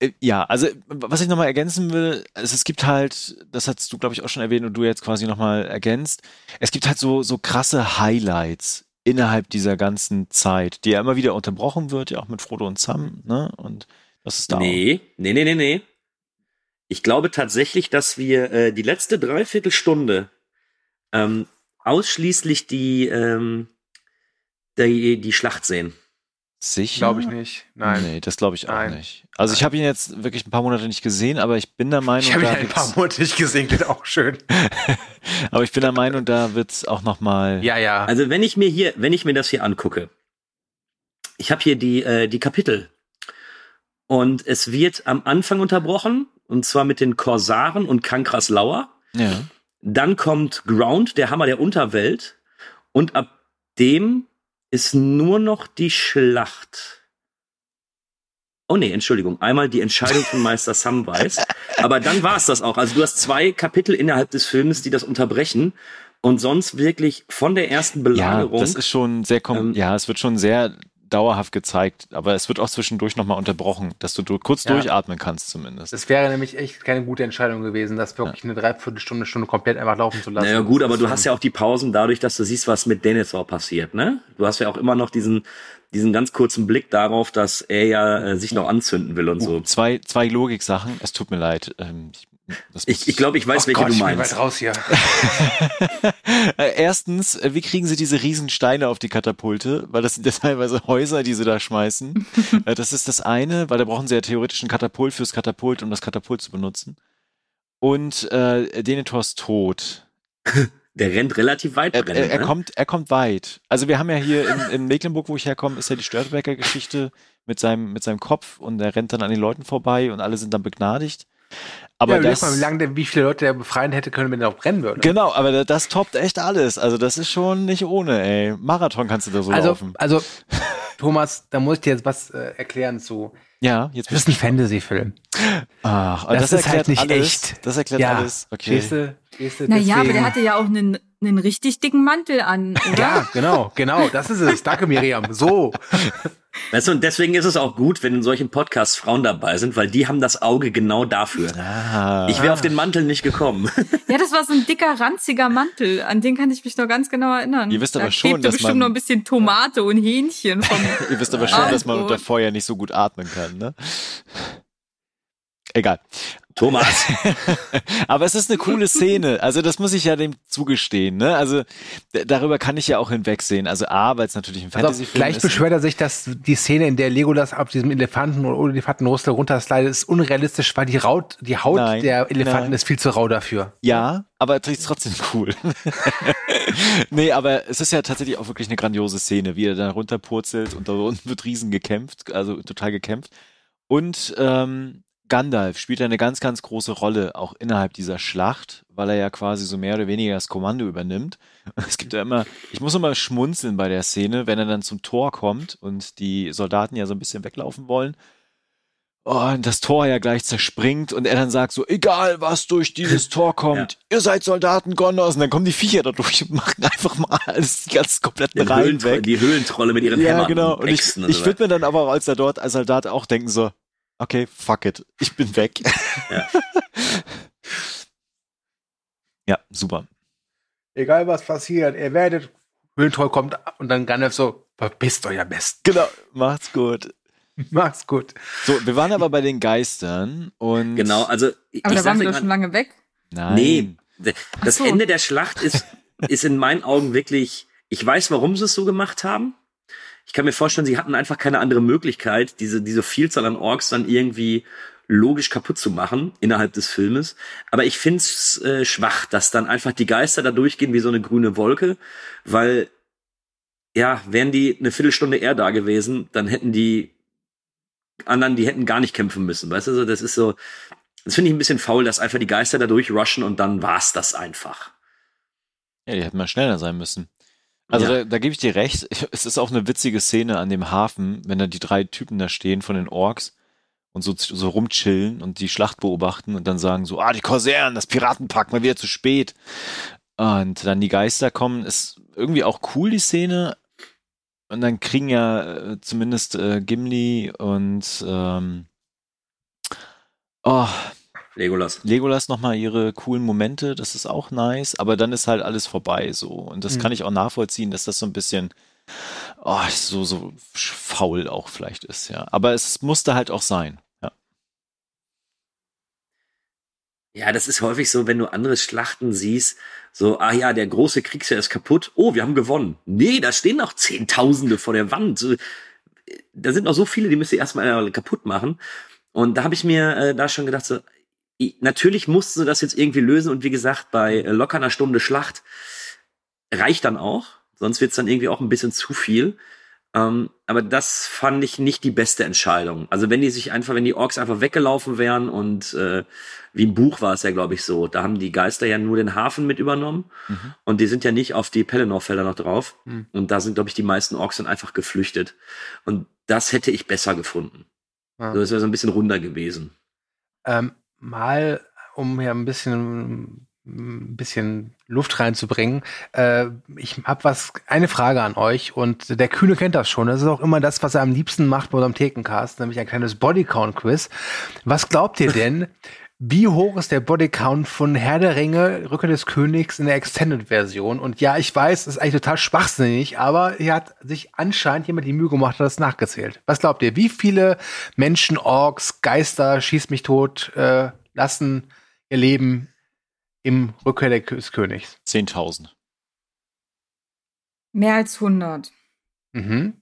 Äh, Ja, also was ich nochmal ergänzen will, also es gibt halt, das hast du glaube ich auch schon erwähnt und du jetzt quasi nochmal ergänzt, es gibt halt so, so krasse Highlights innerhalb dieser ganzen Zeit, die ja immer wieder unterbrochen wird, ja auch mit Frodo und Sam, ne? Und das ist da. auch- Nee, nee, nee, nee, nee. Ich glaube tatsächlich, dass wir äh, die letzte Dreiviertelstunde ähm, ausschließlich die, ähm, die, die Schlacht sehen. Sicher? Glaube ich nicht. Nein. Nee, das glaube ich auch Nein. nicht. Also ich habe ihn jetzt wirklich ein paar Monate nicht gesehen, aber ich bin der Meinung, Ich habe ihn da ein paar Monate nicht gesehen, geht auch schön. aber ich bin der Meinung, da wird's auch nochmal. Ja, ja. Also wenn ich mir hier, wenn ich mir das hier angucke, ich habe hier die, äh, die Kapitel. Und es wird am Anfang unterbrochen, und zwar mit den Korsaren und Kankras Lauer. Ja. Dann kommt Ground, der Hammer der Unterwelt. Und ab dem ist nur noch die Schlacht. Oh nee, Entschuldigung. Einmal die Entscheidung von Meister Samwise. Aber dann war es das auch. Also du hast zwei Kapitel innerhalb des Films, die das unterbrechen. Und sonst wirklich von der ersten Ja, Belagerung. das ist schon sehr, kom Ähm, ja, es wird schon sehr dauerhaft gezeigt, aber es wird auch zwischendurch nochmal unterbrochen, dass du kurz Ja. durchatmen kannst zumindest. Das wäre nämlich echt keine gute Entscheidung gewesen, das wirklich eine Dreiviertelstunde, Stunde komplett einfach laufen zu lassen. naja gut, aber du hast ja auch die Pausen dadurch, dass du siehst, was mit Denethor passiert, ne? Du hast ja auch immer noch diesen, diesen ganz kurzen Blick darauf, dass er ja äh, sich noch anzünden will und so. Uh, zwei, zwei Logiksachen, es tut mir leid. Ähm, ich, Ich, ich glaube, ich weiß, oh welche Gott, du ich bin meinst. weit raus hier. Erstens, wie kriegen sie diese riesen Steine auf die Katapulte? Weil das sind ja teilweise Häuser, die sie da schmeißen. Äh, das ist das eine, weil da brauchen sie ja theoretisch ein Katapult fürs Katapult, um das Katapult zu benutzen. Und äh, Denethors Tod. Der rennt relativ weit Er, er, er, ne? kommt, er kommt weit. Also wir haben ja hier in, in Mecklenburg, wo ich herkomme, ist ja die Störtebecker-Geschichte mit seinem, mit seinem Kopf und er rennt dann an den Leuten vorbei und alle sind dann begnadigt. Aber ja, das, mal, wie lange der, wie viele Leute der befreien hätte können, wenn er auch brennen würde. genau, aber da- das toppt echt alles. Also das ist schon nicht ohne, ey. Marathon kannst du da so also, laufen. also, Thomas, da muss ich dir jetzt was äh, erklären zu. Ja, jetzt Das ist ein Fantasy-Film. Ach, aber Das das, ist erklärt halt nicht alles. echt. Das erklärt Ja, alles. Okay. Stehst du? Naja, aber der hatte ja auch einen, einen richtig dicken Mantel an, oder? Ja, genau, genau, das ist es. Danke, Miriam. So. Weißt du, und deswegen ist es auch gut, wenn in solchen Podcasts Frauen dabei sind, weil die haben das Auge genau dafür. Ah, Ich wäre auf den Mantel nicht gekommen. Ja, das war so ein dicker, ranziger Mantel. An den kann ich mich noch ganz genau erinnern. Ihr wisst da aber schon, klebte dass bestimmt man- noch ein bisschen Tomate und Hähnchen vom ihr wisst aber schon, dass man unter Feuer nicht so gut atmen kann, ne? Egal. Thomas, Aber es ist eine coole Szene. Also das muss ich ja dem zugestehen. Ne? Also darüber kann ich ja auch hinwegsehen. Also A, weil es natürlich ein Also Fantasy-Film gleich ist. beschwert er sich, dass die Szene, in der Legolas auf diesem Elefanten oder Elefantenrüssel runterslidet, ist unrealistisch, weil die, Raut, die Haut Nein, der Elefanten nein. ist viel zu rau dafür. Ja, aber es ist trotzdem cool. nee, aber es ist ja tatsächlich auch wirklich eine grandiose Szene, wie er da runterpurzelt und da unten wird riesen gekämpft, also total gekämpft. Und ähm, Gandalf spielt eine ganz, ganz große Rolle auch innerhalb dieser Schlacht, weil er ja quasi so mehr oder weniger das Kommando übernimmt. Es gibt ja immer, ich muss immer schmunzeln bei der Szene, wenn er dann zum Tor kommt und die Soldaten ja so ein bisschen weglaufen wollen. Oh, und das Tor ja gleich zerspringt und er dann sagt so, egal was durch dieses Tor kommt, ihr seid Soldaten Gondors und dann kommen die Viecher da durch und machen einfach mal alles, die ganzen kompletten die, Reihen weg. die Höhlentrolle mit ihren Ja, Hämmern genau. und Und ich, ich würde mir dann aber auch als er dort als Soldat auch denken so, okay, fuck it, ich bin weg. Ja. ja, super. Egal was passiert, ihr werdet, Höhlentroll kommt und dann Gandalf so, verpisst euch am besten. Genau, macht's gut. Mach's gut. So, wir waren aber bei den Geistern und. Genau, also ich, Aber ich da waren wir doch schon lange weg. Nein. Nee, das so. Ende der Schlacht ist, ist in meinen Augen wirklich, ich weiß, warum sie es so gemacht haben. Ich kann mir vorstellen, sie hatten einfach keine andere Möglichkeit, diese, diese Vielzahl an Orks dann irgendwie logisch kaputt zu machen innerhalb des Filmes. Aber ich finde es äh, schwach, dass dann einfach die Geister da durchgehen wie so eine grüne Wolke, weil ja, wären die eine Viertelstunde eher da gewesen, dann hätten die anderen, die hätten gar nicht kämpfen müssen. Weißt du, so, das ist so, das finde ich ein bisschen faul, dass einfach die Geister da durchrushen und dann war's das einfach. Ja, die hätten mal schneller sein müssen. Also Ja. da, da gebe ich dir recht. Es ist auch eine witzige Szene an dem Hafen, wenn da die drei Typen da stehen von den Orks und so, so rumchillen und die Schlacht beobachten und dann sagen so, ah, die Korsaren, das Piratenpack, mal wieder zu spät. Und dann die Geister kommen, ist irgendwie auch cool, die Szene. Und dann kriegen ja äh, zumindest äh, Gimli und ähm, oh, Legolas. Legolas nochmal ihre coolen Momente, das ist auch nice, aber dann ist halt alles vorbei so. Und das Mhm. kann ich auch nachvollziehen, dass das so ein bisschen oh, so, so faul auch vielleicht ist, ja. Aber es musste halt auch sein. Ja. Ja, das ist häufig so, wenn du andere Schlachten siehst, so, ah ja, der große Kriegsherr ist kaputt, oh, wir haben gewonnen. Nee, da stehen noch Zehntausende vor der Wand. So, Da sind noch so viele, die müsst ihr erstmal kaputt machen. Und da habe ich mir äh, da schon gedacht, so, natürlich mussten sie das jetzt irgendwie lösen. Und wie gesagt, bei äh, locker einer Stunde Schlacht reicht dann auch. Sonst wird's dann irgendwie auch ein bisschen zu viel. Ähm, aber das fand ich nicht die beste Entscheidung. Also wenn die sich einfach, wenn die Orks einfach weggelaufen wären und äh, wie im Buch war es ja, glaube ich, so, da haben die Geister ja nur den Hafen mit übernommen Mhm. und die sind ja nicht auf die Pelennor-Felder noch drauf. Mhm. Und da sind, glaube ich, die meisten Orks dann einfach geflüchtet. Und das hätte ich besser gefunden. Ja. Also das wäre so ein bisschen runder gewesen. Ähm, mal, um hier ein bisschen, ein bisschen Luft reinzubringen. Äh, ich habe was, eine Frage an euch und der Kühne kennt das schon. Das ist auch immer das, was er am liebsten macht bei unserem Thekencast, nämlich ein kleines Bodycount-Quiz. Was glaubt ihr denn? Wie hoch ist der Bodycount von Herr der Ringe, Rücke des Königs in der Extended-Version? Und ja, ich weiß, das ist eigentlich total schwachsinnig, aber hier hat sich anscheinend jemand die Mühe gemacht, hat das nachgezählt. Was glaubt ihr? Wie viele Menschen, Orks, Geister, schieß mich tot, äh, lassen ihr Leben im Rückkehr des Königs? 10.000. Mehr als 100. Mhm.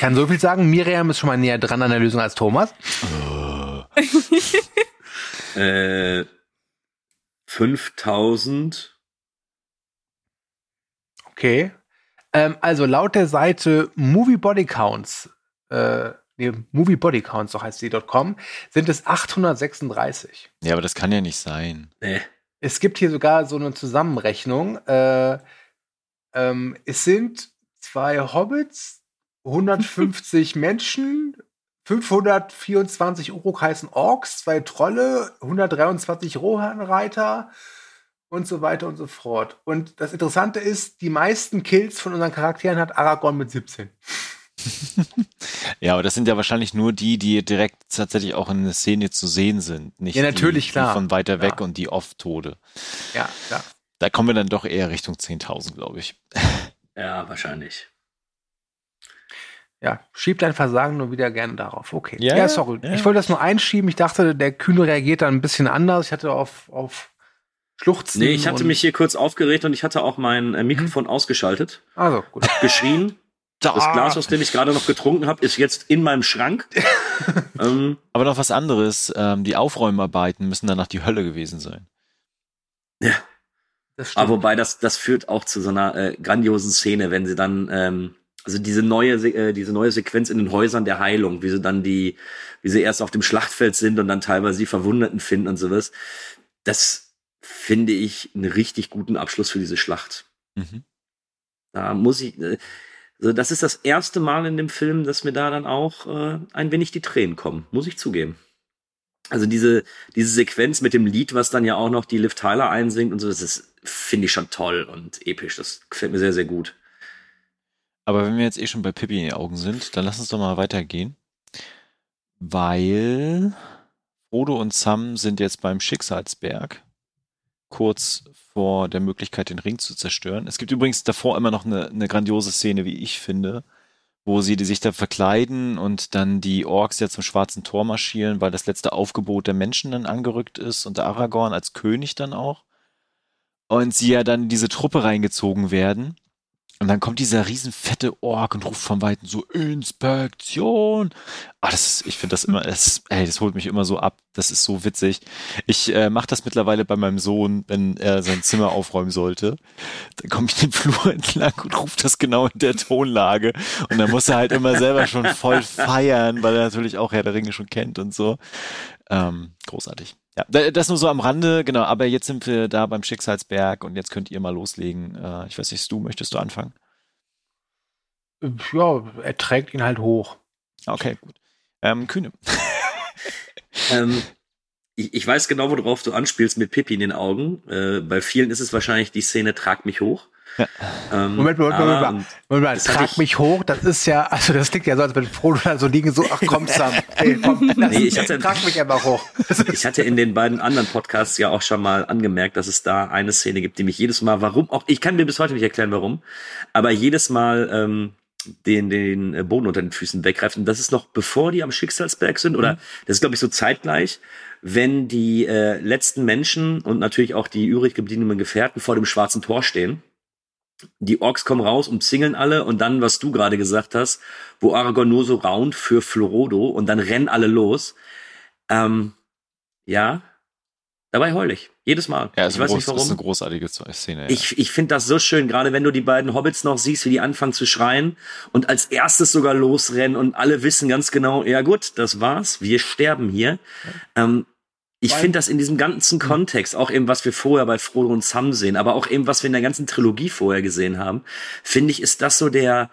Kann so viel sagen, Miriam ist schon mal näher dran an der Lösung als Thomas. Äh, 5000. Okay. Ähm, also laut der Seite Movie Body Counts, äh, nee, Movie Body Counts, so heißt sie.com, sind es 836. Ja, aber das kann ja nicht sein. Nee. Es gibt hier sogar so eine Zusammenrechnung. Äh, ähm, es sind zwei Hobbits, 150 Menschen, 524 Uruk-heißen Orks, zwei Trolle, 123 Rohanreiter und so weiter und so fort. Und das Interessante ist, die meisten Kills von unseren Charakteren hat Aragorn mit 17. Ja, aber das sind ja wahrscheinlich nur die, die direkt tatsächlich auch in der Szene zu sehen sind. Nicht Ja, natürlich, die, klar. Die von weiter weg Ja. und die Off-Tode. Ja, ja. Da kommen wir dann doch eher Richtung 10.000, glaube ich. Ja, wahrscheinlich. Ja, schieb dein Versagen nur wieder gerne darauf. Okay. Ja, Ja, sorry. ja. Ich wollte das nur einschieben. Ich dachte, der Kühne reagiert da ein bisschen anders. Ich hatte auf, auf Schluchzen. Nee, ich hatte mich hier kurz aufgeregt und ich hatte auch mein äh, Mikrofon ausgeschaltet, Also, gut. geschrien. Das Ah. Glas, aus dem ich gerade noch getrunken habe, ist jetzt in meinem Schrank. ähm, Aber noch was anderes. Ähm, die Aufräumarbeiten müssen danach die Hölle gewesen sein. ja, Das stimmt. aber wobei das, das führt auch zu so einer äh, grandiosen Szene, wenn sie dann, ähm, also diese neue, äh, diese neue Sequenz in den Häusern der Heilung, wie sie dann die, wie sie erst auf dem Schlachtfeld sind und dann teilweise die Verwundeten finden und sowas. Das finde ich einen richtig guten Abschluss für diese Schlacht. Mhm. Da muss ich, äh, also das ist das erste Mal in dem Film, dass mir da dann auch äh, ein wenig die Tränen kommen, muss ich zugeben. Also diese, diese Sequenz mit dem Lied, was dann ja auch noch die Liv Tyler einsingt und so, das finde ich schon toll und episch. Das gefällt mir sehr, sehr gut. Aber wenn wir jetzt eh schon bei Pippi in den Augen sind, dann lass uns doch mal weitergehen. weil Frodo und Sam sind jetzt beim Schicksalsberg, kurz vor der Möglichkeit, den Ring zu zerstören. Es gibt übrigens davor immer noch eine, eine grandiose Szene, wie ich finde, wo sie die sich da verkleiden und dann die Orks ja zum schwarzen Tor marschieren, weil das letzte Aufgebot der Menschen dann angerückt ist und der Aragorn als König dann auch. Und sie ja dann in diese Truppe reingezogen werden. Und dann kommt dieser riesen fette Ork und ruft von Weitem so Inspektion. Ah, das ist, ich finde das immer, das, ey, das holt mich immer so ab. Das ist so witzig. Ich äh, mache das mittlerweile bei meinem Sohn, wenn er sein Zimmer aufräumen sollte. Dann komme ich den Flur entlang und ruft das genau in der Tonlage. Und dann muss er halt immer selber schon voll feiern, weil er natürlich auch Herr der Ringe schon kennt und so. Ähm, großartig. Ja, das nur so am Rande, genau, aber jetzt sind wir da beim Schicksalsberg und jetzt könnt ihr mal loslegen. Äh, ich weiß nicht, du, möchtest du anfangen? Ja, er trägt ihn halt hoch. Okay, gut. Ähm, Kühne. ähm, ich, ich, weiß genau, worauf du anspielst mit Pippi in den Augen. Äh, bei vielen ist es wahrscheinlich die Szene Trag mich hoch. Ja. Ähm, Moment, Moment, Moment, Moment, Moment, Moment trag mich hoch, das ist ja, also das klingt ja so, als wenn Frodo da so liegen, so, ach komm Sam, ey, komm, lass, nee, ich hatte, trag mich einfach hoch. ich hatte in den beiden anderen Podcasts ja auch schon mal angemerkt, dass es da eine Szene gibt, die mich jedes Mal, warum auch, ich kann mir bis heute nicht erklären, warum, aber jedes Mal ähm, den, den Boden unter den Füßen weggreift. Und das ist noch bevor die am Schicksalsberg sind, oder mhm. das ist, glaube ich, so zeitgleich, wenn die äh, letzten Menschen und natürlich auch die übrig gebliebenen Gefährten vor dem schwarzen Tor stehen die Orks kommen raus, umzingeln alle und dann, was du gerade gesagt hast, wo Aragorn nur so raunt für Florodo und dann rennen alle los. Ähm, ja, dabei heul ich. Jedes Mal. Ja, ich weiß groß, nicht warum. Das ist eine großartige Szene. Ja. Ich, ich finde das so schön, gerade wenn du die beiden Hobbits noch siehst, wie die anfangen zu schreien und als erstes sogar losrennen und alle wissen ganz genau, ja gut, das war's, wir sterben hier. Ja. Ähm, ich finde das in diesem ganzen Kontext, auch eben was wir vorher bei Frodo und Sam sehen, aber auch eben was wir in der ganzen Trilogie vorher gesehen haben, finde ich, ist das so der,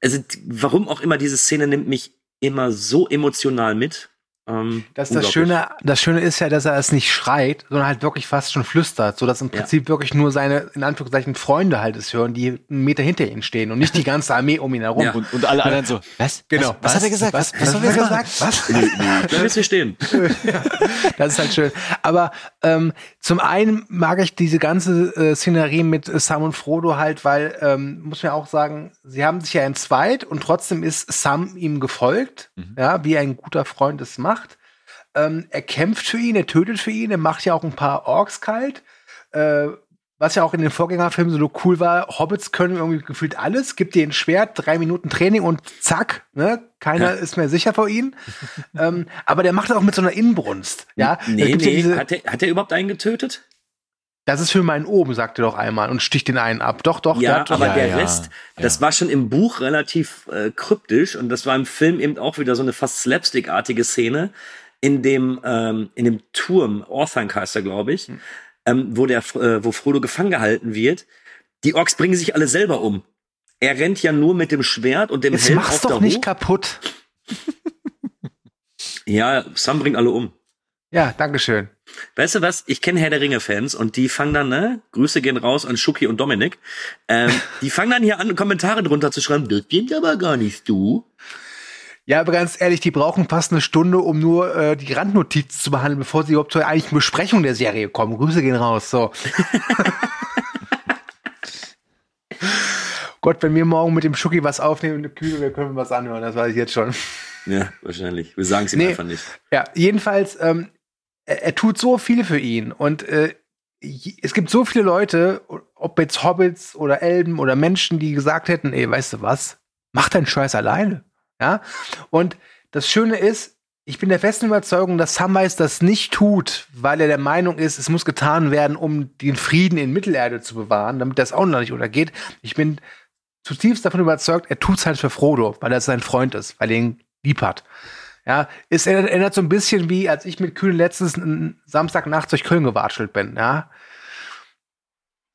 also warum auch immer diese Szene nimmt mich immer so emotional mit. Ähm, das, das, Schöne, das Schöne ist ja, dass er es nicht schreit, sondern halt wirklich fast schon flüstert, so dass im Prinzip ja. wirklich nur seine, in Anführungszeichen, Freunde halt es hören, die einen Meter hinter ihm stehen und nicht die ganze Armee um ihn herum. Ja. Und, und, alle anderen so, was? Genau. Was, was, was hat er gesagt? Was, was, was hat er gesagt? Was? Nee, nee, da wir stehen. das ist halt schön. Aber ähm, zum einen mag ich diese ganze äh, Szenerie mit Sam und Frodo halt, weil, ähm, muss man auch sagen, sie haben sich ja entzweit und trotzdem ist Sam ihm gefolgt, mhm. ja, wie ein guter Freund es macht. Ähm, er kämpft für ihn, er tötet für ihn, er macht ja auch ein paar Orks kalt. Äh, was ja auch in den Vorgängerfilmen so cool war, Hobbits können irgendwie gefühlt alles, gibt dir ein Schwert, drei Minuten Training und zack, ne? Keiner ja. ist mehr sicher vor ihnen. ähm, aber der macht das auch mit so einer Inbrunst. Ja? Nee, nee. Ja hat, er, hat er überhaupt einen getötet? Das ist für meinen oben, sagt er doch einmal und sticht den einen ab. Doch, doch. Ja, aber ja, der ja, Rest, das war schon im Buch relativ äh, kryptisch und das war im Film eben auch wieder so eine fast slapstick-artige Szene in dem ähm, in dem Turm Orthanc heißt er, glaube ich, hm. ähm, wo der äh, wo Frodo gefangen gehalten wird. Die Orks bringen sich alle selber um. Er rennt ja nur mit dem Schwert und dem Jetzt Helm mach's auf doch nicht hoch. kaputt. ja, Sam bringt alle um. Ja, Dankeschön. Weißt du was? Ich kenne Herr der Ringe-Fans und die fangen dann, ne? Grüße gehen raus an Schuki und Dominik. Ähm, die fangen dann hier an, Kommentare drunter zu schreiben. Das bin aber gar nicht du. Ja, aber ganz ehrlich, die brauchen fast eine Stunde, um nur äh, die Randnotizen zu behandeln, bevor sie überhaupt zur eigentlichen Besprechung der Serie kommen. Grüße gehen raus. So. Gott, wenn wir morgen mit dem Schuki was aufnehmen in der Küche, wir können was anhören, das weiß ich jetzt schon. Ja, wahrscheinlich. Wir sagen es ihm nee, einfach nicht. Ja, jedenfalls, ähm, er, er, tut so viel für ihn und äh, es gibt so viele Leute, ob jetzt Hobbits oder Elben oder Menschen, die gesagt hätten, ey, weißt du was, mach deinen Scheiß alleine. Ja, und das Schöne ist, ich bin der festen Überzeugung, dass Samwise das nicht tut, weil er der Meinung ist, es muss getan werden, um den Frieden in Mittelerde zu bewahren, damit das auch noch nicht untergeht. Ich bin zutiefst davon überzeugt, er tut's halt für Frodo, weil er sein Freund ist, weil er ihn lieb hat. Ja, es erinnert, erinnert so ein bisschen wie, als ich mit Kühn letztens Samstagnacht durch Köln gewatschelt bin, ja.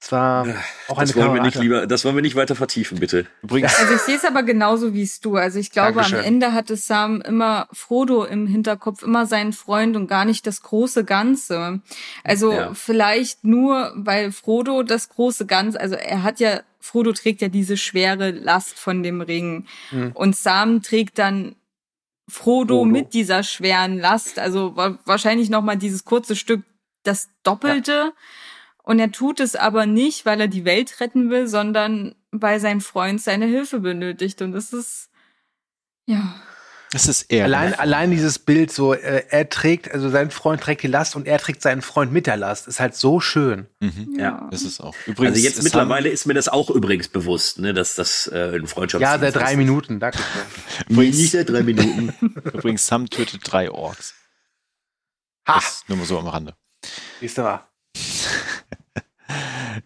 Es war auch eine das wollen wir nicht lieber, das wollen wir nicht weiter vertiefen, bitte. Übrigens. Also ich sehe es aber genauso wie es du. Also ich glaube, Dankeschön. am Ende hatte Sam immer Frodo im Hinterkopf, immer seinen Freund und gar nicht das große Ganze. Also ja. vielleicht nur, weil Frodo das große Ganze, also er hat ja, Frodo trägt ja diese schwere Last von dem Ring. Mhm. Und Sam trägt dann Frodo, Frodo, mit dieser schweren Last, also wahrscheinlich noch mal dieses kurze Stück das Doppelte. Ja. Und er tut es aber nicht, weil er die Welt retten will, sondern weil sein Freund seine Hilfe benötigt. Und das ist, ja. Das ist ehrlich. Allein, allein dieses Bild, so, äh, er trägt, also sein Freund trägt die Last und er trägt seinen Freund mit der Last, ist halt so schön. Mhm. Ja. Das ist auch. Übrigens, also jetzt mittlerweile ist mir das auch übrigens bewusst, ne, dass das äh, ein Freundschafts Ja, seit drei Minuten, danke schön. Nicht seit drei Minuten. Übrigens, Sam tötet drei Orks. Ha! Das nur mal so am Rande. Siehst du mal.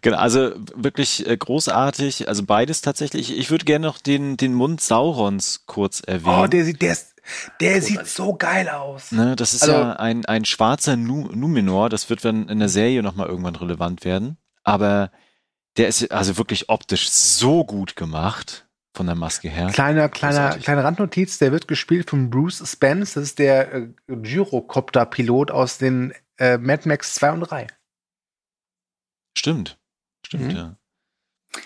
Genau, also wirklich äh, großartig, also beides tatsächlich. Ich würde gerne noch den, den Mund Saurons kurz erwähnen. Oh, der sieht, der, ist, der sieht so geil aus. Ne, das ist also, ja ein, ein schwarzer nu Numenor, das wird dann in der Serie nochmal irgendwann relevant werden. Aber der ist also wirklich optisch so gut gemacht von der Maske her. Kleiner, kleiner, kleine Randnotiz, der wird gespielt von Bruce Spence, das ist der äh, Gyrocopter-Pilot aus den äh, Mad Max 2 und 3. Stimmt. Stimmt, mhm. ja.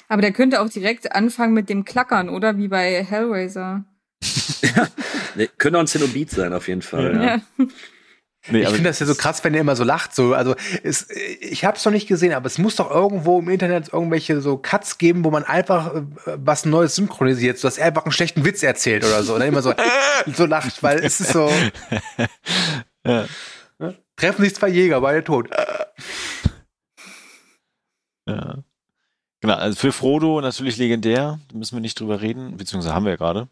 Aber der könnte auch direkt anfangen mit dem Klackern, oder? Wie bei Hellraiser. ja, nee, könnte auch ein Zenobit sein, auf jeden Fall. Ja. ja. Nee, ich finde das ja so krass, wenn er immer so lacht. So, also es, ich habe es noch nicht gesehen, aber es muss doch irgendwo im Internet irgendwelche so Cuts geben, wo man einfach äh, was Neues synchronisiert, so dass er einfach einen schlechten Witz erzählt oder so, und dann immer so so lacht, weil es ist so. ja. Treffen sich zwei Jäger, beide tot. Ja. Genau, also für Frodo natürlich legendär, da müssen wir nicht drüber reden, beziehungsweise haben wir ja gerade.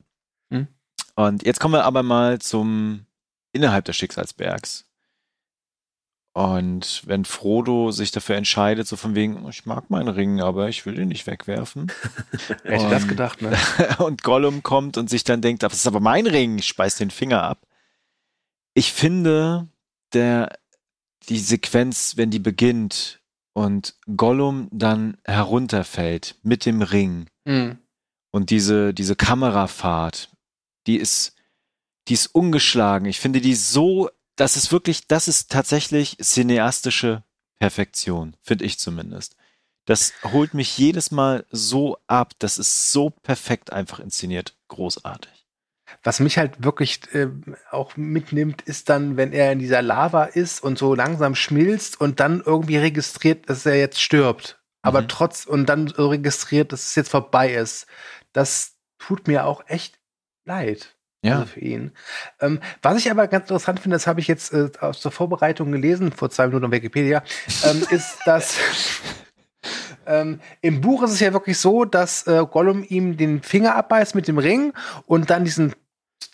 Hm. Und jetzt kommen wir aber mal zum innerhalb des Schicksalsbergs. Und wenn Frodo sich dafür entscheidet, so von wegen, ich mag meinen Ring, aber ich will den nicht wegwerfen. Wer hätte das gedacht, ne? und Gollum kommt und sich dann denkt, das ist aber mein Ring, ich speise den Finger ab. Ich finde, der, die Sequenz, wenn die beginnt und Gollum dann herunterfällt mit dem Ring mhm. und diese, diese Kamerafahrt, die ist, die ist ungeschlagen. Ich finde die so, das ist wirklich, das ist tatsächlich cineastische Perfektion, finde ich zumindest. Das holt mich jedes Mal so ab. Das ist so perfekt einfach inszeniert. Großartig. Was mich halt wirklich äh, auch mitnimmt, ist dann, wenn er in dieser Lava ist und so langsam schmilzt und dann irgendwie registriert, dass er jetzt stirbt. Aber mhm. trotz und dann registriert, dass es jetzt vorbei ist. Das tut mir auch echt leid. Ja. Also für ihn. Ähm, was ich aber ganz interessant finde, das habe ich jetzt äh, aus der Vorbereitung gelesen, vor zwei Minuten auf Wikipedia, ähm, ist, dass ähm, Im Buch ist es ja wirklich so, dass äh, Gollum ihm den Finger abbeißt mit dem Ring und dann diesen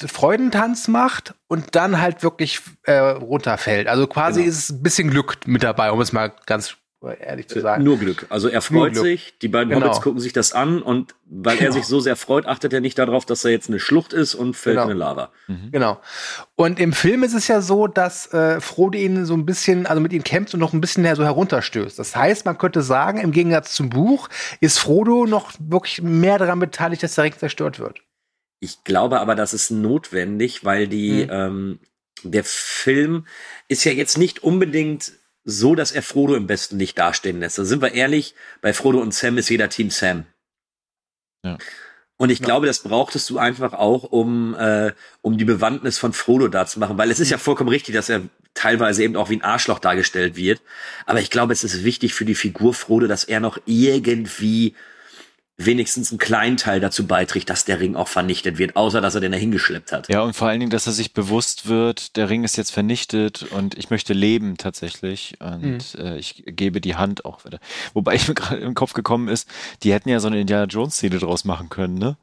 Freudentanz macht und dann halt wirklich äh, runterfällt. Also quasi genau. ist es ein bisschen Glück mit dabei, um es mal ganz ehrlich zu sagen. Nur Glück. Also er freut sich, die beiden genau. Hobbits gucken sich das an und weil genau. er sich so sehr freut, achtet er nicht darauf, dass er jetzt eine Schlucht ist und fällt genau. in eine Lava. Mhm. Genau. Und im Film ist es ja so, dass äh, Frodo ihn so ein bisschen, also mit ihm kämpft und noch ein bisschen mehr so herunterstößt. Das heißt, man könnte sagen, im Gegensatz zum Buch ist Frodo noch wirklich mehr daran beteiligt, dass der Ring zerstört wird. Ich glaube aber, das ist notwendig, weil die, mhm. ähm, der Film ist ja jetzt nicht unbedingt so, dass er Frodo im besten Licht dastehen lässt. Da sind wir ehrlich, bei Frodo und Sam ist jeder Team Sam. Ja. Und ich ja. glaube, das brauchtest du einfach auch, um, äh, um die Bewandtnis von Frodo da zu machen, weil es ist ja vollkommen richtig, dass er teilweise eben auch wie ein Arschloch dargestellt wird. Aber ich glaube, es ist wichtig für die Figur Frodo, dass er noch irgendwie wenigstens einen kleinen Teil dazu beiträgt, dass der Ring auch vernichtet wird, außer dass er den da hingeschleppt hat. Ja, und vor allen Dingen, dass er sich bewusst wird, der Ring ist jetzt vernichtet und ich möchte leben tatsächlich und mhm. äh, ich gebe die Hand auch wieder. Wobei ich mir gerade im Kopf gekommen ist, die hätten ja so eine Indiana Jones Szene draus machen können, ne?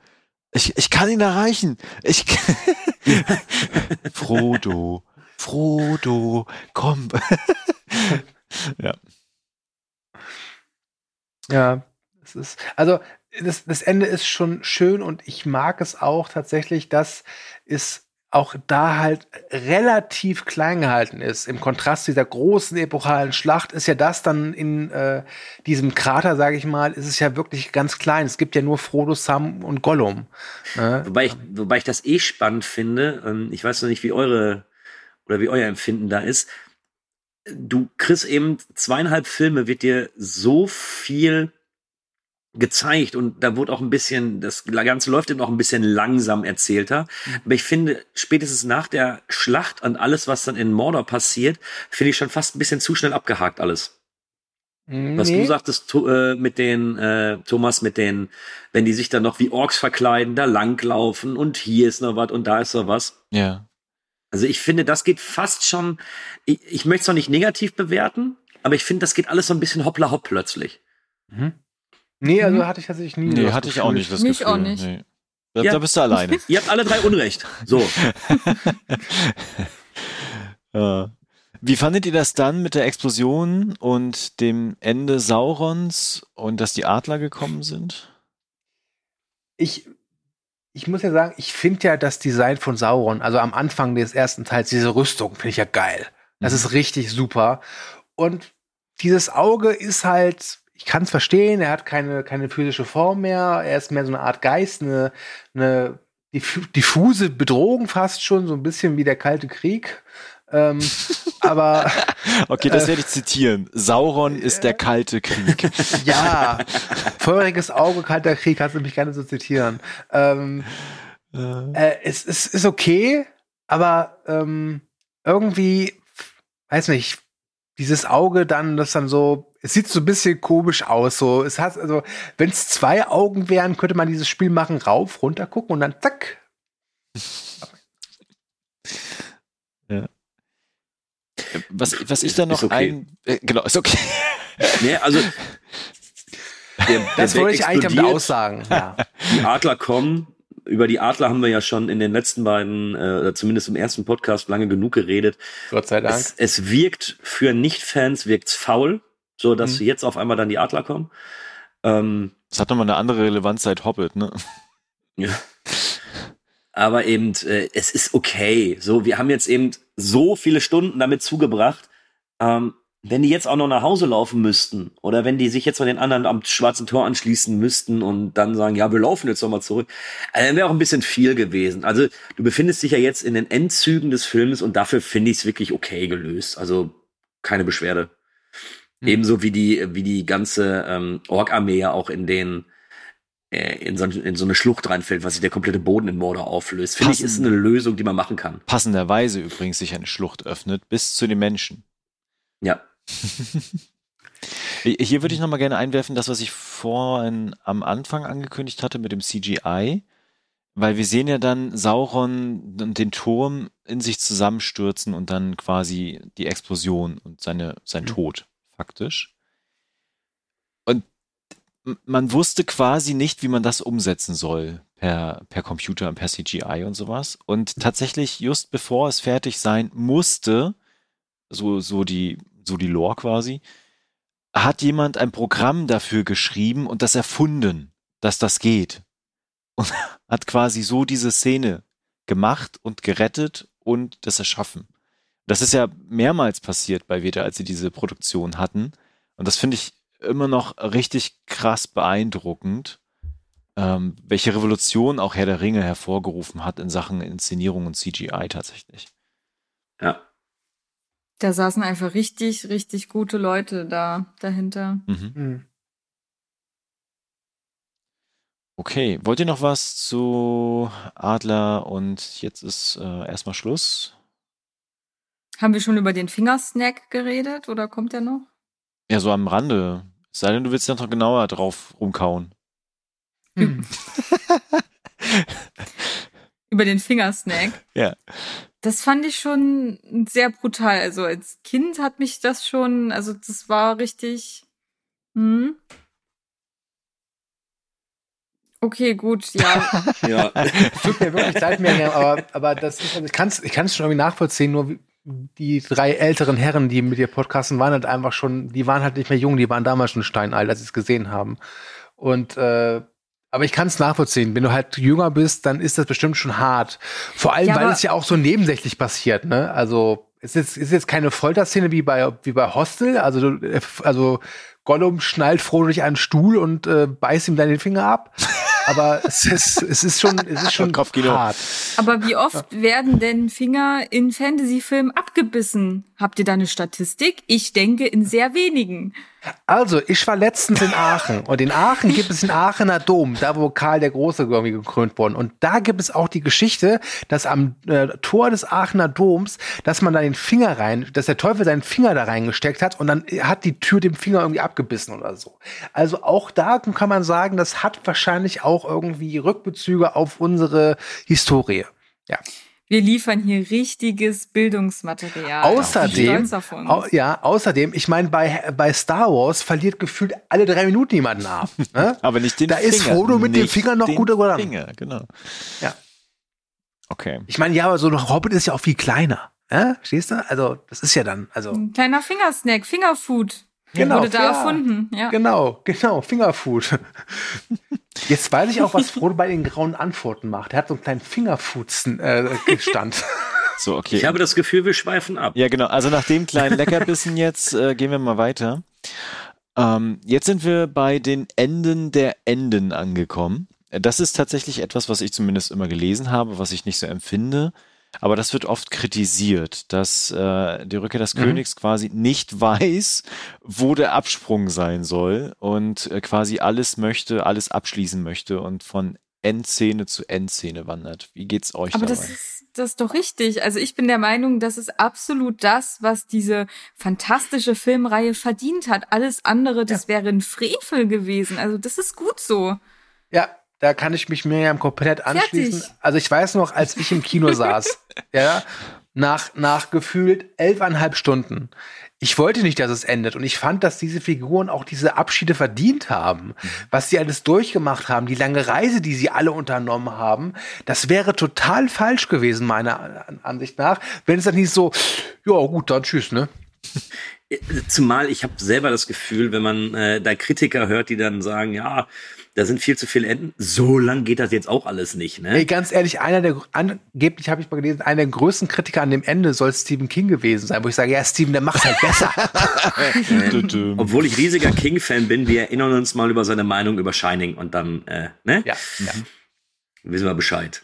Ich, ich kann ihn erreichen. Ich Frodo, Frodo, komm. ja. Ja, es ist, also das, das Ende ist schon schön und ich mag es auch tatsächlich, dass es auch da halt relativ klein gehalten ist. Im Kontrast dieser großen epochalen Schlacht ist ja das dann in äh, diesem Krater, sage ich mal, ist es ja wirklich ganz klein. Es gibt ja nur Frodo, Sam und Gollum. Ne? Wobei, ich, wobei ich das eh spannend finde. Ähm, ich weiß noch nicht, wie eure oder wie euer Empfinden da ist. Du kriegst eben zweieinhalb Filme, wird dir so viel gezeigt und da wurde auch ein bisschen, das Ganze läuft eben auch ein bisschen langsam erzählter. Mhm. Aber ich finde, spätestens nach der Schlacht und alles, was dann in Mordor passiert, finde ich schon fast ein bisschen zu schnell abgehakt alles. Nee. Was du sagtest äh, mit den, äh, Thomas, mit den, wenn die sich dann noch wie Orks verkleiden, da langlaufen und hier ist noch was und da ist noch was. Ja. Also ich finde, das geht fast schon, ich, ich möchte es noch nicht negativ bewerten, aber ich finde, das geht alles so ein bisschen hoppla hopp plötzlich. Mhm. Nee, also mhm. hatte ich tatsächlich nie. Nee, hatte ich auch nicht das Mich Gefühl. auch nicht. Nee. Da, ja. da, bist du alleine. Ihr habt alle drei Unrecht. So. ja. Wie fandet ihr das dann mit der Explosion und dem Ende Saurons und dass die Adler gekommen sind? Ich, ich muss ja sagen, ich finde ja das Design von Sauron, also am Anfang des ersten Teils, diese Rüstung, finde ich ja geil. Das mhm. ist richtig super. Und dieses Auge ist halt, ich kann es verstehen, er hat keine, keine physische Form mehr, er ist mehr so eine Art Geist, eine, eine diffuse Bedrohung fast schon, so ein bisschen wie der Kalte Krieg. Ähm, aber okay, das äh, werde ich zitieren. Sauron ist der kalte Krieg. ja, feuriges Auge, kalter Krieg, kannst du mich gerne so zitieren. Ähm, äh. äh, es, es ist okay, aber ähm, irgendwie, weiß nicht, dieses Auge dann, das dann so, es sieht so ein bisschen komisch aus. So, es hat also, wenn es zwei Augen wären, könnte man dieses Spiel machen, rauf, runter gucken und dann zack. Ja. Was, was ich da noch okay. ein. Äh, genau, ist okay. Nee, also. Der, das wollte ich eigentlich damit aussagen. Ja. Die Adler kommen. Über die Adler haben wir ja schon in den letzten beiden, äh, zumindest im ersten Podcast, lange genug geredet. Gott sei Dank. Es, es wirkt für Nicht-Fans wirkt's faul, so dass mhm. jetzt auf einmal dann die Adler kommen. Ähm, das hat nochmal eine andere Relevanz seit Hobbit, ne? Ja aber eben, äh, es ist okay. So, wir haben jetzt eben so viele Stunden damit zugebracht. Ähm, wenn die jetzt auch noch nach Hause laufen müssten oder wenn die sich jetzt von den anderen am schwarzen Tor anschließen müssten und dann sagen, ja, wir laufen jetzt nochmal zurück, äh, dann wäre auch ein bisschen viel gewesen. Also du befindest dich ja jetzt in den Endzügen des Films und dafür finde ich es wirklich okay gelöst. Also keine Beschwerde. Hm. Ebenso wie die, wie die ganze ähm, Ork-Armee ja auch in den äh, in so, in so eine Schlucht reinfällt, was sich der komplette Boden in Mordor auflöst. Finde ich, ist eine Lösung, die man machen kann. Passenderweise übrigens sich eine Schlucht öffnet, bis zu den Menschen. Ja. Hier würde ich nochmal gerne einwerfen, das, was ich vorhin am Anfang angekündigt hatte mit dem CGI, weil wir sehen ja dann Sauron und den Turm in sich zusammenstürzen und dann quasi die Explosion und seine, sein mhm. Tod, faktisch man wusste quasi nicht, wie man das umsetzen soll per, per Computer, per CGI und sowas. Und tatsächlich, just bevor es fertig sein musste, so, so die, so die Lore quasi, hat jemand ein Programm dafür geschrieben und das erfunden, dass das geht. Und hat quasi so diese Szene gemacht und gerettet und das erschaffen. Das ist ja mehrmals passiert bei Veda, als sie diese Produktion hatten. Und das finde ich immer noch richtig krass beeindruckend, ähm, welche Revolution auch Herr der Ringe hervorgerufen hat in Sachen Inszenierung und CGI tatsächlich. Ja. Da saßen einfach richtig, richtig gute Leute da dahinter. Mhm. Mhm. Okay, wollt ihr noch was zu Adler und jetzt ist äh, erstmal Schluss? Haben wir schon über den Fingersnack geredet oder kommt der noch? Ja, so am Rande. Es sei denn, du willst ja noch genauer drauf rumkauen. Hm. Über den Fingersnack. Ja. Das fand ich schon sehr brutal. Also als Kind hat mich das schon, also das war richtig. Hm. Okay, gut, ja. ja. Tut mir wirklich leid, mir, aber, aber das ist, also ich kann es ich kann's schon irgendwie nachvollziehen, nur die drei älteren Herren, die mit dir podcasten, waren halt einfach schon, die waren halt nicht mehr jung, die waren damals schon steinalt, als sie es gesehen haben. Und äh, aber ich kann es nachvollziehen. Wenn du halt jünger bist, dann ist das bestimmt schon hart. Vor allem, ja, weil es ja auch so nebensächlich passiert, ne? Also es ist, ist jetzt keine Folterszene wie bei wie bei Hostel. Also also Gollum schnallt Frodo durch einen Stuhl und äh, beißt ihm dann den Finger ab aber es ist, es ist schon, es ist schon hart. Aber wie oft werden denn Finger in Fantasy-Filmen abgebissen? Habt ihr da eine Statistik? Ich denke in sehr wenigen. Also, ich war letztens in Aachen und in Aachen gibt es den Aachener Dom, da wo Karl der Große irgendwie gekrönt worden. Und da gibt es auch die Geschichte, dass am äh, Tor des Aachener Doms, dass man da den Finger rein, dass der Teufel seinen Finger da reingesteckt hat und dann hat die Tür dem Finger irgendwie abgebissen oder so. Also auch da kann man sagen, das hat wahrscheinlich auch irgendwie Rückbezüge auf unsere Historie. Ja. Wir liefern hier richtiges Bildungsmaterial. Außerdem, au, ja, außerdem, ich meine, bei, bei Star Wars verliert gefühlt alle drei Minuten jemanden ab. Ne? Aber nicht den da Finger. ist Frodo mit dem Finger noch gut oder Finger, genau. Ja. Okay. Ich meine, ja, aber so ein Hobbit ist ja auch viel kleiner. Ja? Stehst du? Also, das ist ja dann, also. Ein kleiner Fingersnack, Fingerfood. Genau, wurde da ja. erfunden, ja. Genau, genau, Fingerfood. Jetzt weiß ich auch, was Frodo bei den grauen Antworten macht. Er hat so einen kleinen Fingerfoods-Stand. Äh, So, okay. Ich habe das Gefühl, wir schweifen ab. Ja, genau. Also nach dem kleinen Leckerbissen jetzt äh, gehen wir mal weiter. Ähm, jetzt sind wir bei den Enden der Enden angekommen. Das ist tatsächlich etwas, was ich zumindest immer gelesen habe, was ich nicht so empfinde. Aber das wird oft kritisiert, dass äh, die Rückkehr des Mhm. Königs quasi nicht weiß, wo der Absprung sein soll und äh, quasi alles möchte, alles abschließen möchte und von Endszene zu Endszene wandert. Wie geht's euch Aber dabei? das ist, das ist doch richtig. Also ich bin der Meinung, das ist absolut das, was diese fantastische Filmreihe verdient hat. Alles andere, das wäre ein Frevel gewesen. Also das ist gut so. Ja, da kann ich mich Miriam komplett anschließen. Fertig. Also ich weiß noch, als ich im Kino saß, ja, nach, nach gefühlt elfeinhalb Stunden. Ich wollte nicht, dass es endet. Und ich fand, dass diese Figuren auch diese Abschiede verdient haben. Was sie alles durchgemacht haben, die lange Reise, die sie alle unternommen haben, das wäre total falsch gewesen, meiner Ansicht nach, wenn es dann nicht so, ja gut, dann tschüss, ne? Zumal ich habe selber das Gefühl, wenn man äh, da Kritiker hört, die dann sagen, ja, da sind viel zu viele Enden, so lang geht das jetzt auch alles nicht, ne? Ey, ganz ehrlich, einer der, angeblich habe ich mal gelesen, einer der größten Kritiker an dem Ende soll Stephen King gewesen sein, wo ich sage, ja, Stephen, der macht's halt besser. Ähm, obwohl ich riesiger King-Fan bin, wir erinnern uns mal über seine Meinung über Shining und dann, äh, ne? ja, ja. Wissen wir Bescheid.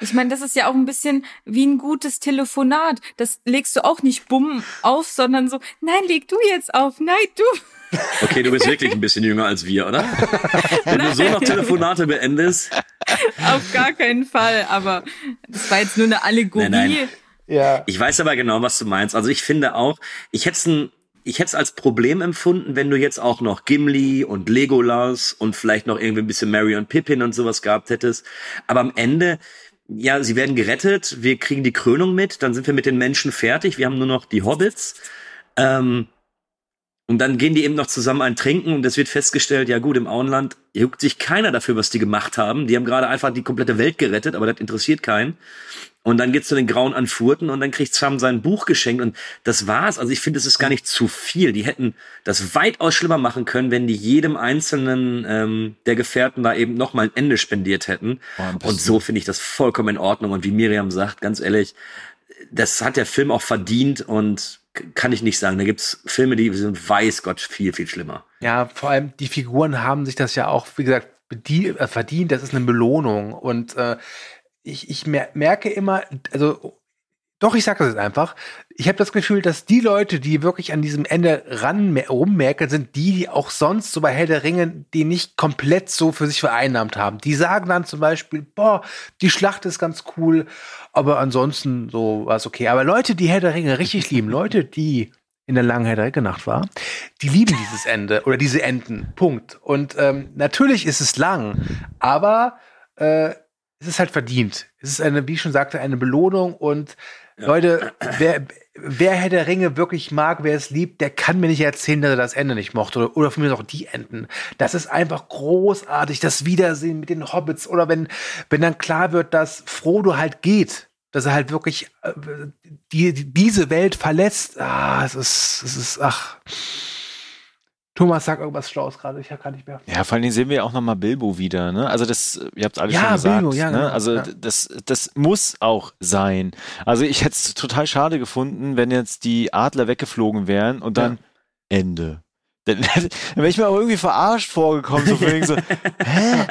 Ich meine, das ist ja auch ein bisschen wie ein gutes Telefonat. Das legst du auch nicht bumm auf, sondern so, nein, leg du jetzt auf, nein, du. Okay, du bist wirklich ein bisschen jünger als wir, oder? Wenn du so noch Telefonate beendest. Auf gar keinen Fall. Aber das war jetzt nur eine Allegorie. Nein, nein. ja. Ich weiß aber genau, was du meinst. Also ich finde auch, ich hätte es ich hätte es als Problem empfunden, wenn du jetzt auch noch Gimli und Legolas und vielleicht noch irgendwie ein bisschen Mary und Pippin und sowas gehabt hättest. Aber am Ende, ja, sie werden gerettet, wir kriegen die Krönung mit, dann sind wir mit den Menschen fertig, wir haben nur noch die Hobbits. Ähm, und dann gehen die eben noch zusammen ein Trinken und es wird festgestellt, ja gut, im Auenland juckt sich keiner dafür, was die gemacht haben. Die haben gerade einfach die komplette Welt gerettet, aber das interessiert keinen. Und dann geht's zu den Grauen an Furten und dann kriegt Sam sein Buch geschenkt und das war's. Also ich finde, es ist gar nicht zu viel. Die hätten das weitaus schlimmer machen können, wenn die jedem einzelnen ähm, der Gefährten da eben noch mal ein Ende spendiert hätten. Bisschen. und so finde ich das vollkommen in Ordnung. Und wie Miriam sagt, ganz ehrlich, das hat der Film auch verdient und kann ich nicht sagen. Da gibt's Filme, die sind weiß Gott viel, viel schlimmer. Ja, vor allem die Figuren haben sich das ja auch, wie gesagt, äh, verdient. Das ist eine Belohnung. Und äh, ich, ich mer merke immer, also doch, ich sage das jetzt einfach. Ich habe das Gefühl, dass die Leute, die wirklich an diesem Ende ran rummerken, sind die, die auch sonst so bei Herr der Ringe, die nicht komplett so für sich vereinnahmt haben. Die sagen dann zum Beispiel, boah, die Schlacht ist ganz cool, aber ansonsten so war es okay. Aber Leute, die Herr der Ringe richtig lieben, Leute, die in der langen Herr der Ringe Nacht war, die lieben dieses Ende oder diese Enden. Punkt. Und ähm, natürlich ist es lang, aber äh, es ist halt verdient. Es ist eine, wie ich schon sagte, eine Belohnung und Leute, wer, wer Herr der Ringe wirklich mag, wer es liebt, der kann mir nicht erzählen, dass er das Ende nicht mochte oder, oder von mir auch die Enden. Das ist einfach großartig, das Wiedersehen mit den Hobbits oder wenn, wenn dann klar wird, dass Frodo halt geht, dass er halt wirklich äh, die, diese Welt verlässt. Ah, es ist, es ist, ach. Thomas, sag irgendwas Schlaues gerade, ich kann nicht mehr. Ja, vor allen Dingen sehen wir ja auch nochmal Bilbo wieder, ne? Also das, ihr habt es alles Ja, schon gesagt, Bilbo, ja, ne? genau, Also ja. das, das muss auch sein. Also ich hätte es total schade gefunden, wenn jetzt die Adler weggeflogen wären und dann Ende. Dann, dann wäre ich mir auch irgendwie verarscht vorgekommen, so, so hä?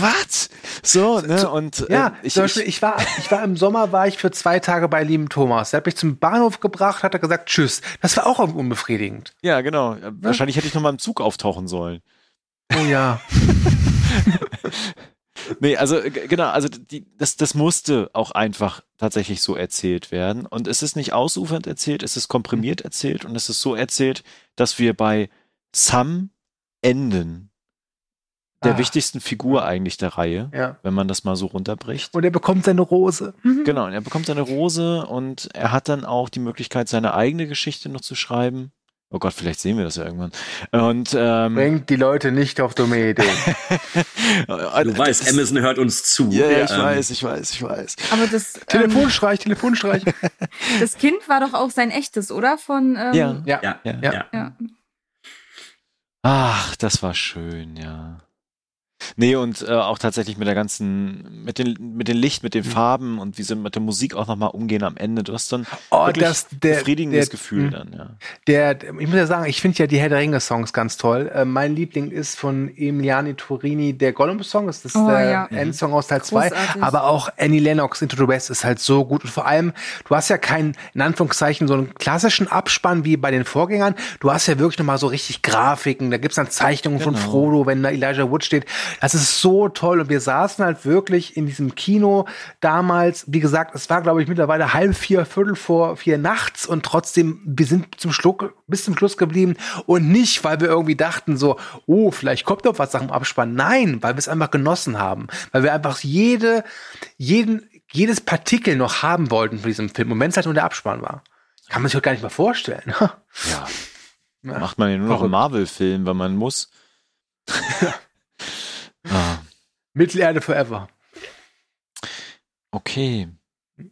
Was? So, ne? Und Ja, äh, ich, zum Beispiel, ich, war, ich war im Sommer, war ich für zwei Tage bei lieben Thomas. Der hat mich zum Bahnhof gebracht, hat er gesagt, tschüss. Das war auch irgendwie unbefriedigend. ja, genau. Wahrscheinlich hätte ich noch mal im Zug auftauchen sollen. Oh ja. Nee, also äh, genau, also die, das, das musste auch einfach tatsächlich so erzählt werden. Und es ist nicht ausufernd erzählt, es ist komprimiert erzählt und es ist so erzählt, dass wir bei Sam enden. Der Ah. wichtigsten Figur eigentlich der Reihe, ja. wenn man das mal so runterbricht. Und er bekommt seine Rose. Genau, und er bekommt seine Rose und er hat dann auch die Möglichkeit, seine eigene Geschichte noch zu schreiben. Oh Gott, vielleicht sehen wir das ja irgendwann. Und ähm, Bringt die Leute nicht auf dumme Ideen. Du weißt, Amazon hört uns zu. Ja, ja, ich Ähm, weiß, ich weiß, ich weiß. Aber das, ähm, Telefonstreich, Telefonstreich. das Kind war doch auch sein echtes, oder? Von ähm, Ja. Ja. Ja, Ja. ja. Ja. Ach, das war schön, ja. Nee, und äh, auch tatsächlich mit der ganzen, mit den, mit den Licht, mit den Farben und wie sie mit der Musik auch nochmal umgehen am Ende. Du hast dann Oh, wirklich das, der, befriedigendes der, Gefühl mh. dann, ja. Der, ich muss ja sagen, ich finde ja die Herr der Ringe Songs ganz toll. Äh, mein Liebling ist von Emiliani Torini der Gollum Song. Das ist Oh, der ja. Endsong aus Teil 2. Großartig. Aber auch Annie Lennox Into the West ist halt so gut. Und vor allem, du hast ja keinen, in Anführungszeichen, so einen klassischen Abspann wie bei den Vorgängern. Du hast ja wirklich nochmal so richtig Grafiken. Da gibt's dann Zeichnungen von Genau. Frodo, wenn da Elijah Wood steht. Das ist so toll. Und wir saßen halt wirklich in diesem Kino damals. Wie gesagt, es war, glaube ich, mittlerweile halb vier, viertel vor vier nachts. Und trotzdem, wir sind zum Schluck, bis zum Schluss geblieben. Und nicht, weil wir irgendwie dachten so, oh, vielleicht kommt noch was nach dem Abspann. Nein, weil wir es einfach genossen haben. Weil wir einfach jede, jeden, jedes Partikel noch haben wollten von diesem Film. Und wenn es halt nur der Abspann war. Kann man sich heute gar nicht mehr vorstellen. Ja. Macht man ja nur noch einen. Marvel-Film, wenn man muss. ah, Mittelerde forever. okay.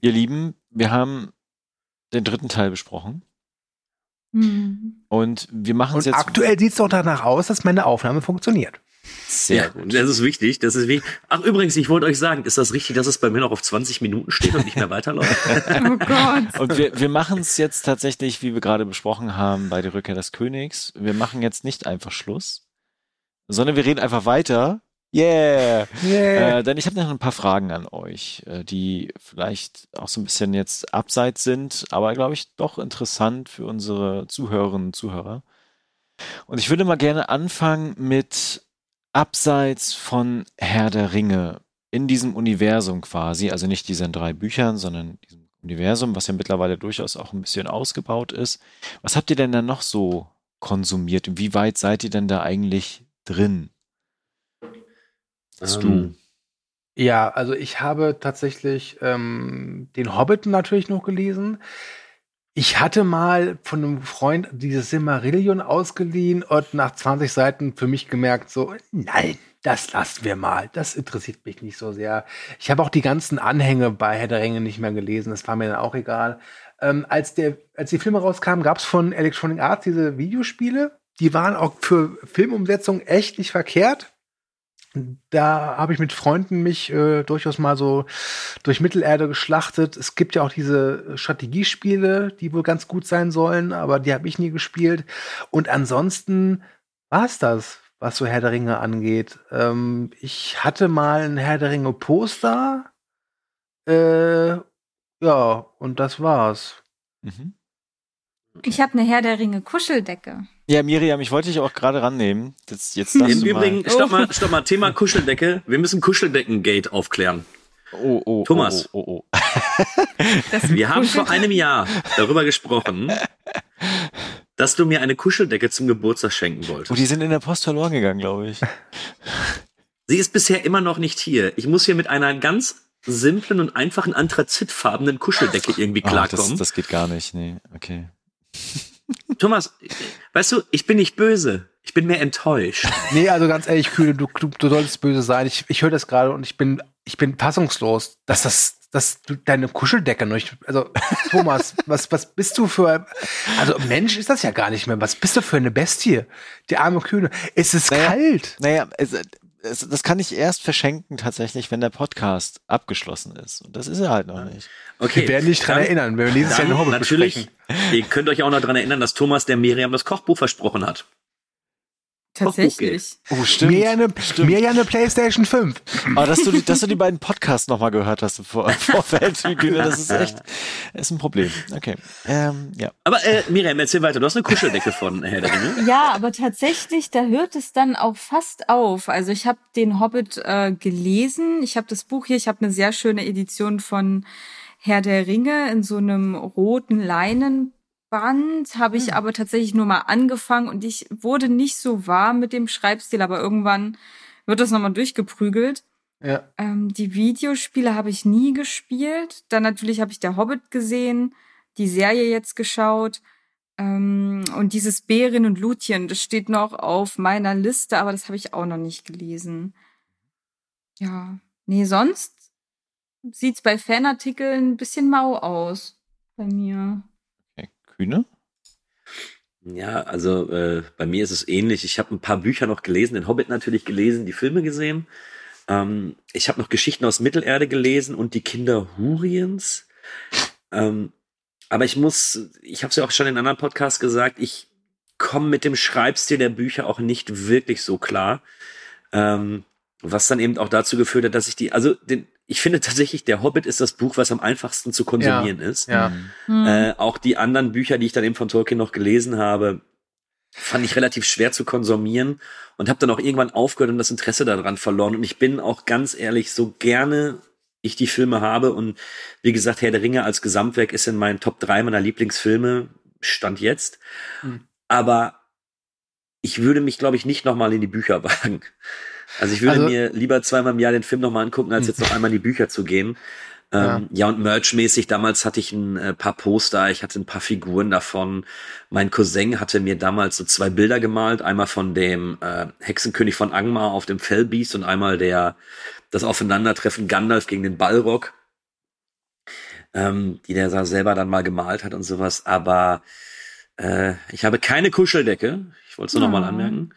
Ihr Lieben, wir haben den dritten Teil besprochen. Hm. Und wir machen es jetzt aktuell sieht es doch danach aus, dass meine Aufnahme funktioniert. sehr Ja, gut. das ist wichtig. Das ist wichtig. Ach, übrigens, ich wollte euch sagen, ist das richtig, dass es bei mir noch auf 20 Minuten steht und nicht mehr weiterläuft? Oh Gott. Und wir, wir machen es jetzt tatsächlich, wie wir gerade besprochen haben, bei der Rückkehr des Königs. Wir machen jetzt nicht einfach Schluss, sondern wir reden einfach weiter. Yeah! Yeah. Äh, denn ich habe noch ein paar Fragen an euch, äh, die vielleicht auch so ein bisschen jetzt abseits sind, aber glaube ich doch interessant für unsere Zuhörerinnen und Zuhörer. Und ich würde mal gerne anfangen mit abseits von Herr der Ringe in diesem Universum quasi, also nicht diesen drei Büchern, sondern diesem Universum, was ja mittlerweile durchaus auch ein bisschen ausgebaut ist. Was habt ihr denn da noch so konsumiert? Wie weit seid ihr denn da eigentlich drin? Hast Ähm, Ja, also ich habe tatsächlich ähm, den Hobbit natürlich noch gelesen. Ich hatte mal von einem Freund dieses Silmarillion ausgeliehen und nach 20 Seiten für mich gemerkt, so, nein, das lassen wir mal. Das interessiert mich nicht so sehr. Ich habe auch die ganzen Anhänge bei Herr der Ringe nicht mehr gelesen. Das war mir dann auch egal. Ähm, als, der, als die Filme rauskamen, gab es von Electronic Arts diese Videospiele. Die waren auch für Filmumsetzung echt nicht verkehrt da habe ich mit Freunden mich äh, durchaus mal so durch Mittelerde geschlachtet. Es gibt ja auch diese Strategiespiele, die wohl ganz gut sein sollen, aber die habe ich nie gespielt. Und ansonsten war es das, was so Herr der Ringe angeht. Ähm, ich hatte mal ein Herr der Ringe Poster. Äh, ja, und das war's. Mhm. Ich habe eine Herr der Ringe Kuscheldecke. Ja, Miriam, ich wollte dich auch gerade rannehmen. Jetzt, jetzt darfst Im du Übrigen, Oh. stopp mal, stopp mal, Thema Kuscheldecke. Wir müssen Kuscheldeckengate aufklären. mal. Oh, oh, Thomas. Oh, oh, oh. Das Wir haben vor einem Jahr darüber gesprochen, dass du mir eine Kuscheldecke zum Geburtstag schenken oh, wolltest. die sind in der Post verloren gegangen, glaube ich. Sie ist bisher immer noch nicht hier. Ich muss hier mit einer ganz simplen und einfachen anthrazitfarbenen Kuscheldecke irgendwie Ah, das, klarkommen. das geht gar nicht. Nee, okay. Thomas, weißt du, ich bin nicht böse. Ich bin mehr enttäuscht. Nee, also ganz ehrlich, Kühle, du, du, du solltest böse sein. Ich, ich höre das gerade und ich bin, ich bin fassungslos, dass das, dass du deine Kuscheldecke nicht, also Thomas, was, was bist du für, also Mensch ist das ja gar nicht mehr. Was bist du für eine Bestie? Die arme Kühne. Es ist Naja. kalt. Naja, es, es, das kann ich erst verschenken tatsächlich, wenn der Podcast abgeschlossen ist. Und das ist er halt noch nicht. Okay. Wir werden nicht dran dann- erinnern, wenn wir dieses Jahr den Hobbit natürlich, besprechen. ihr könnt euch auch noch dran erinnern, dass Thomas der Miriam das Kochbuch versprochen hat. Tatsächlich. Oh, stimmt. Mehr eine, stimmt. mehr ja eine PlayStation 5. Aber dass du, die- dass du die beiden Podcasts nochmal gehört hast im Vor- im Vorfeld, das ist echt, ist ein Problem. Okay. Ähm, ja. Aber äh, Miriam, erzähl weiter. Du hast eine Kuscheldecke von Herr der Ringe. Ja, aber tatsächlich, da hört es dann auch fast auf. Also ich habe den Hobbit äh, gelesen. Ich habe das Buch hier. Ich habe eine sehr schöne Edition von Herr der Ringe in so einem roten Leinenband. Habe ich aber tatsächlich nur mal angefangen und ich wurde nicht so warm mit dem Schreibstil, aber irgendwann wird das nochmal durchgeprügelt. Ja. Ähm, die Videospiele habe ich nie gespielt. Dann natürlich habe ich der Hobbit gesehen, die Serie jetzt geschaut. Ähm, und dieses Bären und Lutien, das steht noch auf meiner Liste, aber das habe ich auch noch nicht gelesen. Ja, nee, sonst sieht's bei Fanartikeln ein bisschen mau aus bei mir. Kühne? Ja, also äh, bei mir ist es ähnlich. Ich habe ein paar Bücher noch gelesen, den Hobbit natürlich gelesen, die Filme gesehen. Ähm, ich habe noch Geschichten aus Mittelerde gelesen und die Kinder Huriens. Ähm, aber ich muss, ich habe es ja auch schon in anderen Podcasts gesagt, ich komme mit dem Schreibstil der Bücher auch nicht wirklich so klar. Ähm, was dann eben auch dazu geführt hat, dass ich die, also den, ich finde tatsächlich, der Hobbit ist das Buch, was am einfachsten zu konsumieren ist. Ja. Hm. Äh, auch die anderen Bücher, die ich dann eben von Tolkien noch gelesen habe, fand ich relativ schwer zu konsumieren und habe dann auch irgendwann aufgehört und das Interesse daran verloren. Und ich bin auch ganz ehrlich, so gerne ich die Filme habe und wie gesagt, Herr der Ringe als Gesamtwerk ist in meinen Top 3 meiner Lieblingsfilme, stand jetzt. Hm. Aber ich würde mich, glaube ich, nicht nochmal in die Bücher wagen. Also ich würde Also- mir lieber zweimal im Jahr den Film nochmal angucken, als jetzt noch einmal in die Bücher zu gehen. Ja. Ähm, ja, und merchmäßig, damals hatte ich ein äh, paar Poster, ich hatte ein paar Figuren davon. Mein Cousin hatte mir damals so zwei Bilder gemalt, einmal von dem äh, Hexenkönig von Angmar auf dem Fellbiest und einmal der das Aufeinandertreffen Gandalf gegen den Balrog, ähm, die der da selber dann mal gemalt hat und sowas. Aber äh, ich habe keine Kuscheldecke. Ich wollte es nur noch mal Oh. anmerken.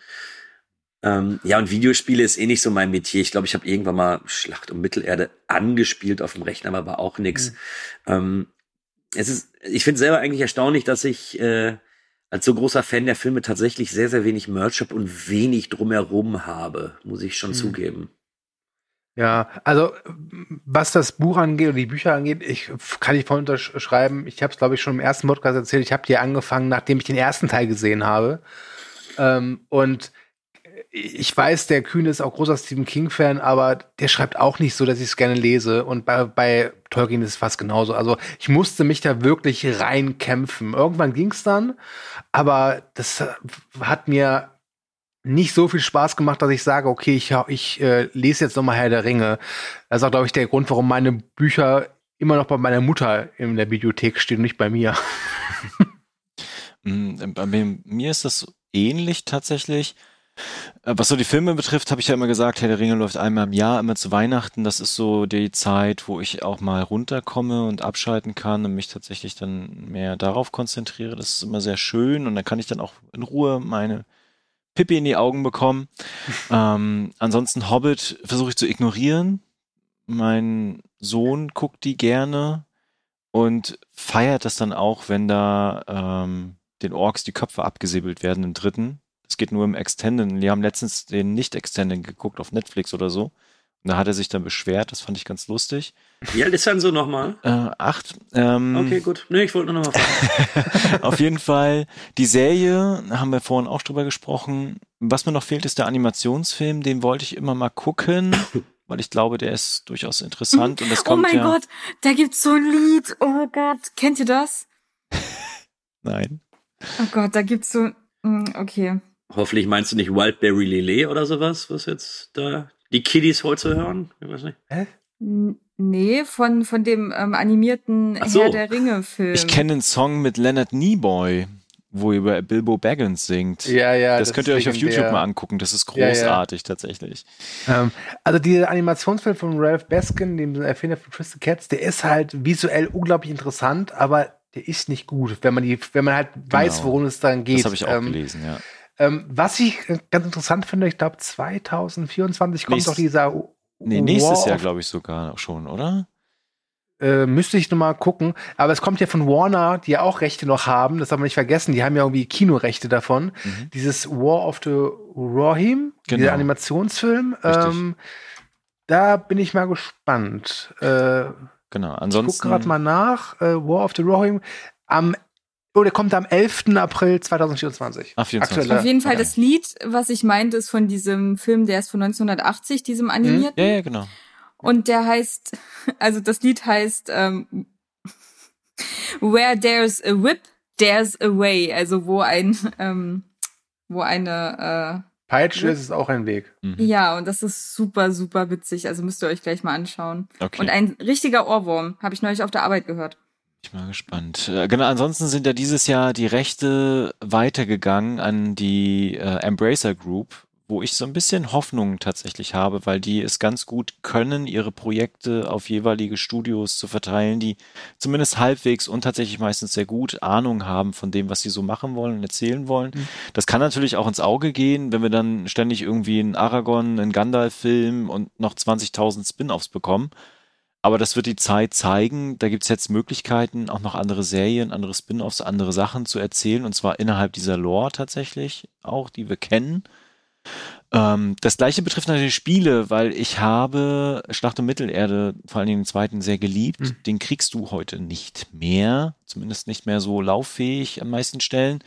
Ähm, ja, und Videospiele ist eh nicht so mein Metier. Ich glaube, ich habe irgendwann mal Schlacht um Mittelerde angespielt auf dem Rechner, aber war auch nix. Ähm, es ist, ich finde selber eigentlich erstaunlich, dass ich äh, als so großer Fan der Filme tatsächlich sehr, sehr wenig Merch habe und wenig drumherum habe, muss ich schon Hm. zugeben. Ja, also was das Buch angeht oder die Bücher angeht, ich kann ich voll unterschreiben. Ich habe es, glaube ich, schon im ersten Podcast erzählt. Ich habe die angefangen, nachdem ich den ersten Teil gesehen habe. Ähm, und ich weiß, der Kühne ist auch großer Stephen King-Fan, aber der schreibt auch nicht so, dass ich es gerne lese. Und bei, bei Tolkien ist es fast genauso. Also ich musste mich da wirklich reinkämpfen. Irgendwann ging es dann, aber das hat mir nicht so viel Spaß gemacht, dass ich sage, okay, ich, ich äh, lese jetzt nochmal Herr der Ringe. Das ist auch, glaube ich, der Grund, warum meine Bücher immer noch bei meiner Mutter in der Bibliothek stehen und nicht bei mir. Mm, Bei mir, mir ist das ähnlich tatsächlich. Äh, Was so die Filme betrifft, habe ich ja immer gesagt, Herr der Ringe läuft einmal im Jahr, immer zu Weihnachten. Das ist so die Zeit, wo ich auch mal runterkomme und abschalten kann und mich tatsächlich dann mehr darauf konzentriere. Das ist immer sehr schön und dann kann ich dann auch in Ruhe meine Pippi in die Augen bekommen. ähm, ansonsten Hobbit versuche ich zu ignorieren. Mein Sohn guckt die gerne und feiert das dann auch, wenn da ähm, den Orks die Köpfe abgesäbelt werden im dritten. Das geht nur im Extended. Wir haben letztens den Nicht-Extended geguckt auf Netflix oder so. Und da hat er sich dann beschwert. Das fand ich ganz lustig. Wie alt ist dann so nochmal? Äh, acht. Ähm, Okay, gut. Nee, ich wollte nur noch mal fragen. auf jeden Fall. Die Serie, haben wir vorhin auch drüber gesprochen. Was mir noch fehlt, ist der Animationsfilm. Den wollte ich immer mal gucken, weil ich glaube, der ist durchaus interessant. Und das Oh kommt mein ja. Gott, da gibt's so ein Lied. Oh Gott, kennt ihr das? Nein. Oh Gott, da gibt's so. Mm, Okay. Hoffentlich meinst du nicht Wildberry Lillet oder sowas, was jetzt da die Kiddies heute hören? Ich weiß nicht. N- Nee, von, von dem ähm, animierten so. Herr der Ringe-Film. Ich kenne einen Song mit Leonard Nimoy, wo er über Bilbo Baggins singt. Ja, ja. das, könnt ihr euch auf. YouTube mal angucken. Das ist Ja, ja. großartig tatsächlich. Ähm, also dieser Animationsfilm von Ralph Baskin, dem Erfinder von Twisted Cats, der ist halt visuell unglaublich interessant, aber der ist nicht gut, wenn man die, wenn man halt weiß, Genau. worum es dann geht. Das habe ich auch ähm, gelesen, ja. Ähm, was ich äh, ganz interessant finde, ich glaube 2024 kommt Nächst- doch dieser Nee, nächstes War Jahr, glaube ich, sogar schon, oder? Äh, müsste ich nochmal gucken. Aber es kommt ja von Warner, die ja auch Rechte noch haben. Das haben wir nicht vergessen. Die haben ja irgendwie Kinorechte davon. Mhm. Dieses War of the Rohim, genau. dieser Animationsfilm. Ähm, da bin ich mal gespannt. Äh, genau. Ansonsten. Ich guck gerade mal nach. Äh, War of the Rohim. Am Oh, der kommt am 11. April 2024. Ach, 24. Auf jeden Fall okay. das Lied, was ich meinte, ist von diesem Film, der ist von 1980, diesem animierten. Ja, ja, genau. Und der heißt, also das Lied heißt ähm, Where there's a whip, there's a way. Also wo ein, ähm, wo eine äh, Peitsche ist es auch ein Weg. Mhm. Ja, und das ist super, super witzig. Also müsst ihr euch gleich mal anschauen. Okay. Und ein richtiger Ohrwurm, habe ich neulich auf der Arbeit gehört. Ich bin mal gespannt. Äh, genau, ansonsten sind ja dieses Jahr die Rechte weitergegangen an die äh, Embracer Group wo ich so ein bisschen Hoffnung tatsächlich habe, weil die es ganz gut können, ihre Projekte auf jeweilige Studios zu verteilen, die zumindest halbwegs und tatsächlich meistens sehr gut Ahnung haben von dem, was sie so machen wollen und erzählen wollen. Mhm. Das kann natürlich auch ins Auge gehen, wenn wir dann ständig irgendwie einen Aragon, einen Gandalf-Film und noch 20.000 Spin-offs bekommen. Aber das wird die Zeit zeigen. Da gibt's jetzt Möglichkeiten, auch noch andere Serien, andere Spin-offs, andere Sachen zu erzählen. Und zwar innerhalb dieser Lore tatsächlich auch, die wir kennen. Ähm, das gleiche betrifft natürlich Spiele, weil ich habe Schlacht um Mittelerde, vor allen Dingen den zweiten, sehr geliebt. Mhm. Den kriegst du heute nicht mehr, zumindest nicht mehr so lauffähig an meisten Stellen.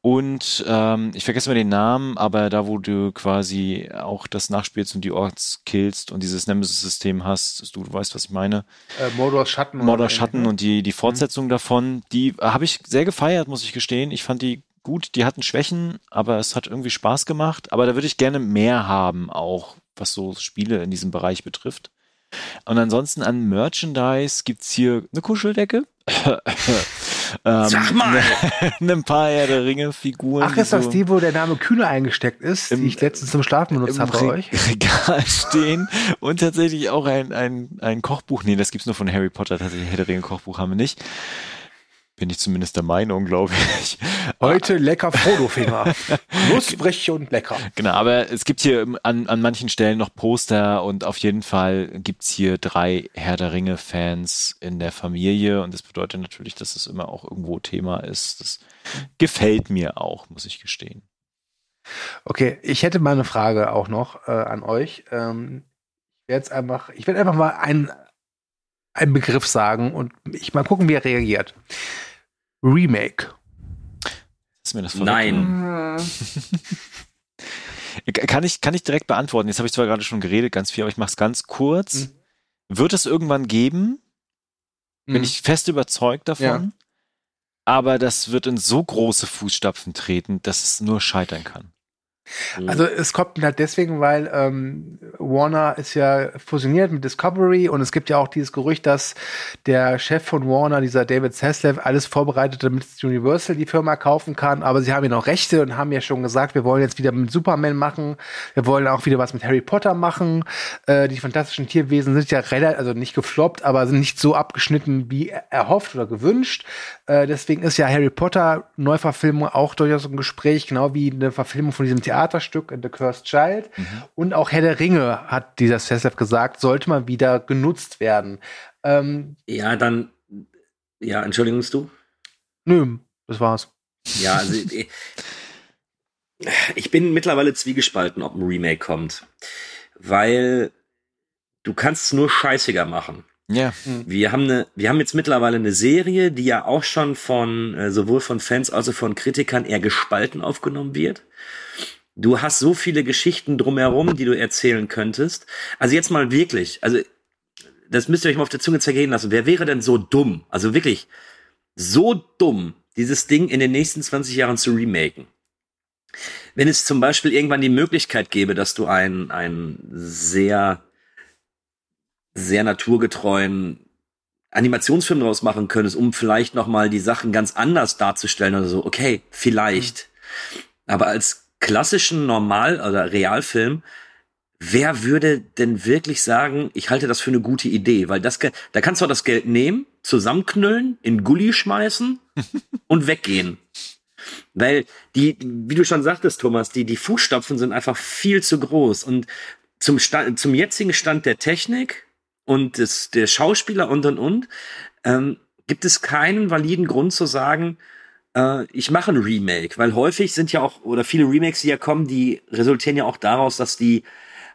Und ähm, ich vergesse mal den Namen, aber da, wo du quasi auch das nachspielst und die Orks killst und dieses Nemesis-System hast, du, du weißt, was ich meine. Äh, Mordor Schatten. Mordor Schatten ne? und die, die Fortsetzung mhm. davon, die habe ich sehr gefeiert, muss ich gestehen. Ich fand die gut, die hatten Schwächen, aber es hat irgendwie Spaß gemacht. Aber da würde ich gerne mehr haben, auch was so Spiele in diesem Bereich betrifft. Und ansonsten an Merchandise gibt's hier eine Kuscheldecke. ähm, Sag mal! ein paar Herr der Ringe-Figuren. Ach, ist das so die, wo der Name Kühne eingesteckt ist, im, die ich letztens zum Schlafen benutzt habe bei euch? Regal stehen und tatsächlich auch ein, ein, ein Kochbuch. Nee, das gibt's nur von Harry Potter, tatsächlich Herr der Ringe-Kochbuch haben wir nicht. Bin ich zumindest der Meinung, glaube ich. Heute lecker Frodo-Finger. Nussbrech und lecker. Genau, aber es gibt hier an, an manchen Stellen noch Poster und auf jeden Fall gibt's hier drei Herr der Ringe-Fans in der Familie und das bedeutet natürlich, dass es immer auch irgendwo Thema ist. Das gefällt mir auch, muss ich gestehen. Okay, ich hätte mal eine Frage auch noch äh, an euch. Ähm, ich werde einfach, ich werde einfach mal einen, einen Begriff sagen und ich mal gucken, wie er reagiert. Remake. Ist mir das Nein. kann, ich, kann ich direkt beantworten. Jetzt habe ich zwar gerade schon geredet, ganz viel, aber ich mache es ganz kurz. Mhm. Wird es irgendwann geben? Bin mhm. ich fest überzeugt davon. Ja. Aber das wird in so große Fußstapfen treten, dass es nur scheitern kann. Mhm. Also es kommt halt deswegen, weil ähm, Warner ist ja fusioniert mit Discovery und es gibt ja auch dieses Gerücht, dass der Chef von Warner, dieser David Zaslav, alles vorbereitet, damit Universal die Firma kaufen kann. Aber sie haben ja noch Rechte und haben ja schon gesagt, wir wollen jetzt wieder mit Superman machen, wir wollen auch wieder was mit Harry Potter machen. Äh, die fantastischen Tierwesen sind ja relativ, also nicht gefloppt, aber sind nicht so abgeschnitten wie erhofft oder gewünscht. Äh, deswegen ist ja Harry Potter Neuverfilmung auch durchaus ein Gespräch, genau wie eine Verfilmung von diesem Theaterstück The Cursed Child. Mhm. Und auch Herr der Ringe, hat dieser Seslev gesagt, sollte mal wieder genutzt werden. Ähm, ja, dann, ja, entschuldigst du? Nö, das war's. Ja, also ich, ich bin mittlerweile zwiegespalten, ob ein Remake kommt. Weil du kannst es nur scheißiger machen. Ja. Mhm. Wir haben eine, wir haben jetzt mittlerweile eine Serie, die ja auch schon von äh, sowohl von Fans als auch von Kritikern eher gespalten aufgenommen wird. Du hast so viele Geschichten drumherum, die du erzählen könntest. Also jetzt mal wirklich, also das müsst ihr euch mal auf der Zunge zergehen lassen. Wer wäre denn so dumm, also wirklich so dumm, dieses Ding in den nächsten 20 Jahren zu remaken? Wenn es zum Beispiel irgendwann die Möglichkeit gäbe, dass du ein, ein sehr sehr naturgetreuen Animationsfilm draus machen könntest, um vielleicht noch mal die Sachen ganz anders darzustellen oder so. Okay, vielleicht. Mhm. Aber als klassischen Normal- oder Realfilm, wer würde denn wirklich sagen, ich halte das für eine gute Idee? Weil das, da kannst du das Geld nehmen, zusammenknüllen, in Gully schmeißen und weggehen. Weil die, wie du schon sagtest, Thomas, die, die Fußstapfen sind einfach viel zu groß. Und zum, Stand, zum jetzigen Stand der Technik und des, der Schauspieler und und und, ähm, gibt es keinen validen Grund zu sagen, ich mache ein Remake, weil häufig sind ja auch, oder viele Remakes, die ja kommen, die resultieren ja auch daraus, dass die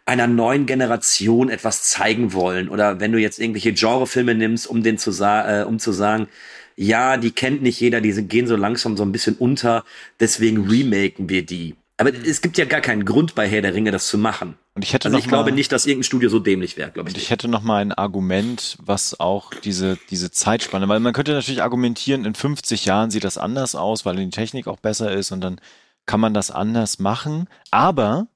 einer neuen Generation etwas zeigen wollen. Oder wenn du jetzt irgendwelche Genrefilme nimmst, um den zu äh, um zu sagen, ja, die kennt nicht jeder, die gehen so langsam so ein bisschen unter, deswegen remaken wir die. Aber es gibt ja gar keinen Grund bei Herr der Ringe, das zu machen. Und ich hätte also noch ich glaube mal, nicht, dass irgendein Studio so dämlich wäre, glaube ich. Ich hätte noch mal ein Argument, was auch diese, diese Zeitspanne, weil man könnte natürlich argumentieren, in 50 Jahren sieht das anders aus, weil die Technik auch besser ist und dann kann man das anders machen. Aber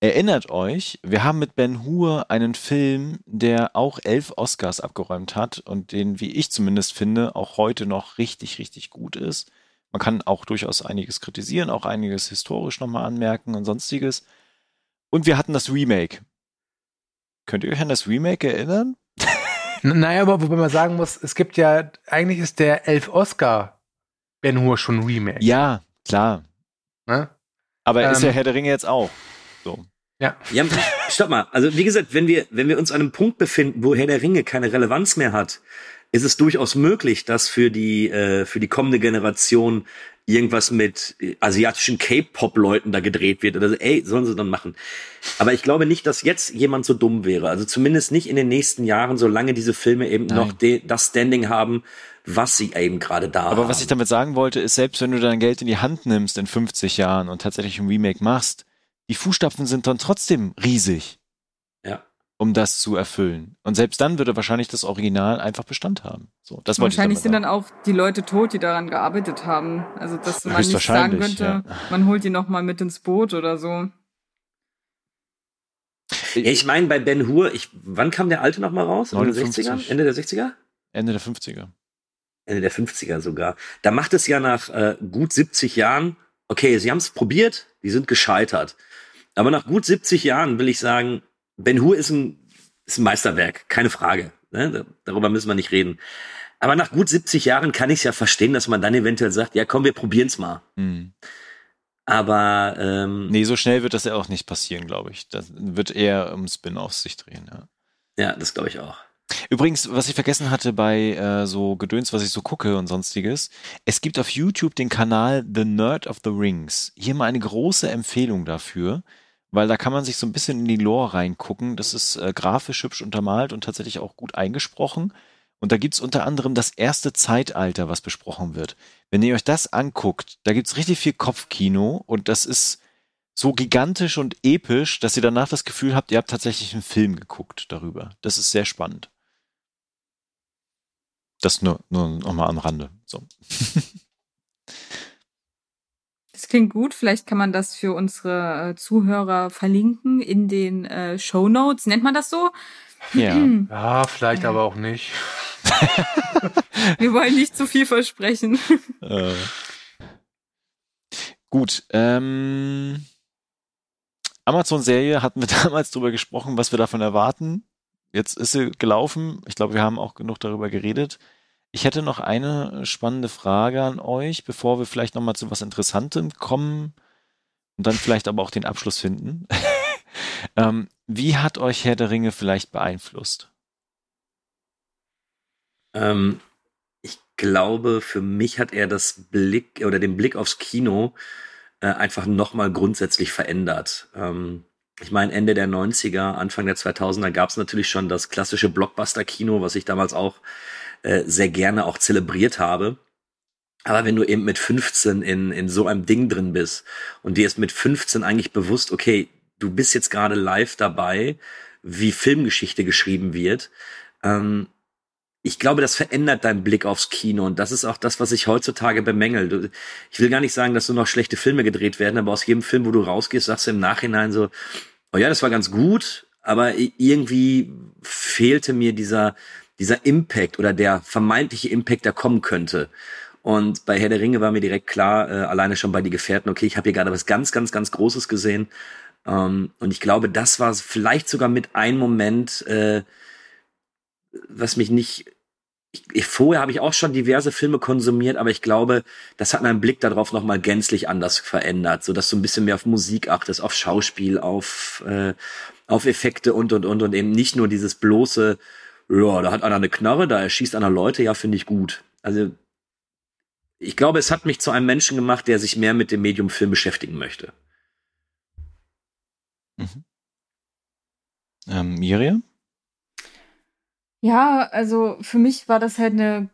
erinnert euch, wir haben mit Ben Hur einen Film, der auch elf Oscars abgeräumt hat und den, wie ich zumindest finde, auch heute noch richtig, richtig gut ist. Man kann auch durchaus einiges kritisieren, auch einiges historisch nochmal anmerken und sonstiges. Und wir hatten das Remake. Könnt ihr euch an das Remake erinnern? Naja, aber wobei man sagen muss, es gibt ja, eigentlich ist der elf Oscar Ben Hur schon Remake. Ja, klar. Ne? Aber ist Ähm. ja Herr der Ringe jetzt auch. So. Ja. Ja, stopp mal. Also wie gesagt, wenn wir, wenn wir uns an einem Punkt befinden, wo Herr der Ringe keine Relevanz mehr hat, ist es durchaus möglich, dass für die, äh, für die kommende Generation irgendwas mit äh, asiatischen K-Pop-Leuten da gedreht wird. Oder so, ey, sollen sie dann machen. Aber ich glaube nicht, dass jetzt jemand so dumm wäre. Also zumindest nicht in den nächsten Jahren, solange diese Filme eben Nein. noch das Standing haben, was sie eben gerade da haben. Aber was ich damit sagen wollte, ist, selbst wenn du dein Geld in die Hand nimmst in 50 Jahren und tatsächlich ein Remake machst, die Fußstapfen sind dann trotzdem riesig. Um das zu erfüllen. Und selbst dann würde wahrscheinlich das Original einfach Bestand haben. So, das wollte Wahrscheinlich ich sind dann auch die Leute tot, die daran gearbeitet haben. Also dass man nicht sagen könnte, man holt die noch mal mit ins Boot oder so. Ja, ich meine, bei Ben Hur, ich, wann kam der alte noch mal raus? In den 59. 60ern? Ende der 60er? Ende der 50er. Ende der 50er sogar. Da macht es ja nach äh, gut 70 Jahren, okay, sie haben es probiert, die sind gescheitert. Aber nach gut 70 Jahren will ich sagen, Ben Hur ist ein, ist ein Meisterwerk, keine Frage. Ne? Da- Darüber müssen wir nicht reden. Aber nach gut 70 Jahren kann ich es ja verstehen, dass man dann eventuell sagt, ja komm, wir probieren's mal. Hm. Aber ähm, Nee, so schnell wird das ja auch nicht passieren, glaube ich. Das wird eher um Spin-offs sich drehen, ja. ja, das glaube ich auch. Übrigens, was ich vergessen hatte bei äh, so Gedöns, was ich so gucke und sonstiges, es gibt auf YouTube den Kanal The Nerd of the Rings. Hier mal eine große Empfehlung dafür, weil da kann man sich so ein bisschen in die Lore reingucken. Das ist äh, grafisch hübsch untermalt und tatsächlich auch gut eingesprochen. Und da gibt's unter anderem das erste Zeitalter, was besprochen wird. Wenn ihr euch das anguckt, da gibt's richtig viel Kopfkino und das ist so gigantisch und episch, dass ihr danach das Gefühl habt, ihr habt tatsächlich einen Film geguckt darüber. Das ist sehr spannend. Das nur, nur nochmal am Rande. So. Das klingt gut. Vielleicht kann man das für unsere äh, Zuhörer verlinken in den äh, Show Notes. Nennt man das so? Ja. Ja, vielleicht aber auch nicht. Wir wollen nicht zu viel versprechen. äh. Gut. Ähm, Amazon-Serie hatten wir damals drüber gesprochen, was wir davon erwarten. Jetzt ist sie gelaufen. Ich glaube, wir haben auch genug darüber geredet. Ich hätte noch eine spannende Frage an euch, bevor wir vielleicht noch mal zu was Interessantem kommen und dann vielleicht aber auch den Abschluss finden. ähm, wie hat euch Herr der Ringe vielleicht beeinflusst? Ähm, ich glaube, für mich hat er das Blick oder den Blick aufs Kino äh, einfach nochmal grundsätzlich verändert. Ähm, ich meine, Ende der 90er, Anfang der 2000er gab es natürlich schon das klassische Blockbuster-Kino, was ich damals auch äh, sehr gerne auch zelebriert habe. Aber wenn du eben mit 15 in, in so einem Ding drin bist und dir ist mit 15 eigentlich bewusst, okay, du bist jetzt gerade live dabei, wie Filmgeschichte geschrieben wird, ähm, ich glaube, das verändert deinen Blick aufs Kino und das ist auch das, was ich heutzutage bemängel. Du, ich will gar nicht sagen, dass nur noch schlechte Filme gedreht werden, aber aus jedem Film, wo du rausgehst, sagst du im Nachhinein so, oh ja, das war ganz gut, aber irgendwie fehlte mir dieser, dieser Impact oder der vermeintliche Impact, der kommen könnte. Und bei Herr der Ringe war mir direkt klar, äh, alleine schon bei die Gefährten, okay, ich habe hier gerade was ganz, ganz, ganz Großes gesehen. Ähm, und ich glaube, das war vielleicht sogar mit ein Moment, äh, was mich nicht ich, ich, vorher habe ich auch schon diverse Filme konsumiert, aber ich glaube, das hat meinen Blick darauf nochmal gänzlich anders verändert, so dass du ein bisschen mehr auf Musik achtest, auf Schauspiel, auf, äh, auf Effekte und und und und eben nicht nur dieses bloße, ja, da hat einer eine Knarre, da erschießt einer Leute, ja, finde ich gut. Also ich glaube, es hat mich zu einem Menschen gemacht, der sich mehr mit dem Medium Film beschäftigen möchte. Mhm. Ähm, Miriam? Ja, also für mich war das halt eine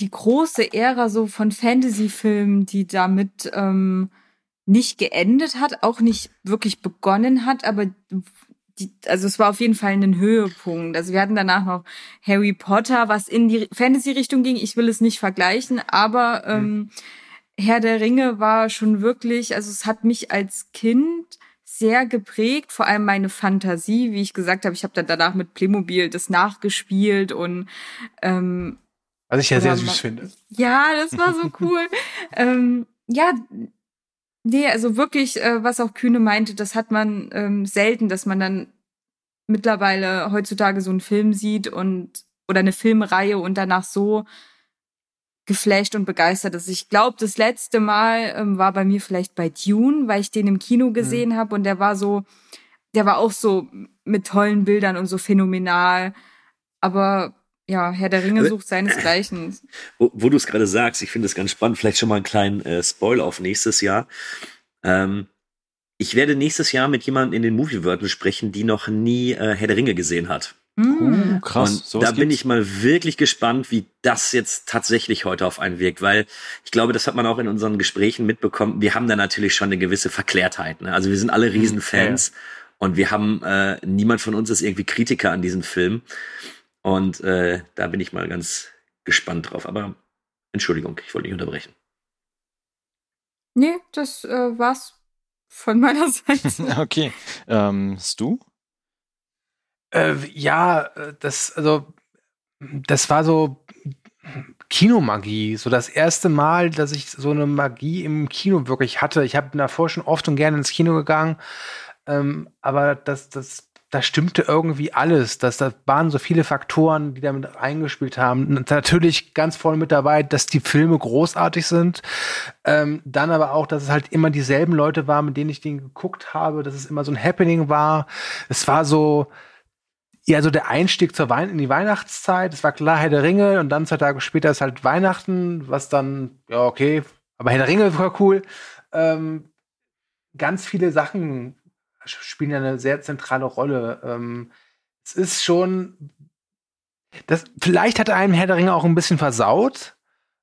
die große Ära so von Fantasy-Filmen, die damit ähm, nicht geendet hat, auch nicht wirklich begonnen hat, aber die, also es war auf jeden Fall ein Höhepunkt. Also wir hatten danach noch Harry Potter, was in die Fantasy-Richtung ging. Ich will es nicht vergleichen, aber mhm. ähm, Herr der Ringe war schon wirklich, also es hat mich als Kind sehr geprägt, vor allem meine Fantasie, wie ich gesagt habe, ich habe dann danach mit Playmobil das nachgespielt und ähm, was ich ja sehr süß finde. Ja, das war so cool. ähm, ja, nee, also wirklich, äh, was auch Kühne meinte, das hat man ähm, selten, dass man dann mittlerweile heutzutage so einen Film sieht und oder eine Filmreihe und danach so geflasht und begeistert ist. Ich glaube, das letzte Mal ähm, war bei mir vielleicht bei Dune, weil ich den im Kino mhm. gesehen mhm. habe und der war so, der war auch so mit tollen Bildern und so phänomenal. Aber ja, Herr der Ringe sucht seinesgleichen. Wo, wo du es gerade sagst, ich finde es ganz spannend, vielleicht schon mal einen kleinen äh, Spoiler auf nächstes Jahr. Ähm, ich werde nächstes Jahr mit jemandem in den Movie-Wörtern sprechen, die noch nie äh, Herr der Ringe gesehen hat. Uh, krass. Und da bin ich mal wirklich gespannt, wie das jetzt tatsächlich heute auf einen wirkt, weil ich glaube, das hat man auch in unseren Gesprächen mitbekommen. Wir haben da natürlich schon eine gewisse Verklärtheit. Ne? Also wir sind alle hm, Riesenfans ja. und wir haben, äh, niemand von uns ist irgendwie Kritiker an diesem Film. Und äh, da bin ich mal ganz gespannt drauf. Aber Entschuldigung, ich wollte nicht unterbrechen. Nee, das äh, war's von meiner Seite. okay. Ähm, Stu? Äh, ja, das, also, das war so Kinomagie. So das erste Mal, dass ich so eine Magie im Kino wirklich hatte. Ich habe davor schon oft und gerne ins Kino gegangen. Ähm, aber das, das, da stimmte irgendwie alles. Das, das waren so viele Faktoren, die damit eingespielt haben. Natürlich ganz vorne mit dabei, dass die Filme großartig sind. Ähm, dann aber auch, dass es halt immer dieselben Leute waren, mit denen ich den geguckt habe, dass es immer so ein Happening war. Es war so, ja, so der Einstieg zur Wein in die Weihnachtszeit. Es war klar Herr der Ringe und dann zwei Tage später ist halt Weihnachten, was dann, ja, okay, aber Herr der Ringe war cool. Ähm, ganz viele Sachen spielen ja eine sehr zentrale Rolle. Ähm, es ist schon, das, vielleicht hat einem Herr der Ringe auch ein bisschen versaut,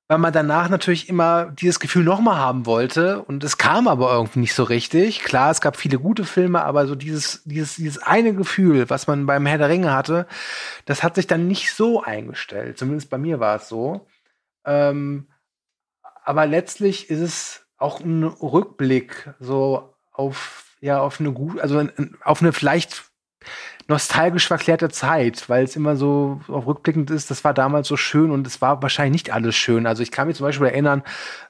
weil man danach natürlich immer dieses Gefühl nochmal haben wollte und es kam aber irgendwie nicht so richtig. Klar, es gab viele gute Filme, aber so dieses, dieses, dieses eine Gefühl, was man beim Herr der Ringe hatte, das hat sich dann nicht so eingestellt. Zumindest bei mir war es so. Ähm, aber letztlich ist es auch ein Rückblick so auf ja auf eine gut, also auf eine vielleicht nostalgisch verklärte Zeit, weil es immer so auch rückblickend ist, das war damals so schön und es war wahrscheinlich nicht alles schön. Also ich kann mich zum Beispiel erinnern,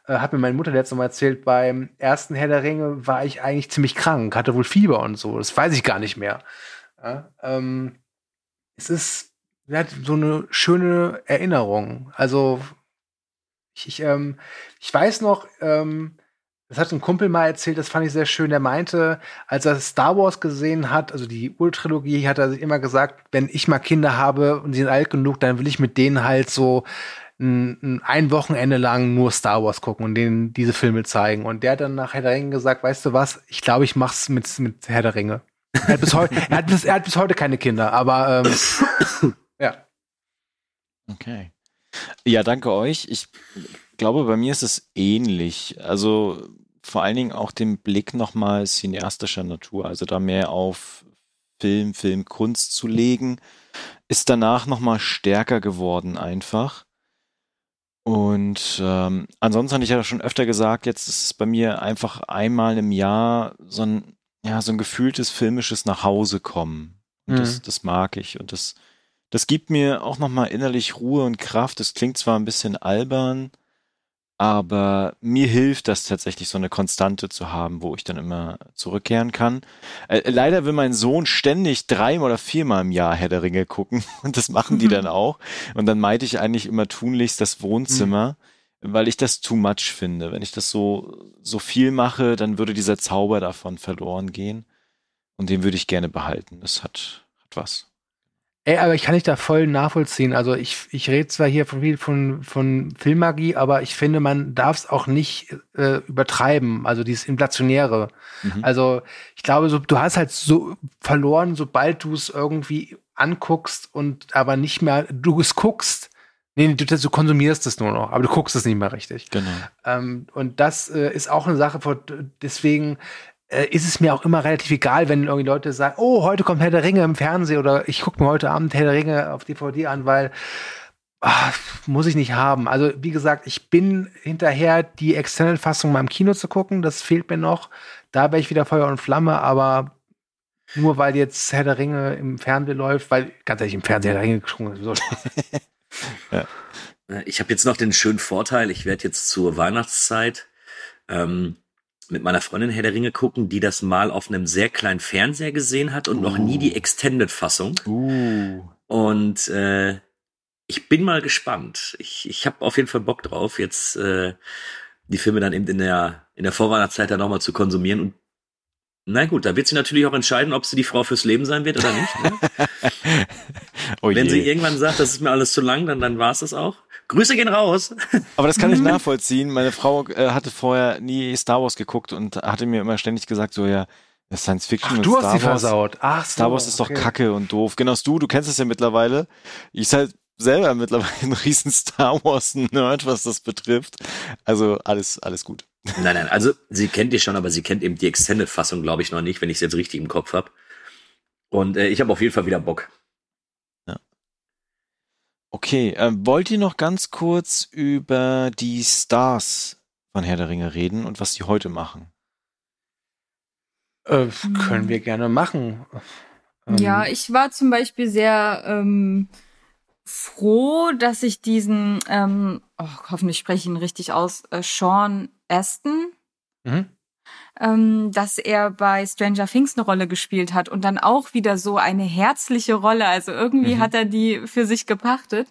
äh, hat mir meine Mutter letztes Mal erzählt, beim ersten Herr der Ringe war ich eigentlich ziemlich krank, hatte wohl Fieber und so. Das weiß ich gar nicht mehr. Ja, ähm, es ist ja, so eine schöne Erinnerung. Also ich, ich, ähm, ich weiß noch, ähm, das hat ein Kumpel mal erzählt, das fand ich sehr schön. Der meinte, als er Star Wars gesehen hat, also die Urtrilogie, hat er sich immer gesagt, wenn ich mal Kinder habe und sie sind alt genug, dann will ich mit denen halt so ein, ein Wochenende lang nur Star Wars gucken und denen diese Filme zeigen. Und der hat dann nach Herr der Ringe gesagt, weißt du was, ich glaube, ich mach's mit, mit Herr der Ringe. Er hat bis heute, er hat bis, er hat bis heute keine Kinder, aber ähm, ja. Okay. Ja, danke euch. Ich glaube, bei mir ist es ähnlich. Also vor allen Dingen auch den Blick nochmal cineastischer Natur, also da mehr auf Film, Filmkunst zu legen, ist danach nochmal stärker geworden einfach. Und ähm, ansonsten hatte ich ja schon öfter gesagt, jetzt ist es bei mir einfach einmal im Jahr so ein, ja, so ein gefühltes filmisches Nachhausekommen. Und mhm. das, das mag ich. Und das, das gibt mir auch nochmal innerlich Ruhe und Kraft. Das klingt zwar ein bisschen albern, aber mir hilft das tatsächlich, so eine Konstante zu haben, wo ich dann immer zurückkehren kann. Äh, leider will mein Sohn ständig dreimal oder viermal im Jahr Herr der Ringe gucken und das machen die dann auch. Und dann meide ich eigentlich immer tunlichst das Wohnzimmer, mhm. weil ich das too much finde. Wenn ich das so, so viel mache, dann würde dieser Zauber davon verloren gehen. Und den würde ich gerne behalten. Das hat, hat was. Ey, aber ich kann dich da voll nachvollziehen. Also ich, ich rede zwar hier von, von, von Filmmagie, aber ich finde, man darf es auch nicht äh, übertreiben. Also dieses Inflationäre. Mhm. Also ich glaube, so, du hast halt so verloren, sobald du es irgendwie anguckst und aber nicht mehr, du es guckst. Nee, du, du konsumierst es nur noch, aber du guckst es nicht mehr richtig. Genau. Ähm, und das äh, ist auch eine Sache, deswegen äh, ist es mir auch immer relativ egal, wenn irgendwie Leute sagen, oh, heute kommt Herr der Ringe im Fernsehen oder ich gucke mir heute Abend Herr der Ringe auf DVD an, weil ach, muss ich nicht haben. Also wie gesagt, ich bin hinterher, die Extended-Fassung mal im Kino zu gucken, das fehlt mir noch. Da wäre ich wieder Feuer und Flamme, aber nur weil jetzt Herr der Ringe im Fernsehen läuft, weil ganz ehrlich, im Fernsehen Herr der Ringe gesprungen ist. So ja. Ich habe jetzt noch den schönen Vorteil, ich werde jetzt zur Weihnachtszeit ähm, mit meiner Freundin Herr der Ringe gucken, die das mal auf einem sehr kleinen Fernseher gesehen hat und uh. noch nie die Extended-Fassung. Uh. Und äh, ich bin mal gespannt. Ich, ich habe auf jeden Fall Bock drauf, jetzt äh, die Filme dann eben in der, in der Vorweihnachtszeit dann nochmal zu konsumieren. Und na gut, da wird sie natürlich auch entscheiden, ob sie die Frau fürs Leben sein wird oder nicht. Ne? oh Wenn sie irgendwann sagt, das ist mir alles zu lang, dann, dann war es das auch. Grüße gehen raus. Aber das kann ich nachvollziehen. Meine Frau äh, hatte vorher nie Star Wars geguckt und hatte mir immer ständig gesagt, so ja, Science Fiction Ach, und du Star hast sie Wars. versaut. Ach, so, Star Wars ist okay. doch kacke und doof. Genau du, du kennst es ja mittlerweile. Ich sei halt selber mittlerweile ein riesen Star Wars Nerd, was das betrifft. Also alles, alles gut. Nein, nein, also sie kennt die schon, aber sie kennt eben die Extended-Fassung, glaube ich, noch nicht, wenn ich es jetzt richtig im Kopf habe. Und äh, ich habe auf jeden Fall wieder Bock. Okay, äh, wollt ihr noch ganz kurz über die Stars von Herr der Ringe reden und was die heute machen? Äh, können wir gerne machen. Ähm, ja, ich war zum Beispiel sehr ähm, froh, dass ich diesen, ähm, oh, hoffentlich spreche ich ihn richtig aus, äh, Sean Aston, mhm ähm, dass er bei Stranger Things eine Rolle gespielt hat und dann auch wieder so eine herzliche Rolle. Also irgendwie mhm. hat er die für sich gepachtet.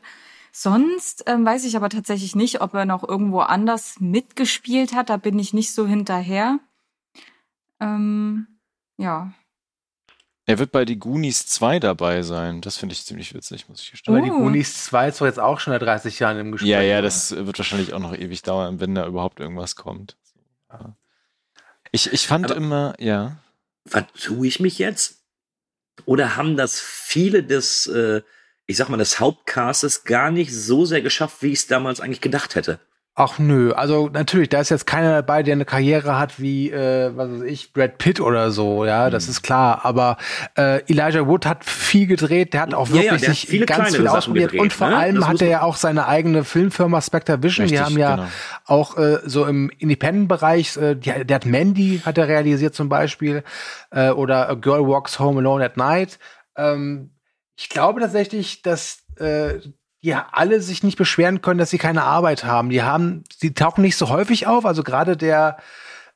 Sonst ähm, weiß ich aber tatsächlich nicht, ob er noch irgendwo anders mitgespielt hat. Da bin ich nicht so hinterher. Ähm, ja. Er wird bei die Goonies 2 dabei sein. Das finde ich ziemlich witzig, muss ich gestehen. Aber die oh. Goonies 2 ist doch jetzt auch schon seit 30 Jahren im Gespräch. Ja, ja, das wird wahrscheinlich auch noch ewig dauern, wenn da überhaupt irgendwas kommt. Ja. Ich, ich fand Aber immer, ja. Vertue ich mich jetzt? Oder haben das viele des, äh, ich sag mal, des Hauptcastes gar nicht so sehr geschafft, wie ich es damals eigentlich gedacht hätte? Ach nö, also natürlich, da ist jetzt keiner dabei, der eine Karriere hat wie, äh, was weiß ich, Brad Pitt oder so, ja, mhm. das ist klar. Aber äh, Elijah Wood hat viel gedreht, der hat auch wirklich ja, ja, sich viele ganz viel ausprobiert gedreht, und vor ne? allem das hat er ja auch seine eigene Filmfirma Spectre Vision. Richtig, die haben ja genau. auch äh, so im Independent-Bereich, äh, die, der hat Mandy hat er realisiert zum Beispiel äh, oder A Girl Walks Home Alone at Night. Ähm, ich glaube tatsächlich, dass äh, die alle sich nicht beschweren können, dass sie keine Arbeit haben. Die haben, sie tauchen nicht so häufig auf. Also gerade der,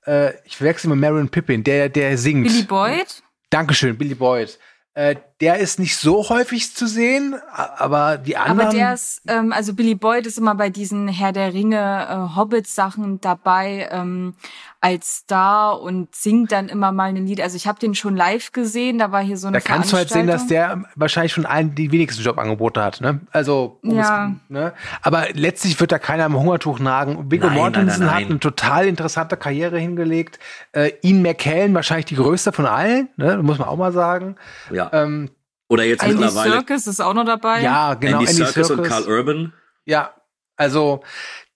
äh, ich verwechsel mit Marion Pippin, der, der singt. Billy Boyd? Dankeschön, Billy Boyd. Äh, der ist nicht so häufig zu sehen, aber die anderen. Aber der ist, ähm, also Billy Boyd ist immer bei diesen Herr der Ringe äh, Hobbit-Sachen dabei ähm, als Star und singt dann immer mal ein Lied. Also ich habe den schon live gesehen, da war hier so eine Da kannst du halt sehen, dass der wahrscheinlich schon einen die wenigsten Jobangebote hat, ne? Also um ja. Es, ne? Aber letztlich wird da keiner am Hungertuch nagen. Viggo Mortensen hat eine total interessante Karriere hingelegt. Äh, Ian McKellen wahrscheinlich die größte von allen, ne? Muss man auch mal sagen. Ja. Ähm, oder jetzt Andy mittlerweile. Circus ist auch noch dabei. Ja, genau. Andy, Andy Circus, Circus und Carl Urban. Ja, also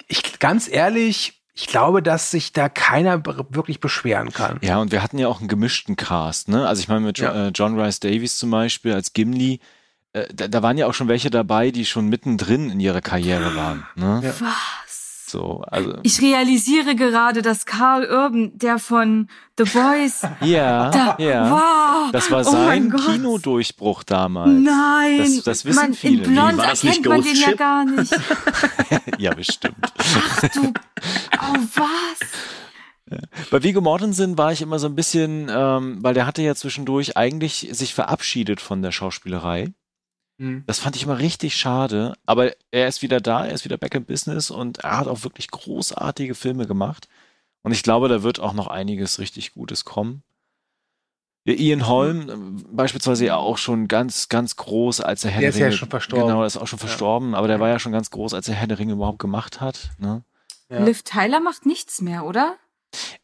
ich ganz ehrlich, ich glaube, dass sich da keiner wirklich beschweren kann. Ja, und wir hatten ja auch einen gemischten Cast, ne? Also ich meine mit ja. äh, John Rice Davies zum Beispiel als Gimli, äh, da, da, waren ja auch schon welche dabei, die schon mittendrin in ihrer Karriere waren. Ne? Ja. Was? So, also. Ich realisiere gerade, dass Carl Urban, der von The Boys, ja, da, ja. wow, Das war oh sein. Kinodurchbruch damals. Nein, Das- das wissen man, viele. in Blond erkennt man den ja gar nicht. Ja, bestimmt. Ach du, oh was? Bei Viggo Mortensen war ich immer so ein bisschen, ähm, weil der hatte ja zwischendurch eigentlich sich verabschiedet von der Schauspielerei. Hm. Das fand ich immer richtig schade, aber er ist wieder da, er ist wieder back in business und er hat auch wirklich großartige Filme gemacht. Und ich glaube, da wird auch noch einiges richtig Gutes kommen. Der Ian Holm äh, beispielsweise ja auch schon ganz, ganz groß, als er Herr Der der ist ja schon verstorben. Genau, der ist auch schon verstorben, aber der war ja schon ganz groß, als er Herr der Ringe überhaupt gemacht hat. Ne? Ja. Liv Tyler macht nichts mehr, oder?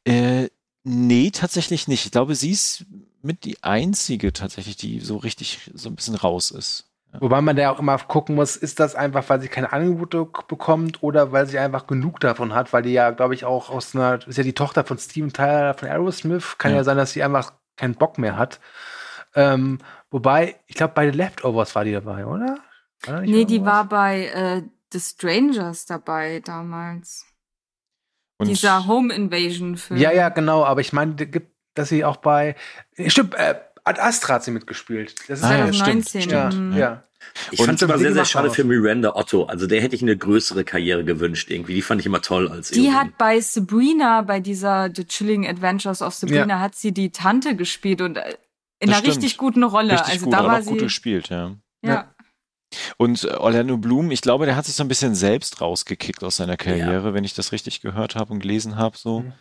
Äh, nee, tatsächlich nicht. Ich glaube, sie ist mit die einzige tatsächlich, die so richtig so ein bisschen raus ist. Wobei man da auch immer gucken muss, ist das einfach, weil sie keine Angebote bekommt oder weil sie einfach genug davon hat, weil die ja, glaube ich, auch aus einer, ist ja die Tochter von Steven Tyler von Aerosmith, kann ja, Ja. sein, dass sie einfach keinen Bock mehr hat. Ähm, wobei, ich glaube, bei The Leftovers war die dabei, oder? War Nee, die irgendwas? war bei äh, The Strangers dabei damals. Und Dieser Home Invasion Film. Ja, ja, genau, aber ich meine, gibt, dass sie auch bei, stimmt, äh, Ad Astra hat sie mitgespielt. Das ist Ah, ja, ja, stimmt, 2019. ja, mhm. ja. Ich Und fand es immer sehr, sehr schade für Miranda Otto. Also der hätte ich eine größere Karriere gewünscht irgendwie. Die fand ich immer toll als Die Eowyn. hat bei Sabrina, bei dieser The Chilling Adventures of Sabrina, hat sie die Tante gespielt und äh, in Das einer stimmt. richtig guten Rolle. richtig also gut, da war auch gut sie. gespielt, ja. Ja. Und äh, Orlando Bloom, ich glaube, der hat sich so ein bisschen selbst rausgekickt aus seiner Karriere, wenn ich das richtig gehört habe und gelesen habe. So. Mhm.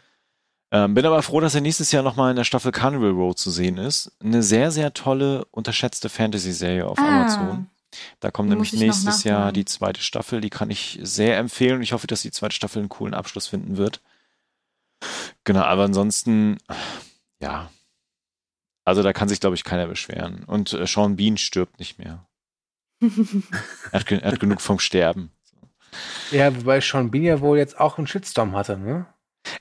Ähm, bin aber froh, dass er nächstes Jahr nochmal in der Staffel Carnival Road zu sehen ist. Eine sehr, sehr tolle, unterschätzte Fantasy-Serie auf Ah. Amazon. Da kommt Die nämlich nächstes Jahr die zweite Staffel. Die kann ich sehr empfehlen und ich hoffe, dass die zweite Staffel einen coolen Abschluss finden wird. Genau, aber ansonsten, ja. Also da kann sich, glaube ich, keiner beschweren. Und äh, Sean Bean stirbt nicht mehr. Er hat, er hat genug vom Sterben. Ja, wobei Sean Bean ja wohl jetzt auch einen Shitstorm hatte, ne?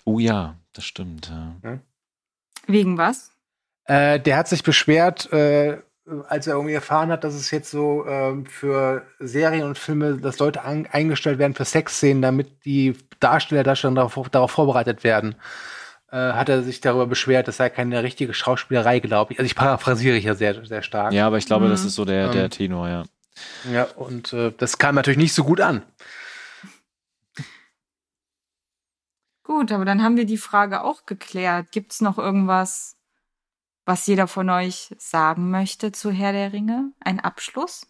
Oh ja, das stimmt. Ja. Wegen was? Äh, der hat sich beschwert, äh, als er irgendwie erfahren hat, dass es jetzt so ähm, für Serien und Filme, dass Leute an, eingestellt werden für Sexszenen, damit die Darsteller da schon darauf, darauf vorbereitet werden. Äh, hat er sich darüber beschwert, das sei keine richtige Schauspielerei, glaube ich. Also ich paraphrasiere hier sehr, sehr stark. ja, aber ich glaube, Mhm. das ist so der, der Ähm. Tenor, ja. Ja, und äh, das kam natürlich nicht so gut an. Gut, aber dann haben wir die Frage auch geklärt. Gibt's noch irgendwas, was jeder von euch sagen möchte zu Herr der Ringe? Ein Abschluss?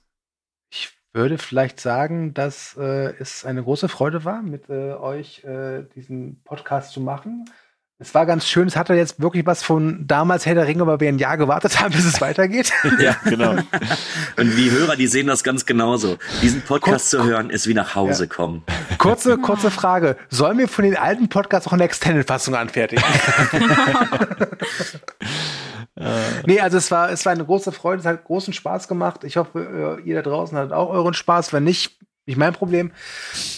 Ich würde vielleicht sagen, dass äh, es eine große Freude war, mit äh, euch äh, diesen Podcast zu machen. Es war ganz schön, es hatte jetzt wirklich was von damals Herr der Ringe, weil wir ein Jahr gewartet haben, bis es weitergeht. Ja, genau. Und die Hörer, die sehen das ganz genauso. Diesen Podcast zu hören, ist wie nach Hause kommen. kurze, kurze Frage. Sollen wir von den alten Podcasts auch eine Extended-Fassung anfertigen? nee, also es war, es war eine große Freude, es hat großen Spaß gemacht. Ich hoffe, ihr da draußen hattet auch euren Spaß. Wenn nicht, nicht mein Problem.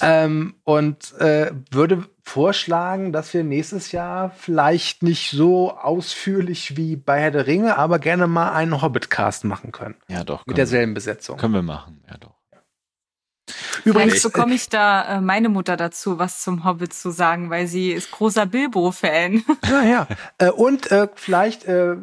Ähm, und äh, würde vorschlagen, dass wir nächstes Jahr vielleicht nicht so ausführlich wie bei Herr der Ringe, aber gerne mal einen Hobbit-Cast machen können. Ja, doch. Mit derselben Besetzung. können wir machen, ja doch. Vielleicht Übrigens, bekomme ich da äh, meine Mutter dazu, was zum Hobbit zu sagen, weil sie ist großer Bilbo-Fan. Ja, ja. Äh, und äh, vielleicht, äh,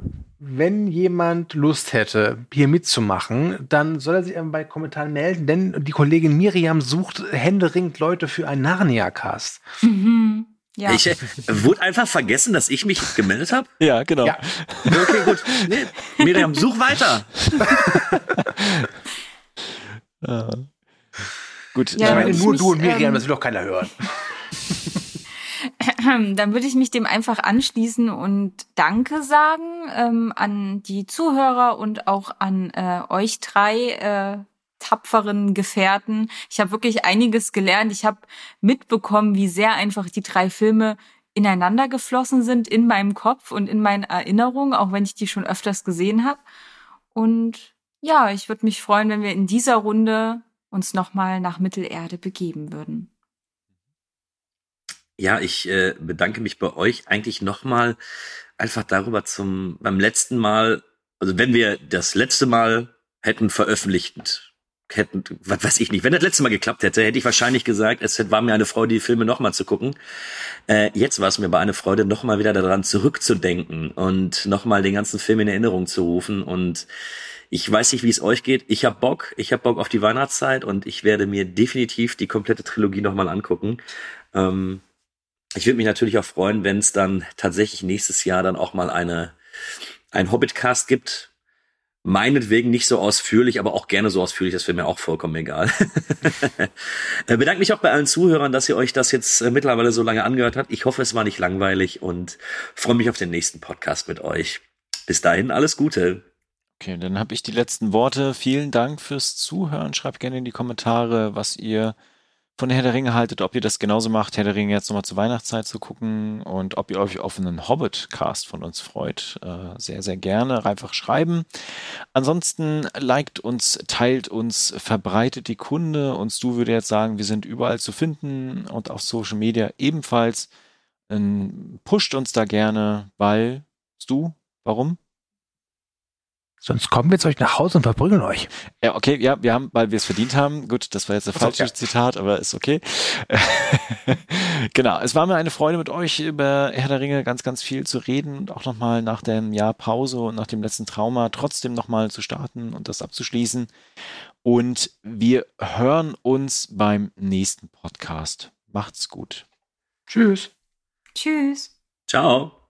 wenn jemand Lust hätte, hier mitzumachen, dann soll er sich einfach bei Kommentaren melden, denn die Kollegin Miriam sucht händeringend Leute für einen Narnia-Cast. Mhm. Ja. Ich äh, wurde einfach vergessen, dass ich mich gemeldet habe. Ja, genau. Ja. Okay, gut. Nee, Miriam, such weiter. Äh, gut. Ja, ich meine, nur mich, du und Miriam, ähm, das will doch keiner hören. Dann würde ich mich dem einfach anschließen und Danke sagen ähm, an die Zuhörer und auch an äh, euch drei äh, tapferen Gefährten. Ich habe wirklich einiges gelernt. Ich habe mitbekommen, wie sehr einfach die drei Filme ineinander geflossen sind in meinem Kopf und in meinen Erinnerungen, auch wenn ich die schon öfters gesehen habe. Und ja, ich würde mich freuen, wenn wir in dieser Runde uns nochmal nach Mittelerde begeben würden. Ja, ich äh, bedanke mich bei euch eigentlich nochmal einfach darüber zum beim letzten Mal, also wenn wir das letzte Mal hätten veröffentlicht hätten, was weiß ich nicht, wenn das letzte Mal geklappt hätte, hätte ich wahrscheinlich gesagt, es war mir eine Freude, die Filme nochmal zu gucken. Äh, jetzt war es mir aber eine Freude, nochmal wieder daran zurückzudenken und nochmal den ganzen Film in Erinnerung zu rufen. Und ich weiß nicht, wie es euch geht. Ich habe Bock, ich habe Bock auf die Weihnachtszeit und ich werde mir definitiv die komplette Trilogie nochmal angucken. Ähm, ich würde mich natürlich auch freuen, wenn es dann tatsächlich nächstes Jahr dann auch mal eine ein Hobbit-Cast gibt, meinetwegen nicht so ausführlich, aber auch gerne so ausführlich, das wäre mir auch vollkommen egal. Äh, bedanke mich auch bei allen Zuhörern, dass ihr euch das jetzt äh, mittlerweile so lange angehört habt. Ich hoffe, es war nicht langweilig und freue mich auf den nächsten Podcast mit euch. Bis dahin, alles Gute. Okay, dann habe ich die letzten Worte. Vielen Dank fürs Zuhören. Schreibt gerne in die Kommentare, was ihr von Herr der Ringe haltet, ob ihr das genauso macht, Herr der Ringe jetzt nochmal zur Weihnachtszeit zu gucken und ob ihr euch auf einen Hobbit-Cast von uns freut. Äh, sehr, sehr gerne. Einfach schreiben. Ansonsten liked uns, teilt uns, verbreitet die Kunde. Und du würde jetzt sagen, wir sind überall zu finden und auf Social Media ebenfalls. Ähm, pusht uns da gerne, weil, du, warum? Sonst kommen wir zu euch nach Hause und verprügeln euch. Ja, okay, ja, wir haben, weil wir es verdient haben. Gut, das war jetzt ein falsches ja. Zitat, aber ist okay. genau, es war mir eine Freude mit euch über Herr der Ringe ganz, ganz viel zu reden und auch nochmal nach dem Jahr Pause und nach dem letzten Trauma trotzdem nochmal zu starten und das abzuschließen. Und wir hören uns beim nächsten Podcast. Macht's gut. Tschüss. Tschüss. Ciao.